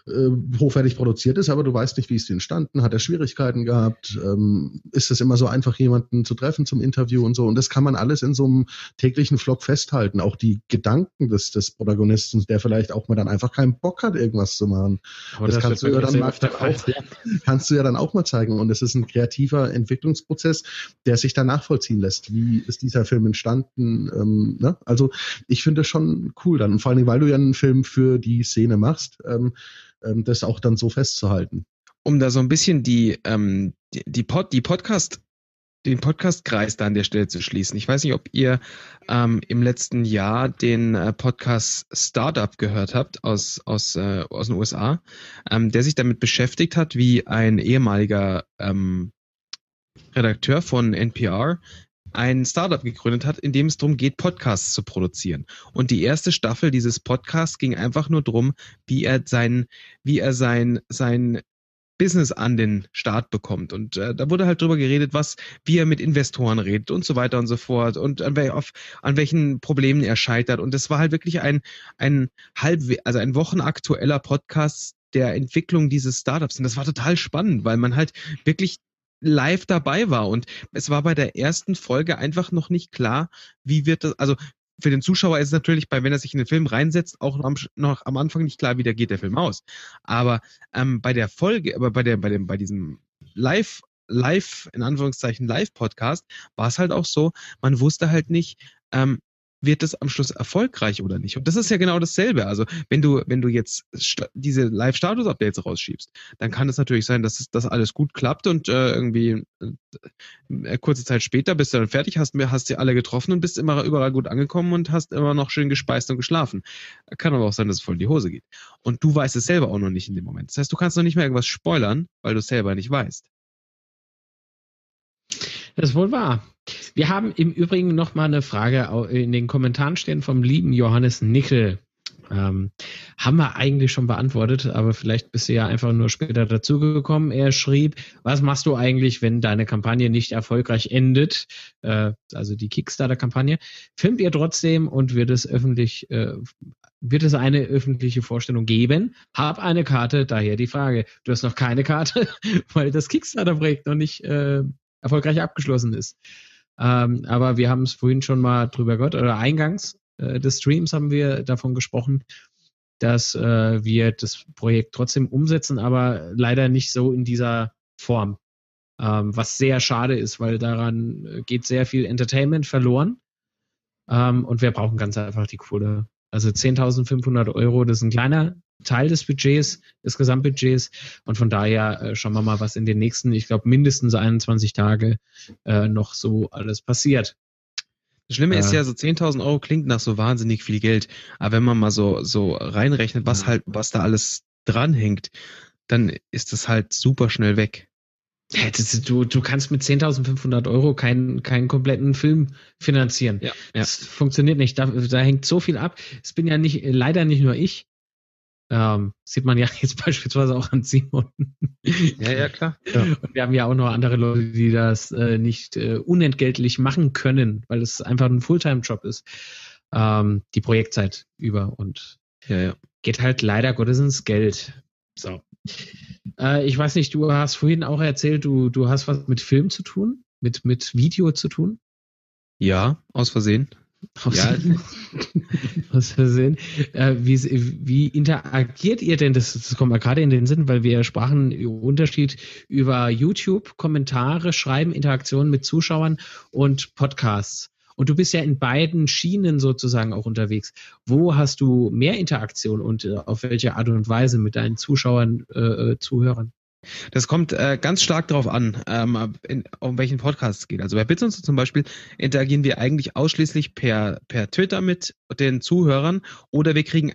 äh, hochwertig produziert ist, aber du weißt nicht, wie ist die entstanden, hat er Schwierigkeiten gehabt, ähm, ist es immer so einfach, jemanden zu treffen zum Interview und so. Und das kann man alles in so einem täglichen Vlog festhalten. Auch die Gedanken des, des Protagonisten, der vielleicht auch mal dann einfach keinen Bock hat, irgendwas zu machen. Aber das, das kannst du ja dann mal auch, kannst du ja dann auch mal zeigen. Und es ist ein kreativer Entwicklungsprozess, der sich dann nachvollziehen lässt. Wie ist dieser Film entstanden? Ähm, ne? Also ich finde das schon cool dann. Und vor allem, weil du ja einen Film für die Szene machst, ähm, ähm, das auch dann so festzuhalten. Um da so ein bisschen die, ähm, die, die, Pod, die Podcast den Podcastkreis da an der Stelle zu schließen. Ich weiß nicht, ob ihr ähm, im letzten Jahr den äh, Podcast Startup gehört habt aus, aus, äh, aus den USA, ähm, der sich damit beschäftigt hat, wie ein ehemaliger ähm, Redakteur von NPR ein Startup gegründet hat, in dem es darum geht, Podcasts zu produzieren. Und die erste Staffel dieses Podcasts ging einfach nur darum, wie er sein, wie er sein, sein Business an den Start bekommt. Und äh, da wurde halt drüber geredet, was, wie er mit Investoren redet und so weiter und so fort und an, wel auf, an welchen Problemen er scheitert. Und das war halt wirklich ein, ein halb, also ein wochenaktueller Podcast der Entwicklung dieses Startups. Und das war total spannend, weil man halt wirklich live dabei war. Und es war bei der ersten Folge einfach noch nicht klar, wie wird das, also für den Zuschauer ist es natürlich, bei, wenn er sich in den Film reinsetzt, auch noch am, noch am Anfang nicht klar, wie der geht der Film aus. Aber ähm, bei der Folge, aber bei der, bei dem, bei diesem Live, Live, in Anführungszeichen Live-Podcast, war es halt auch so, man wusste halt nicht, ähm, wird es am Schluss erfolgreich oder nicht? Und das ist ja genau dasselbe. Also wenn du, wenn du jetzt diese Live-Status-Updates rausschiebst, dann kann es natürlich sein, dass es, dass alles gut klappt und äh, irgendwie äh, kurze Zeit später bist du dann fertig, hast, hast sie alle getroffen und bist immer überall gut angekommen und hast immer noch schön gespeist und geschlafen. Kann aber auch sein, dass es voll in die Hose geht. Und du weißt es selber auch noch nicht in dem Moment. Das heißt, du kannst noch nicht mehr irgendwas spoilern, weil du es selber nicht weißt. Das ist wohl wahr. Wir haben im Übrigen noch mal eine Frage in den Kommentaren stehen vom lieben Johannes Nickel. Ähm, haben wir eigentlich schon beantwortet, aber vielleicht bist du ja einfach nur später dazugekommen. Er schrieb, was machst du eigentlich, wenn deine Kampagne nicht erfolgreich endet? Äh, also die Kickstarter-Kampagne. Filmt ihr trotzdem und wird es öffentlich, äh, wird es eine öffentliche Vorstellung geben? Hab eine Karte, daher die Frage. Du hast noch keine Karte, weil das Kickstarter-Projekt noch nicht äh, erfolgreich abgeschlossen ist. Ähm, aber wir haben es vorhin schon mal drüber gehört, oder eingangs äh, des Streams haben wir davon gesprochen, dass äh, wir das Projekt trotzdem umsetzen, aber leider nicht so in dieser Form. Ähm, was sehr schade ist, weil daran geht sehr viel Entertainment verloren. Ähm, und wir brauchen ganz einfach die Kohle. Also 10.500 Euro, das ist ein kleiner Teil des Budgets, des Gesamtbudgets. Und von daher äh, schauen wir mal, was in den nächsten, ich glaube, mindestens 21 Tage äh, noch so alles passiert. Das Schlimme ist Ja. ja, so 10.000 Euro klingt nach so wahnsinnig viel Geld. Aber wenn man mal so, so reinrechnet, was Ja. halt, was da alles dranhängt, dann ist das halt super schnell weg. Ja, Du, du kannst mit 10.500 Euro keinen, keinen kompletten Film finanzieren. Ja, Das funktioniert nicht. Da, da hängt so viel ab. Es bin ja nicht, leider nicht nur ich. Ähm, sieht man ja jetzt beispielsweise auch an Simon. Ja, ja, klar. Und wir haben ja auch noch andere Leute, die das äh, nicht äh, unentgeltlich machen können, weil es einfach ein Fulltime-Job ist. Ähm, die Projektzeit über und Ja, ja. geht halt leider Gottes ins Geld. So. Äh, ich weiß nicht, du hast vorhin auch erzählt, du, du hast was mit Film zu tun, mit, mit Video zu tun. Ja, aus Versehen. Aus, Ja. aus Versehen. Äh, wie, wie interagiert ihr denn? Das, das kommt mir gerade in den Sinn, weil wir sprachen über Unterschied über YouTube, Kommentare, Schreiben, Interaktionen mit Zuschauern und Podcasts. Und du bist ja in beiden Schienen sozusagen auch unterwegs. Wo hast du mehr Interaktion und äh, auf welche Art und Weise mit deinen Zuschauern, äh, äh, Zuhörern? Das kommt äh, ganz stark darauf an, ähm, in, um welchen Podcast es geht. Also bei Bits und so zum Beispiel interagieren wir eigentlich ausschließlich per, per Twitter mit den Zuhörern oder wir kriegen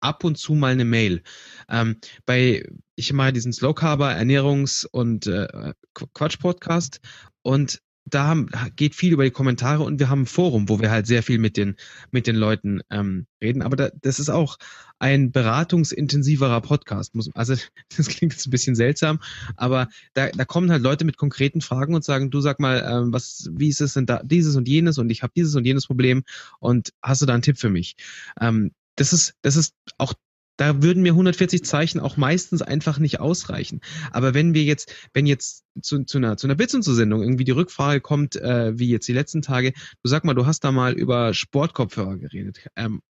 ab und zu mal eine Mail. Ähm, bei, ich mache diesen Slow Carber Ernährungs- und äh, Quatsch-Podcast und da haben, geht viel über die Kommentare und wir haben ein Forum, wo wir halt sehr viel mit den, mit den Leuten ähm, reden. Aber da, das ist auch ein beratungsintensiverer Podcast. Muss, also das klingt jetzt ein bisschen seltsam, aber da, da kommen halt Leute mit konkreten Fragen und sagen, du sag mal, ähm, was, wie ist es denn da, dieses und jenes und ich habe dieses und jenes Problem und hast du da einen Tipp für mich? Ähm, das ist, das ist auch da würden mir 140 Zeichen auch meistens einfach nicht ausreichen. Aber wenn wir jetzt, wenn jetzt zu, zu einer, zu einer Bits und zur Sendung irgendwie die Rückfrage kommt, äh, wie jetzt die letzten Tage, du sag mal, du hast da mal über Sportkopfhörer geredet. Ähm,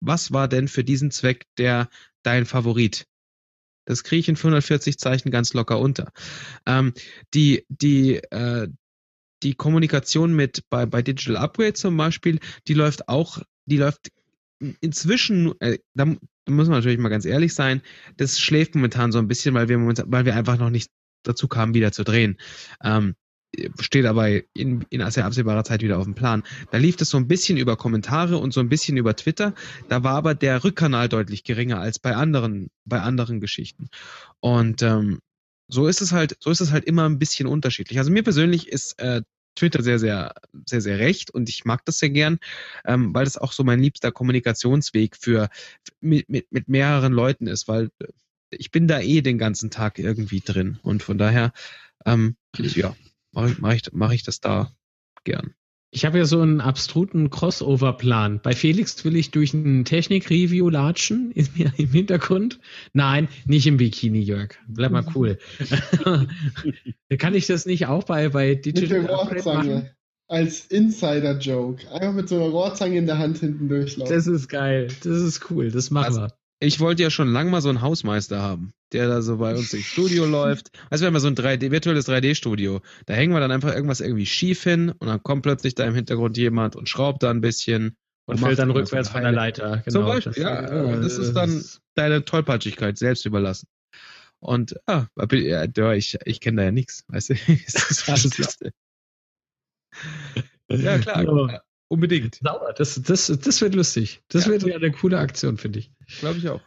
was war denn für diesen Zweck der dein Favorit? Das kriege ich in 540 Zeichen ganz locker unter. Ähm, die, die, äh, die Kommunikation mit bei, bei Digital Upgrade zum Beispiel, die läuft auch, die läuft inzwischen, äh, da, muss man natürlich mal ganz ehrlich sein, das schläft momentan so ein bisschen, weil wir momentan, weil wir einfach noch nicht dazu kamen, wieder zu drehen. Ähm, steht aber in, in sehr absehbarer Zeit wieder auf dem Plan. Da lief es so ein bisschen über Kommentare und so ein bisschen über Twitter. Da war aber der Rückkanal deutlich geringer als bei anderen, bei anderen Geschichten. Und ähm, so ist es halt, so ist es halt immer ein bisschen unterschiedlich. Also mir persönlich ist äh, Twitter sehr, sehr, sehr, sehr recht und ich mag das sehr gern, ähm, weil das auch so mein liebster Kommunikationsweg für mit, mit, mit mehreren Leuten ist, weil ich bin da eh den ganzen Tag irgendwie drin und von daher, ähm, ja, mache ich, mach ich, mach ich das da gern. Ich habe ja so einen abstruten Crossover-Plan. Bei Felix will ich durch ein Technik-Review latschen im, im Hintergrund. Nein, nicht im Bikini, Jörg. Bleib mal cool. Kann ich das nicht auch bei, bei Mit der Digital Upgrade machen? Rohrzange. Als Insider-Joke. Einfach mit so einer Rohrzange in der Hand hinten durchlaufen. Das ist geil. Das ist cool. Das machen Also- wir. Ich wollte ja schon lange mal so einen Hausmeister haben, der da so bei uns im Studio läuft. Also wir haben ja so ein 3D, virtuelles 3D-Studio. Da hängen wir dann einfach irgendwas irgendwie schief hin und dann kommt plötzlich da im Hintergrund jemand und schraubt da ein bisschen. Und macht fällt dann rückwärts von der. Leiter. Zum Genau. Beispiel, ja, äh, das ist dann deine Tollpatschigkeit selbst überlassen. Und ah, ja, ja, ich, ich kenne da ja nichts, weißt du? das ist alles Liste. Ja, klar, Ja. Unbedingt. Sauber, das, das, das wird lustig. Das Ja. wird ja eine coole Aktion, finde ich. Glaube ich auch.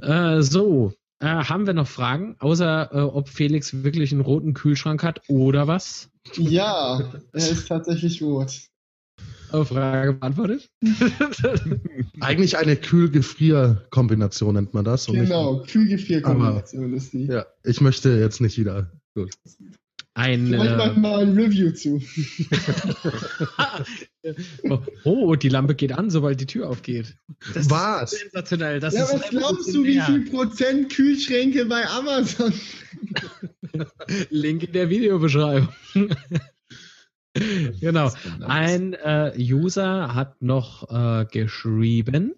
Äh, so, äh, haben wir noch Fragen, außer äh, ob Felix wirklich einen roten Kühlschrank hat oder was? Ja, er ist tatsächlich rot. Äh, Frage beantwortet? Eigentlich eine Kühl-Gefrier-Kombination nennt man das. Genau, Kühlgefrierkombination ist die. Ja, ich möchte jetzt nicht wieder. Gut. Ein, Vielleicht äh, mal ein Review zu. oh, die Lampe geht an, sobald die Tür aufgeht. Das Was? ist sensationell. Das ja, ist was glaubst du, wie viel Prozent Kühlschränke bei Amazon? Link in der Videobeschreibung. genau. Ein äh, User hat noch äh, geschrieben.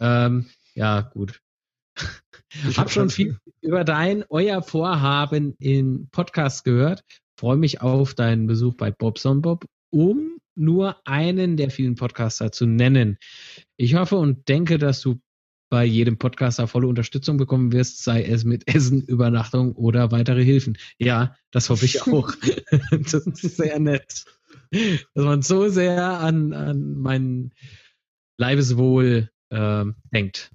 Ähm, ja, gut. Ich habe schon viel über dein, euer Vorhaben in Podcast gehört. Freue mich auf deinen Besuch bei Bobson Bob, um nur einen der vielen Podcaster zu nennen. Ich hoffe und denke, dass du bei jedem Podcaster volle Unterstützung bekommen wirst, sei es mit Essen, Übernachtung oder weitere Hilfen. Ja, das hoffe ich auch. das ist sehr nett. Dass man so sehr an, an mein Leibeswohl ähm, denkt.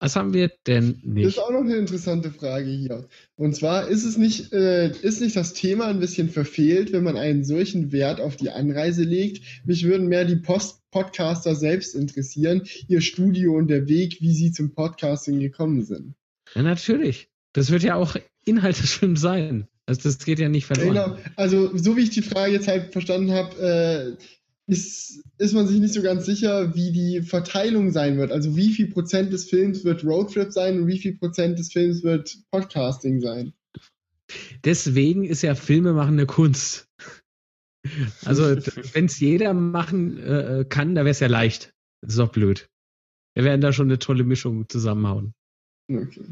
Was haben wir denn Das nicht? ist auch noch eine interessante Frage hier. Und zwar ist es nicht, äh, ist nicht das Thema ein bisschen verfehlt, wenn man einen solchen Wert auf die Anreise legt? Mich würden mehr die Post Podcaster selbst interessieren, ihr Studio und der Weg, wie sie zum Podcasting gekommen sind. Ja, natürlich. Das wird ja auch Inhalt des Films sein. Also das geht ja nicht verloren. Genau. Also, so wie ich die Frage jetzt halt verstanden habe, äh, ist, ist man sich nicht so ganz sicher, wie die Verteilung sein wird. Also, wie viel Prozent des Films wird Roadtrip sein und wie viel Prozent des Films wird Podcasting sein. Deswegen ist ja Filmemachen eine Kunst. Also, wenn es jeder machen äh, kann, da wäre es ja leicht. Das ist doch blöd. Wir werden da schon eine tolle Mischung zusammenhauen. Okay.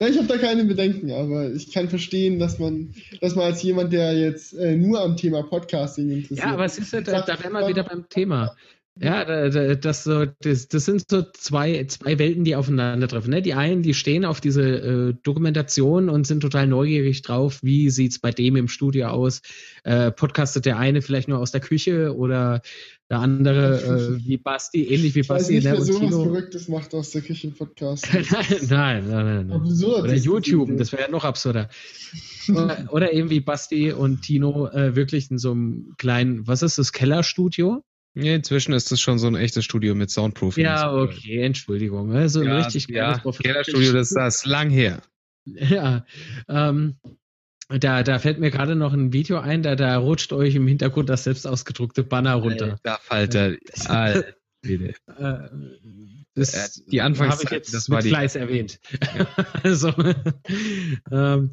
Ich habe da keine Bedenken, aber ich kann verstehen, dass man, dass man als jemand, der jetzt äh, nur am Thema Podcasting interessiert. Ja, aber es ist ja, da, da wären wir wieder beim Thema. Ja, da, da, das, das, das sind so zwei, zwei Welten, die aufeinandertreffen. Ne? Die einen, die stehen auf diese äh, Dokumentation und sind total neugierig drauf, wie sieht's bei dem im Studio aus? Äh, podcastet der eine vielleicht nur aus der Küche oder der andere äh, wie Basti, ähnlich wie ich weiß Basti nicht, ne? wer sowas. Verrücktes macht aus der Küche Podcast. nein, nein, nein, nein. Absurd Oder YouTube, das wäre ja noch absurder. oder, oder eben wie Basti und Tino äh, wirklich in so einem kleinen, was ist das, Kellerstudio? Ja, inzwischen ist das schon so ein echtes Studio mit Soundproofing. Ja, okay, Entschuldigung. Also ein Ja, richtig ja, kleines Kellerstudio, das ist das lang her. Ja, ähm, da, da fällt mir gerade noch ein Video ein, da, da rutscht euch im Hintergrund das selbst ausgedruckte Banner runter. Da fällt er. Alter, bitte. Äh, das Äh, die Anfangszeit, habe ich jetzt das war mit die- Fleiß erwähnt. also, ähm,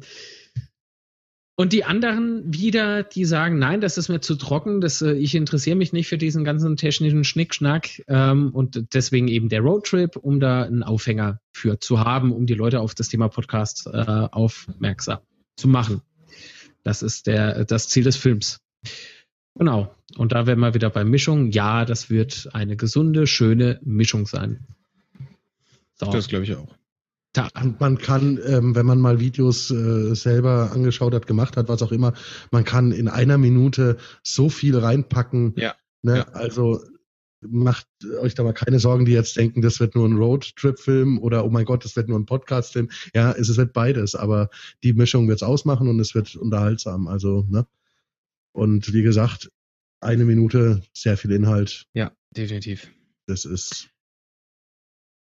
und die anderen wieder, die sagen, nein, das ist mir zu trocken, das, äh, ich interessiere mich nicht für diesen ganzen technischen Schnickschnack ähm, und deswegen eben der Roadtrip, um da einen Aufhänger für zu haben, um die Leute auf das Thema Podcast äh, aufmerksam zu machen. Das ist der, das Ziel des Films. Genau. Und da wären wir wieder bei Mischung. Ja, das wird eine gesunde, schöne Mischung sein. So. Das glaube ich auch. Da, Und man kann, ähm, wenn man mal Videos äh, selber angeschaut hat, gemacht hat, was auch immer, man kann in einer Minute so viel reinpacken. Ja. Ne? Ja. Also macht euch da mal keine Sorgen, die jetzt denken, das wird nur ein Roadtrip-Film oder oh mein Gott, das wird nur ein Podcast-Film. Ja, es wird beides, aber die Mischung wird es ausmachen und es wird unterhaltsam. Also, ne? Und wie gesagt, eine Minute, sehr viel Inhalt. Ja, definitiv. Das ist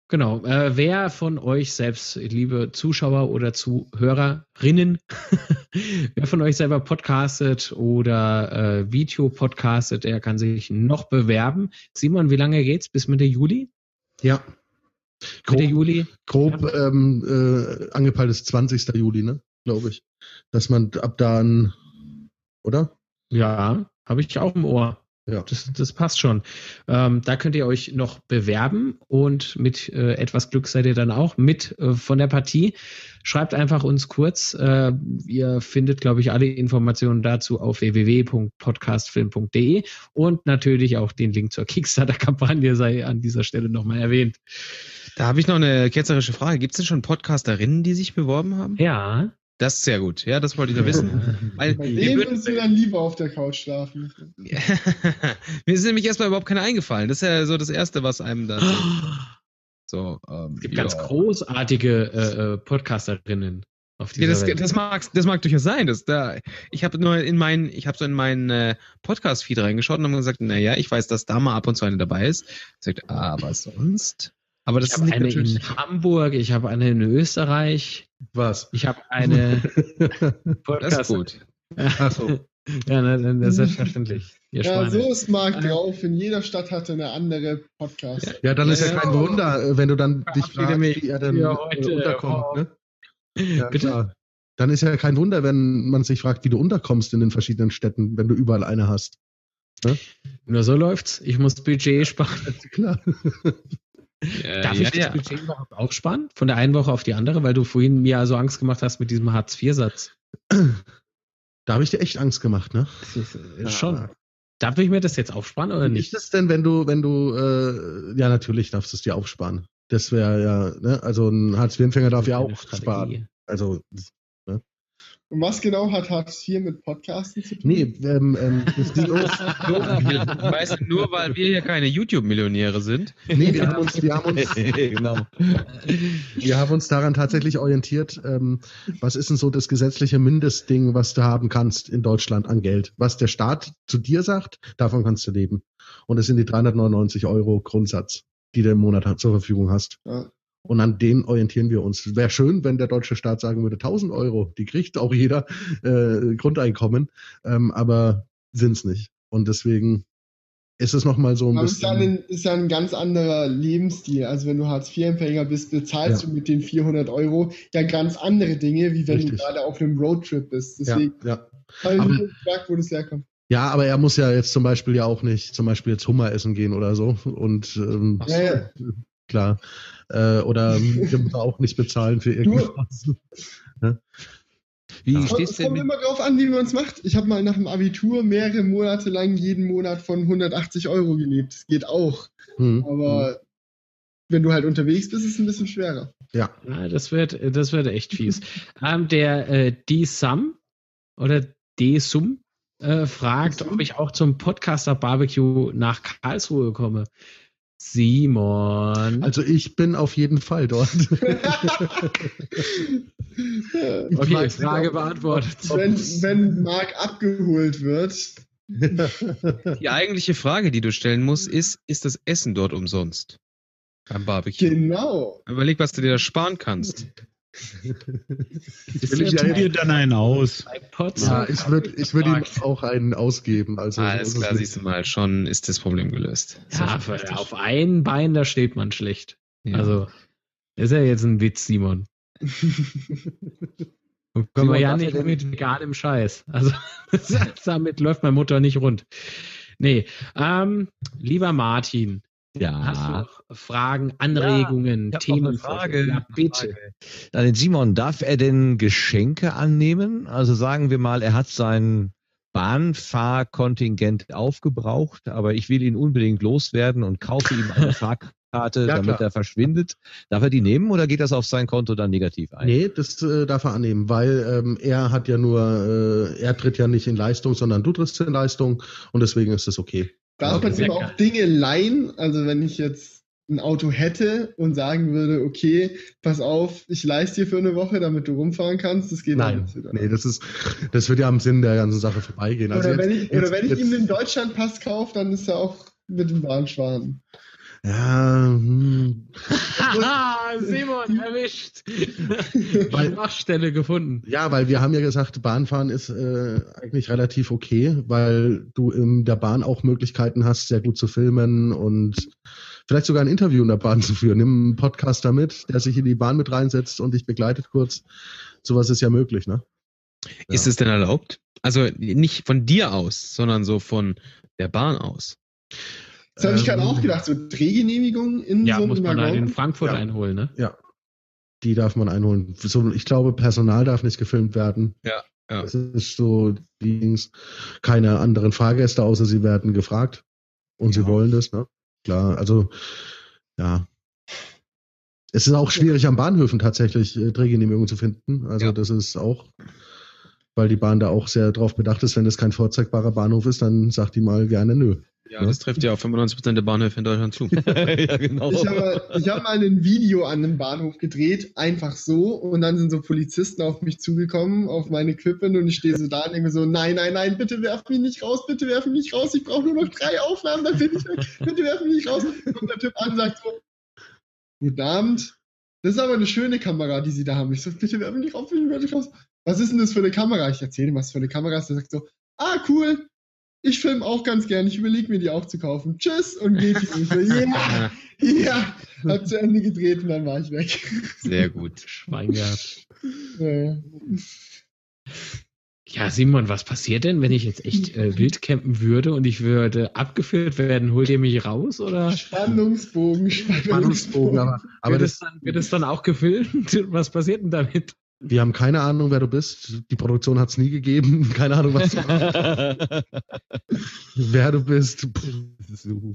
genau. Äh, wer von euch selbst, liebe Zuschauer oder Zuhörerinnen, wer von euch selber podcastet oder äh, Video podcastet, der kann sich noch bewerben. Simon, wie lange geht's? Bis Mitte Juli? ja Mitte grob, Juli? grob ähm, äh, angepeilt ist 20. Juli, ne? Glaube ich. Dass man ab dann, oder? Ja, habe ich auch im Ohr. Ja. Das, das passt schon. Ähm, da könnt ihr euch noch bewerben und mit äh, etwas Glück seid ihr dann auch mit äh, von der Partie. Schreibt einfach uns kurz. Äh, ihr findet, glaube ich, alle Informationen dazu auf www.podcastfilm.de und natürlich auch den Link zur Kickstarter-Kampagne sei an dieser Stelle nochmal erwähnt. Da habe ich noch eine ketzerische Frage. Gibt es denn schon Podcasterinnen, die sich beworben haben? Ja. Das ist sehr gut. Ja, das wollte ich nur wissen. Weil Bei würden, würdest du dann lieber auf der Couch schlafen. mir ist nämlich erstmal überhaupt keine eingefallen. Das ist ja so das Erste, was einem da so. Ähm, Es gibt ja. ganz großartige äh, äh, Podcasterinnen auf Ja, das, Welt. das, mag, das mag durchaus sein. Das, da, ich habe nur in meinen, ich habe so in meinen äh, Podcast-Feed reingeschaut und habe gesagt, naja, ich weiß, dass da mal ab und zu eine dabei ist. Sagt, aber sonst. Aber das ich ist nicht eine natürlich. in Hamburg, ich habe eine in Österreich, Was? ich habe eine Das Podcast. ist gut. Achso. Ja, ne, ne, das ist selbstverständlich. Ihr Ja, Schweine. so ist Marc drauf. In jeder Stadt hatte eine andere Podcast. Ja, dann ist ja Ja. kein Wunder, äh, wenn du dann dich fragst, mich wie er denn äh, heute. unterkommt. Oh. Ne? Ja, Bitte? klar. Dann ist ja kein Wunder, wenn man sich fragt, wie du unterkommst in den verschiedenen Städten, wenn du überall eine hast. Nur so läuft's. Ich muss Budget sparen. Klar. Darf ich das Budget überhaupt auch sparen? Von der einen Woche auf die andere, weil du vorhin mir so Angst gemacht hast mit diesem Hartz-IV-Satz. Da habe ich dir echt Angst gemacht, ne? Schon. Darf ich mir das jetzt aufsparen oder Wie nicht? ist das denn, wenn du, wenn du, äh, ja, natürlich darfst du es dir aufsparen. Das wäre ja, ne, also ein Hartz-IV-Empfänger darf ja auch Strategie. sparen. Also, Und was genau hat Hartz IV mit Podcasten zu tun? nee, ähm, ähm, das ging uns, Weißt du, nur weil wir hier keine YouTube-Millionäre sind. nee, wir haben uns, wir haben uns, genau. wir haben uns daran tatsächlich orientiert, ähm, was ist denn so das gesetzliche Mindestding, was du haben kannst in Deutschland an Geld? Was der Staat zu dir sagt, davon kannst du leben. Und das sind die 399 Euro Grundsatz, die du im Monat zur Verfügung hast. Ja. Und an denen orientieren wir uns. Wäre schön, wenn der deutsche Staat sagen würde, 1000 Euro, die kriegt auch jeder äh, Grundeinkommen, ähm, aber sind's nicht. Und deswegen ist es nochmal so ein Aber es ist ja, bisschen. ein, ist ja ein ganz anderer Lebensstil. Also wenn du Hartz-IV-Empfänger bist, bezahlst Ja. du mit den 400 Euro ja ganz andere Dinge, wie wenn Richtig. du gerade auf einem Roadtrip bist. Ja, Deswegen ja. habe ich gefragt, wo das herkommt. ja, aber er muss ja jetzt zum Beispiel ja auch nicht zum Beispiel jetzt Hummer essen gehen oder so. Und ähm, Ja, ja. klar. Äh, oder wir müssen auch nicht bezahlen für irgendwas. Wie Ja. Es stehst du denn kommt immer drauf an, wie man es macht. Ich habe mal nach dem Abitur mehrere Monate lang jeden Monat von 180 Euro gelebt. Das geht auch. Hm. Aber wenn du halt unterwegs bist, ist es ein bisschen schwerer. Ja. Ja, das wird, das wird echt fies. ähm, der äh, D-Sum oder D-Sum äh, fragt, ob ich auch zum Podcaster Barbecue nach Karlsruhe komme. Simon. Also ich bin auf jeden Fall dort. Okay, Frage beantwortet. wenn, wenn Marc abgeholt wird, Die eigentliche Frage, die du stellen musst, ist, ist das Essen dort umsonst? Beim Barbecue. genau. Überleg, was du dir da sparen kannst. Will ich ja Tu dir dann einen aus. Ja, ich würde ich würd ihm auch einen ausgeben. Also so Alles klar, siehst du mal, schon ist das Problem gelöst. ja, auf, auf ein Bein, da steht man schlecht. Ja. Also, ist ja jetzt ein Witz, Simon. Und können wir Simon, ja darf nicht mit veganem Scheiß. Also damit läuft meine Mutter nicht rund. Nee, ähm, lieber Martin, hast du Ja. noch Fragen, Anregungen, noch Themen? eine Frage. Ja, bitte. An den Simon, darf er denn Geschenke annehmen? Also sagen wir mal, er hat sein Bahnfahrkontingent aufgebraucht, aber ich will ihn unbedingt loswerden und kaufe ihm eine Fahrkarte, Ja, damit klar. er verschwindet. Darf er die nehmen oder geht das auf sein Konto dann negativ ein? Nee, das äh, darf er annehmen, weil ähm, er hat ja nur, äh, er tritt ja nicht in Leistung, sondern du trittst in Leistung und deswegen ist das okay. Darf man ihm auch Dinge leihen? Also wenn ich jetzt ein Auto hätte und sagen würde, okay, pass auf, ich leiste dir für eine Woche, damit du rumfahren kannst, das geht Nein, nicht nee, das ist, das wird ja am Sinn der ganzen Sache vorbeigehen. Also oder, jetzt- wenn ich, oder jetzt- wenn ich jetzt- ihm den Deutschlandpass kaufe, dann ist er auch mit dem Bahnschwan. Ja, hm, Haha, Simon, erwischt. Weil- Schwachstelle gefunden. Ja, weil wir haben ja gesagt, Bahnfahren ist äh, eigentlich relativ okay, weil du in der Bahn auch Möglichkeiten hast, sehr gut zu filmen und vielleicht sogar ein Interview in der Bahn zu führen. Nimm einen Podcaster mit, der sich in die Bahn mit reinsetzt und dich begleitet kurz. Sowas ist ja möglich, ne? Ist es denn erlaubt? Also nicht von dir aus, sondern so von der Bahn aus. Das habe ich gerade Ähm, auch gedacht, so Drehgenehmigung in Ja, so einem muss man halt in Waggon. Frankfurt Ja. einholen, ne? Ja. Die darf man einholen. So, ich glaube, Personal darf nicht gefilmt werden. Ja, ja. Das ist so die Dings. Keine anderen Fahrgäste, außer sie werden gefragt. Und sie Ja. wollen das, ne? Klar, also, ja. Es ist auch schwierig am Bahnhöfen tatsächlich äh, Drehgenehmigungen zu finden. Also Ja. das ist auch, weil die Bahn da auch sehr drauf bedacht ist, wenn es kein vorzeigbarer Bahnhof ist, dann sagt die mal gerne nö. Ja, das trifft ja auf 95% der Bahnhöfe in Deutschland zu. ja, genau. Ich habe, ich habe mal ein Video an einem Bahnhof gedreht, einfach so, und dann sind so Polizisten auf mich zugekommen, auf mein Equipment, und ich stehe so da und denke mir so, nein, nein, nein, bitte werf mich nicht raus, bitte werf mich nicht raus, ich brauche nur noch drei Aufnahmen, dann bin ich weg, bitte werf mich nicht raus. Und der Typ an und sagt so, guten Abend, das ist aber eine schöne Kamera, die Sie da haben. Ich so, bitte werf mich nicht raus, bitte werf mich nicht raus. Was ist denn das für eine Kamera? Ich erzähle ihm, was für eine Kamera ist. Der sagt so, ah, cool, ich filme auch ganz gern, ich überlege mir die auch zu kaufen. Tschüss und geht so, ja, ja, hab zu Ende gedreht und dann war ich weg. Sehr gut. Schwein gehabt. Ja, Simon, was passiert denn, wenn ich jetzt echt äh, wild campen würde und ich würde abgeführt werden? Holt ihr mich raus oder Spannungsbogen, Spannungsbogen, Spannungsbogen. aber, aber wird, das, es dann, wird es dann auch gefilmt? Was passiert denn damit? Wir haben keine Ahnung, wer du bist. Die Produktion hat es nie gegeben. Keine Ahnung, was du machst, wer du bist. Pff, so.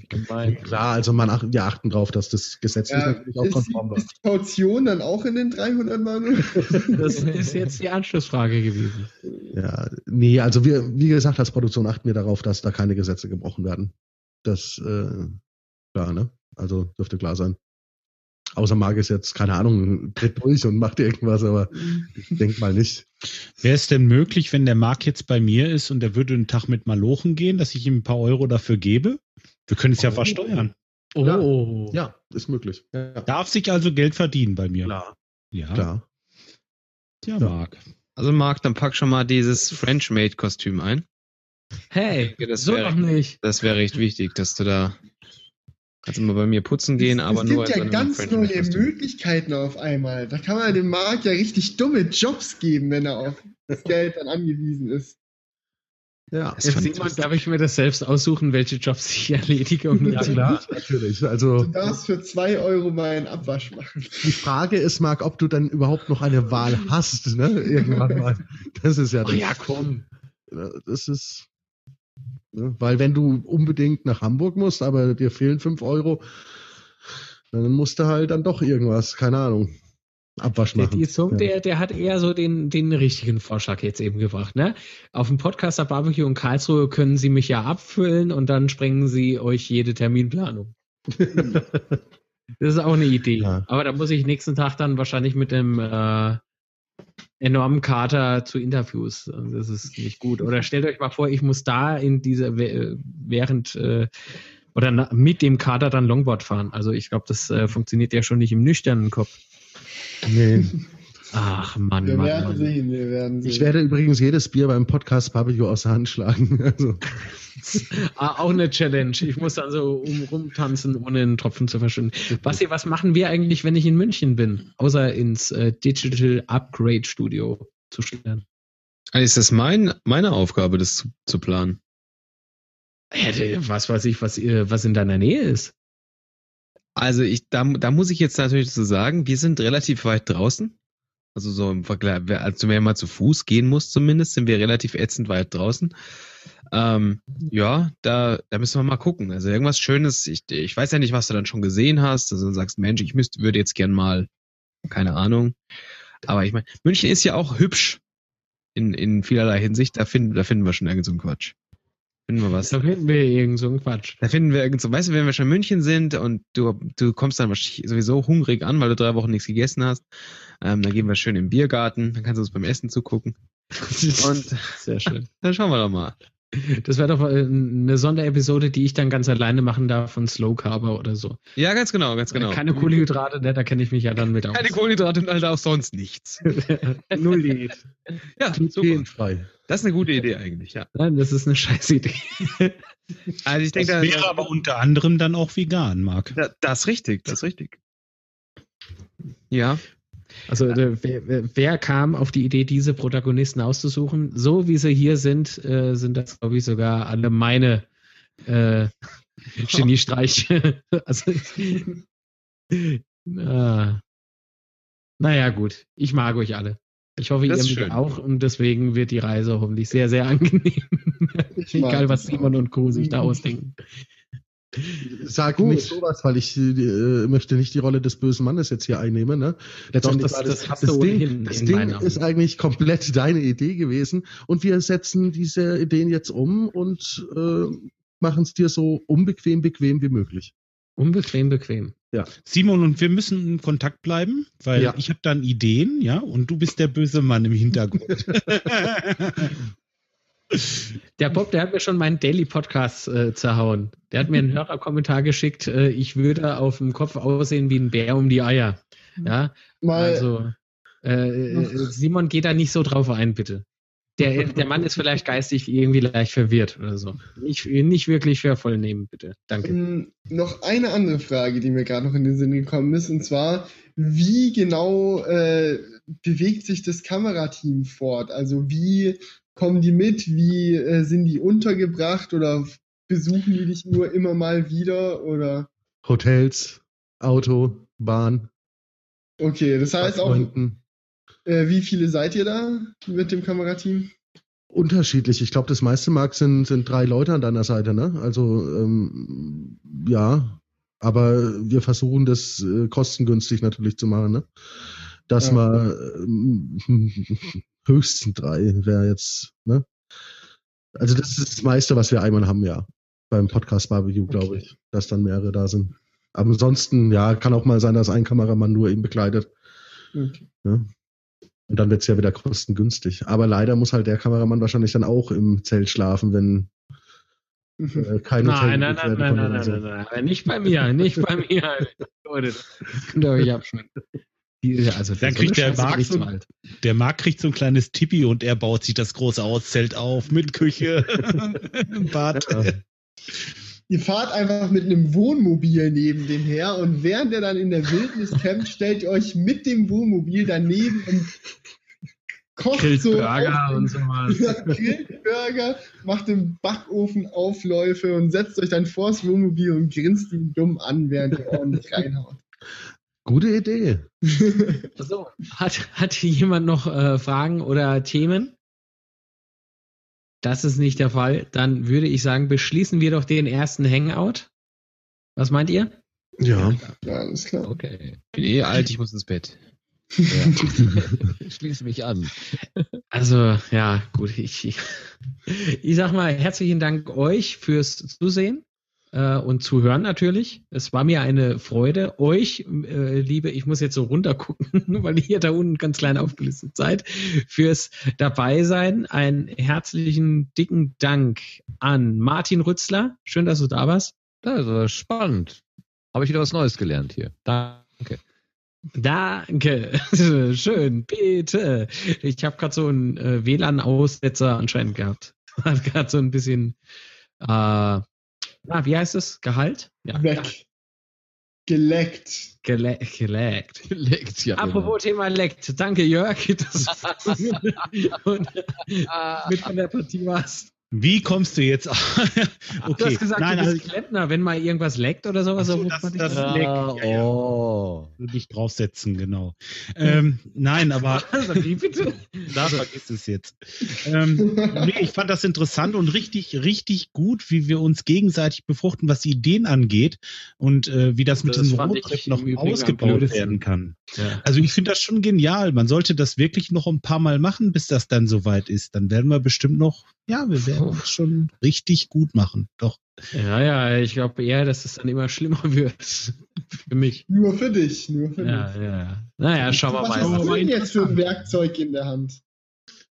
Klar, also man ach, wir achten drauf, dass das gesetzlich Ja, natürlich auch konform war. ist die Kaution dann auch in den 300 Mann? Das ist jetzt die Anschlussfrage gewesen. Ja, nee, also wir, wie gesagt, als Produktion achten wir darauf, dass da keine Gesetze gebrochen werden. Das, äh, klar, ne? Also dürfte klar sein. Außer Marc ist jetzt, keine Ahnung, tritt durch und macht irgendwas, aber ich denke mal nicht. Wäre es denn möglich, wenn der Marc jetzt bei mir ist und er würde einen Tag mit Malochen gehen, dass ich ihm ein paar Euro dafür gebe? Wir können es ja Oh. versteuern. Oh. Ja, ist möglich. Ja, Darf sich also Geld verdienen bei mir. klar, Ja, klar. Tja, Ja. Marc. Also Marc, dann pack schon mal dieses French-Made-Kostüm ein. Hey, das so wäre- doch nicht. Das wäre recht wichtig, dass du da kannst immer bei mir putzen gehen, aber es nur gibt ja in so einem ganz neue. Möglichkeiten auf einmal. Da kann man dem Markt ja richtig dumme Jobs geben, wenn er auf das Geld dann angewiesen ist. Ja, Jetzt Simon, darf ich mir das selbst aussuchen, welche Jobs ich erledige und ja klar, natürlich. Also Du darfst für zwei Euro mal einen Abwasch machen. die Frage ist, Marc, ob du dann überhaupt noch eine Wahl hast, ne? Irgendwann mal. Das ist ja Oh ja, komm. Das ist. Ne? Weil wenn du unbedingt nach Hamburg musst, aber dir fehlen fünf Euro, dann musst du halt dann doch irgendwas, keine Ahnung, Abwasch Der, machen. die Zung, Ja. der, der hat eher so den, den richtigen Vorschlag jetzt eben gebracht. Ne? Auf dem Podcaster Barbecue in Karlsruhe können Sie mich ja abfüllen und dann sprengen Sie euch jede Terminplanung. Das ist auch eine Idee. Ja. Aber da muss ich nächsten Tag dann wahrscheinlich mit dem äh, enormen Kater zu Interviews. Also Das ist nicht gut. Oder stellt euch mal vor, ich muss da in dieser während äh, oder na, mit dem Kater dann Longboard fahren. Also ich glaube, das äh, funktioniert ja schon nicht im nüchternen Kopf. Nee. Ach Mann, Wir Mann, werden Mann. sehen, wir werden sehen. Ich werde übrigens jedes Bier beim Podcast Barbecue aus der Hand schlagen. Also, Ah, auch eine Challenge. Ich muss dann so um, rumtanzen, ohne einen Tropfen zu verschwinden. Basti, was machen wir eigentlich, wenn ich in München bin? Außer ins äh, Digital Upgrade Studio zu stellen. Also ist das mein, meine Aufgabe, das zu, zu planen? Was weiß ich, was, ihr- was in deiner Nähe ist. Also ich, da, da muss ich jetzt natürlich so sagen, wir sind relativ weit draußen. Also so im Vergleich, wer- also wer mal zu Fuß gehen muss zumindest, sind wir relativ ätzend weit draußen. Ähm, ja, da, da müssen wir mal gucken. Also irgendwas Schönes, ich, ich weiß ja nicht, was du dann schon gesehen hast. Also du sagst, Mensch, ich müsste, würde jetzt gern mal, keine Ahnung. Aber ich meine, München ist ja auch hübsch in, in vielerlei Hinsicht. Da finden, da finden wir schon irgend so einen Quatsch. Finden wir was. Da finden wir irgend so einen Quatsch. Da finden wir irgend so, weißt du, wenn wir schon in München sind und du, du kommst dann wahrscheinlich sowieso hungrig an, weil du drei Wochen nichts gegessen hast, ähm, dann gehen wir schön im Biergarten, dann kannst du uns beim Essen zugucken. Und Sehr schön. dann schauen wir doch mal. Das wäre doch äh, eine Sonderepisode, die ich dann ganz alleine machen darf von Slow Carver oder so. Ja, ganz genau, ganz genau. Keine Kohlenhydrate, ne, da kenne ich mich ja dann mit aus. Keine Kohlenhydrate und halt auch sonst nichts. Null Diät. Ja, glutenfrei. Das ist eine gute Idee eigentlich, ja. Nein, das ist eine scheiß Idee. Also ich Das denke, da, wäre aber unter anderem dann auch vegan, Marc. da, das ist richtig, das ist richtig. Ja. Also äh, wer, wer- kam auf die Idee, diese Protagonisten auszusuchen? So wie sie hier sind, äh, sind das, glaube ich, sogar alle meine äh, Geniestreiche. also, äh, naja, gut. Ich mag euch alle. Ich hoffe, Das ihr auch und deswegen wird die Reise hoffentlich sehr, sehr angenehm. Egal, was Simon und Co. sich da ausdenken. Sag Gut. nicht sowas, weil ich äh, möchte nicht die Rolle des bösen Mannes jetzt hier einnehmen. Ne? Letztendlich das- war das hast das du Ding, das in Ding ist eigentlich komplett deine Idee gewesen und wir setzen diese Ideen jetzt um und äh, machen es dir so unbequem, bequem wie möglich. Unbequem, bequem. Simon, und wir müssen in Kontakt bleiben, weil Ja. ich habe dann Ideen, ja, und du bist der böse Mann im Hintergrund. Der Bob, der hat mir schon meinen Daily Podcast äh, zerhauen. Der hat mir einen Hörerkommentar geschickt, äh, ich würde auf dem Kopf aussehen wie ein Bär um die Eier. Ja, Mal, also äh, Simon geht da nicht so drauf ein, bitte. Der, der Mann ist vielleicht geistig irgendwie leicht verwirrt oder so. Nicht, nicht wirklich für voll nehmen, bitte. Danke. Ähm, noch eine andere Frage, die mir gerade noch in den Sinn gekommen ist, und zwar, wie genau äh, bewegt sich das Kamerateam fort? Also wie kommen die mit? Wie äh, sind die untergebracht oder besuchen die dich nur immer mal wieder? Oder Hotels, Auto, Bahn, okay, das heißt auch, äh, wie viele seid ihr da mit dem Kamerateam? Unterschiedlich. Ich glaube, das meiste Mark sind, sind drei Leute an deiner Seite, ne? Also ähm, ja, aber wir versuchen das äh, kostengünstig natürlich zu machen, ne? Dass Ja. man ähm, höchstens drei wäre jetzt, ne? Also das ist das meiste, was wir einmal haben, ja. Beim Podcast Barbecue, glaube Okay. ich, dass dann mehrere da sind. Aber ansonsten, ja, kann auch mal sein, dass ein Kameramann nur ihn begleitet. Okay. Ne? Und dann wird's ja wieder kostengünstig. Aber leider muss halt der Kameramann wahrscheinlich dann auch im Zelt schlafen, wenn äh, kein Hotel Nein, nein, nein, nein, nein, nein, nein, nein, nicht bei mir, nicht bei mir. Leute, das könnt ihr euch. Die- Also, Dann so kriegt eine der Marc so-. Der Marc kriegt so ein kleines Tippi und er baut sich das große Auszelt auf mit Küche, Bad. Ihr fahrt einfach mit einem Wohnmobil neben dem her und während er dann in der Wildnis campt, stellt ihr euch mit dem Wohnmobil daneben und kocht Grillt so Burger auf und dem- sowas. Ja, grillt Burger, macht im Backofen Aufläufe und setzt euch dann vors Wohnmobil und grinst ihn dumm an, während ihr ordentlich reinhaut. Gute Idee. So, hat, hat jemand noch äh, Fragen oder Themen? Das ist nicht der Fall. Dann würde ich sagen, beschließen wir doch den ersten Hangout. Was meint ihr? Ja. Ja, alles klar. Okay. Bin eh alt, ich muss ins Bett. Ja. Schließe mich an. Also, ja, gut. Ich, ich, ich sag mal, herzlichen Dank euch fürs Zusehen äh, und Zuhören natürlich. Es war mir eine Freude. Euch, äh, liebe, ich muss jetzt so runtergucken, weil ihr da unten ganz klein aufgelistet seid, fürs Dabeisein. Einen herzlichen, dicken Dank an Martin Rützler. Schön, dass du da warst. Das war spannend. Habe ich wieder was Neues gelernt hier. Danke. Danke. Schön, bitte. Ich habe gerade so einen äh, WLAN-Aussetzer anscheinend gehabt. Hat gerade so ein bisschen, äh, na, wie heißt es? Gehalt? Ja. Weg. Geleckt. Gele geleckt. Leckt ja. Apropos Thema leckt. Danke, Jörg, dass du mit von der Partie warst. Wie kommst du jetzt? okay, Du hast gesagt, nein, du bist also, Klempner, wenn mal irgendwas leckt oder sowas. So, das- man dich das- leckt. Ja, ja. oh. nicht draufsetzen, genau. Ähm, nein, aber Also, wie bitte? da vergiss es jetzt. Ähm, nee, ich fand das interessant und richtig, richtig gut, wie wir uns gegenseitig befruchten, was die Ideen angeht und äh, wie das mit Das diesem fand ich Roadtrip noch ausgebaut werden kann. Ja. Also ich finde das schon genial. Man sollte das wirklich noch ein paar Mal machen, bis das dann soweit ist. Dann werden wir bestimmt noch, ja, wir werden schon richtig gut machen. Doch. ja, ja, ich glaube eher, dass es dann immer schlimmer wird. Für mich. Nur für dich, nur für Ja, dich. ja, ja. Naja, schauen wir Was mal. hast du was- denn jetzt für ein Werkzeug in der Hand?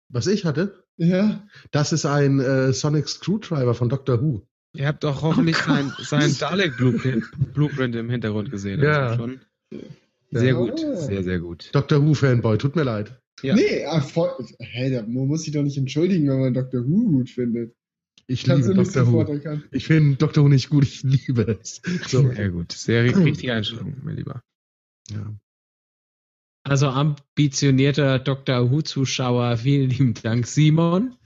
Was ich hatte, Ja, das ist ein äh, Sonic Screwdriver von Doctor Who. Ihr habt doch hoffentlich sein, sein Dalek-Blueprint Blueprint im Hintergrund gesehen. Ja. Also schon sehr Ja. gut, sehr, sehr gut. Doctor Who Fanboy, tut mir leid. Ja. Nee, ah, voll, hey, da, man muss sich doch nicht entschuldigen, wenn man Dr. Who gut findet. Ich Kannst liebe sofort Who. Ich finde Doctor Who nicht gut, ich liebe es. So. Sehr gut. Sehr ri- richtige Einstellung, mein Lieber. Ja. Also ambitionierter Dr. Who-Zuschauer, vielen lieben Dank, Simon,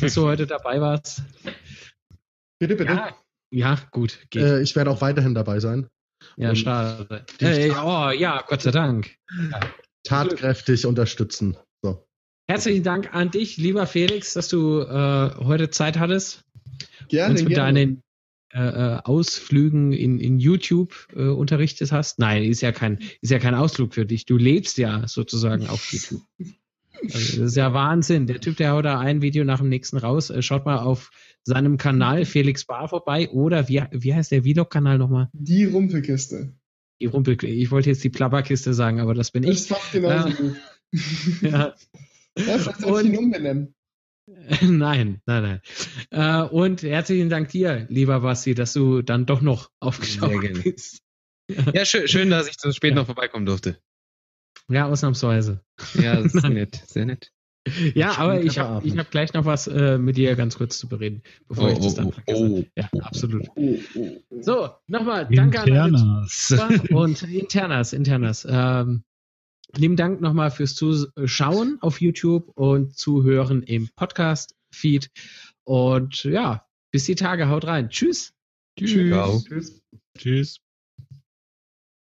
dass du heute dabei warst. Bitte, bitte. Ja, ja gut, geht. Äh, ich werde auch weiterhin dabei sein. ja, und- schade. Äh, oh, ja, Gott sei Dank. Tatkräftig unterstützen. So. Herzlichen Dank an dich, lieber Felix, dass du äh, heute Zeit hattest, Gerne, uns mit gerne. deinen äh, äh, Ausflügen in, in YouTube äh, unterrichtet hast. Nein, ist ja kein ist ja kein Ausflug für dich. Du lebst ja sozusagen auf YouTube. Also, das ist ja Wahnsinn. Der Typ, der haut da ein Video nach dem nächsten raus. Äh, schaut mal auf seinem Kanal Felix Bar vorbei oder wie, wie heißt der Vlog-Kanal nochmal? Die Rumpelkiste. Die Rumpel. Ich wollte jetzt die Plapperkiste sagen, aber das bin Das ich. ist fast genauso Ja. gut. Ja. Vielleicht soll ich ihn umbenennen. nein, nein, nein. Äh, und herzlichen Dank dir, lieber Basti, dass du dann doch noch aufgeschaut Sehr gerne. bist. Ja, schön, schön, dass ich so spät Ja. noch vorbeikommen durfte. Ja, ausnahmsweise. Ja, das ist Nein. nett. Sehr nett. Ja, aber ich habe ich hab gleich noch was äh, mit dir ganz kurz zu bereden, bevor ich das dann vergesse. Ja, absolut. Oh, oh, oh. So, nochmal danke an alle und Internas, Internas. Ähm, lieben Dank nochmal fürs Zuschauen auf YouTube und Zuhören im Podcast-Feed. Und ja, bis die Tage, haut rein. Tschüss. Ciao. Tschüss. Tschüss.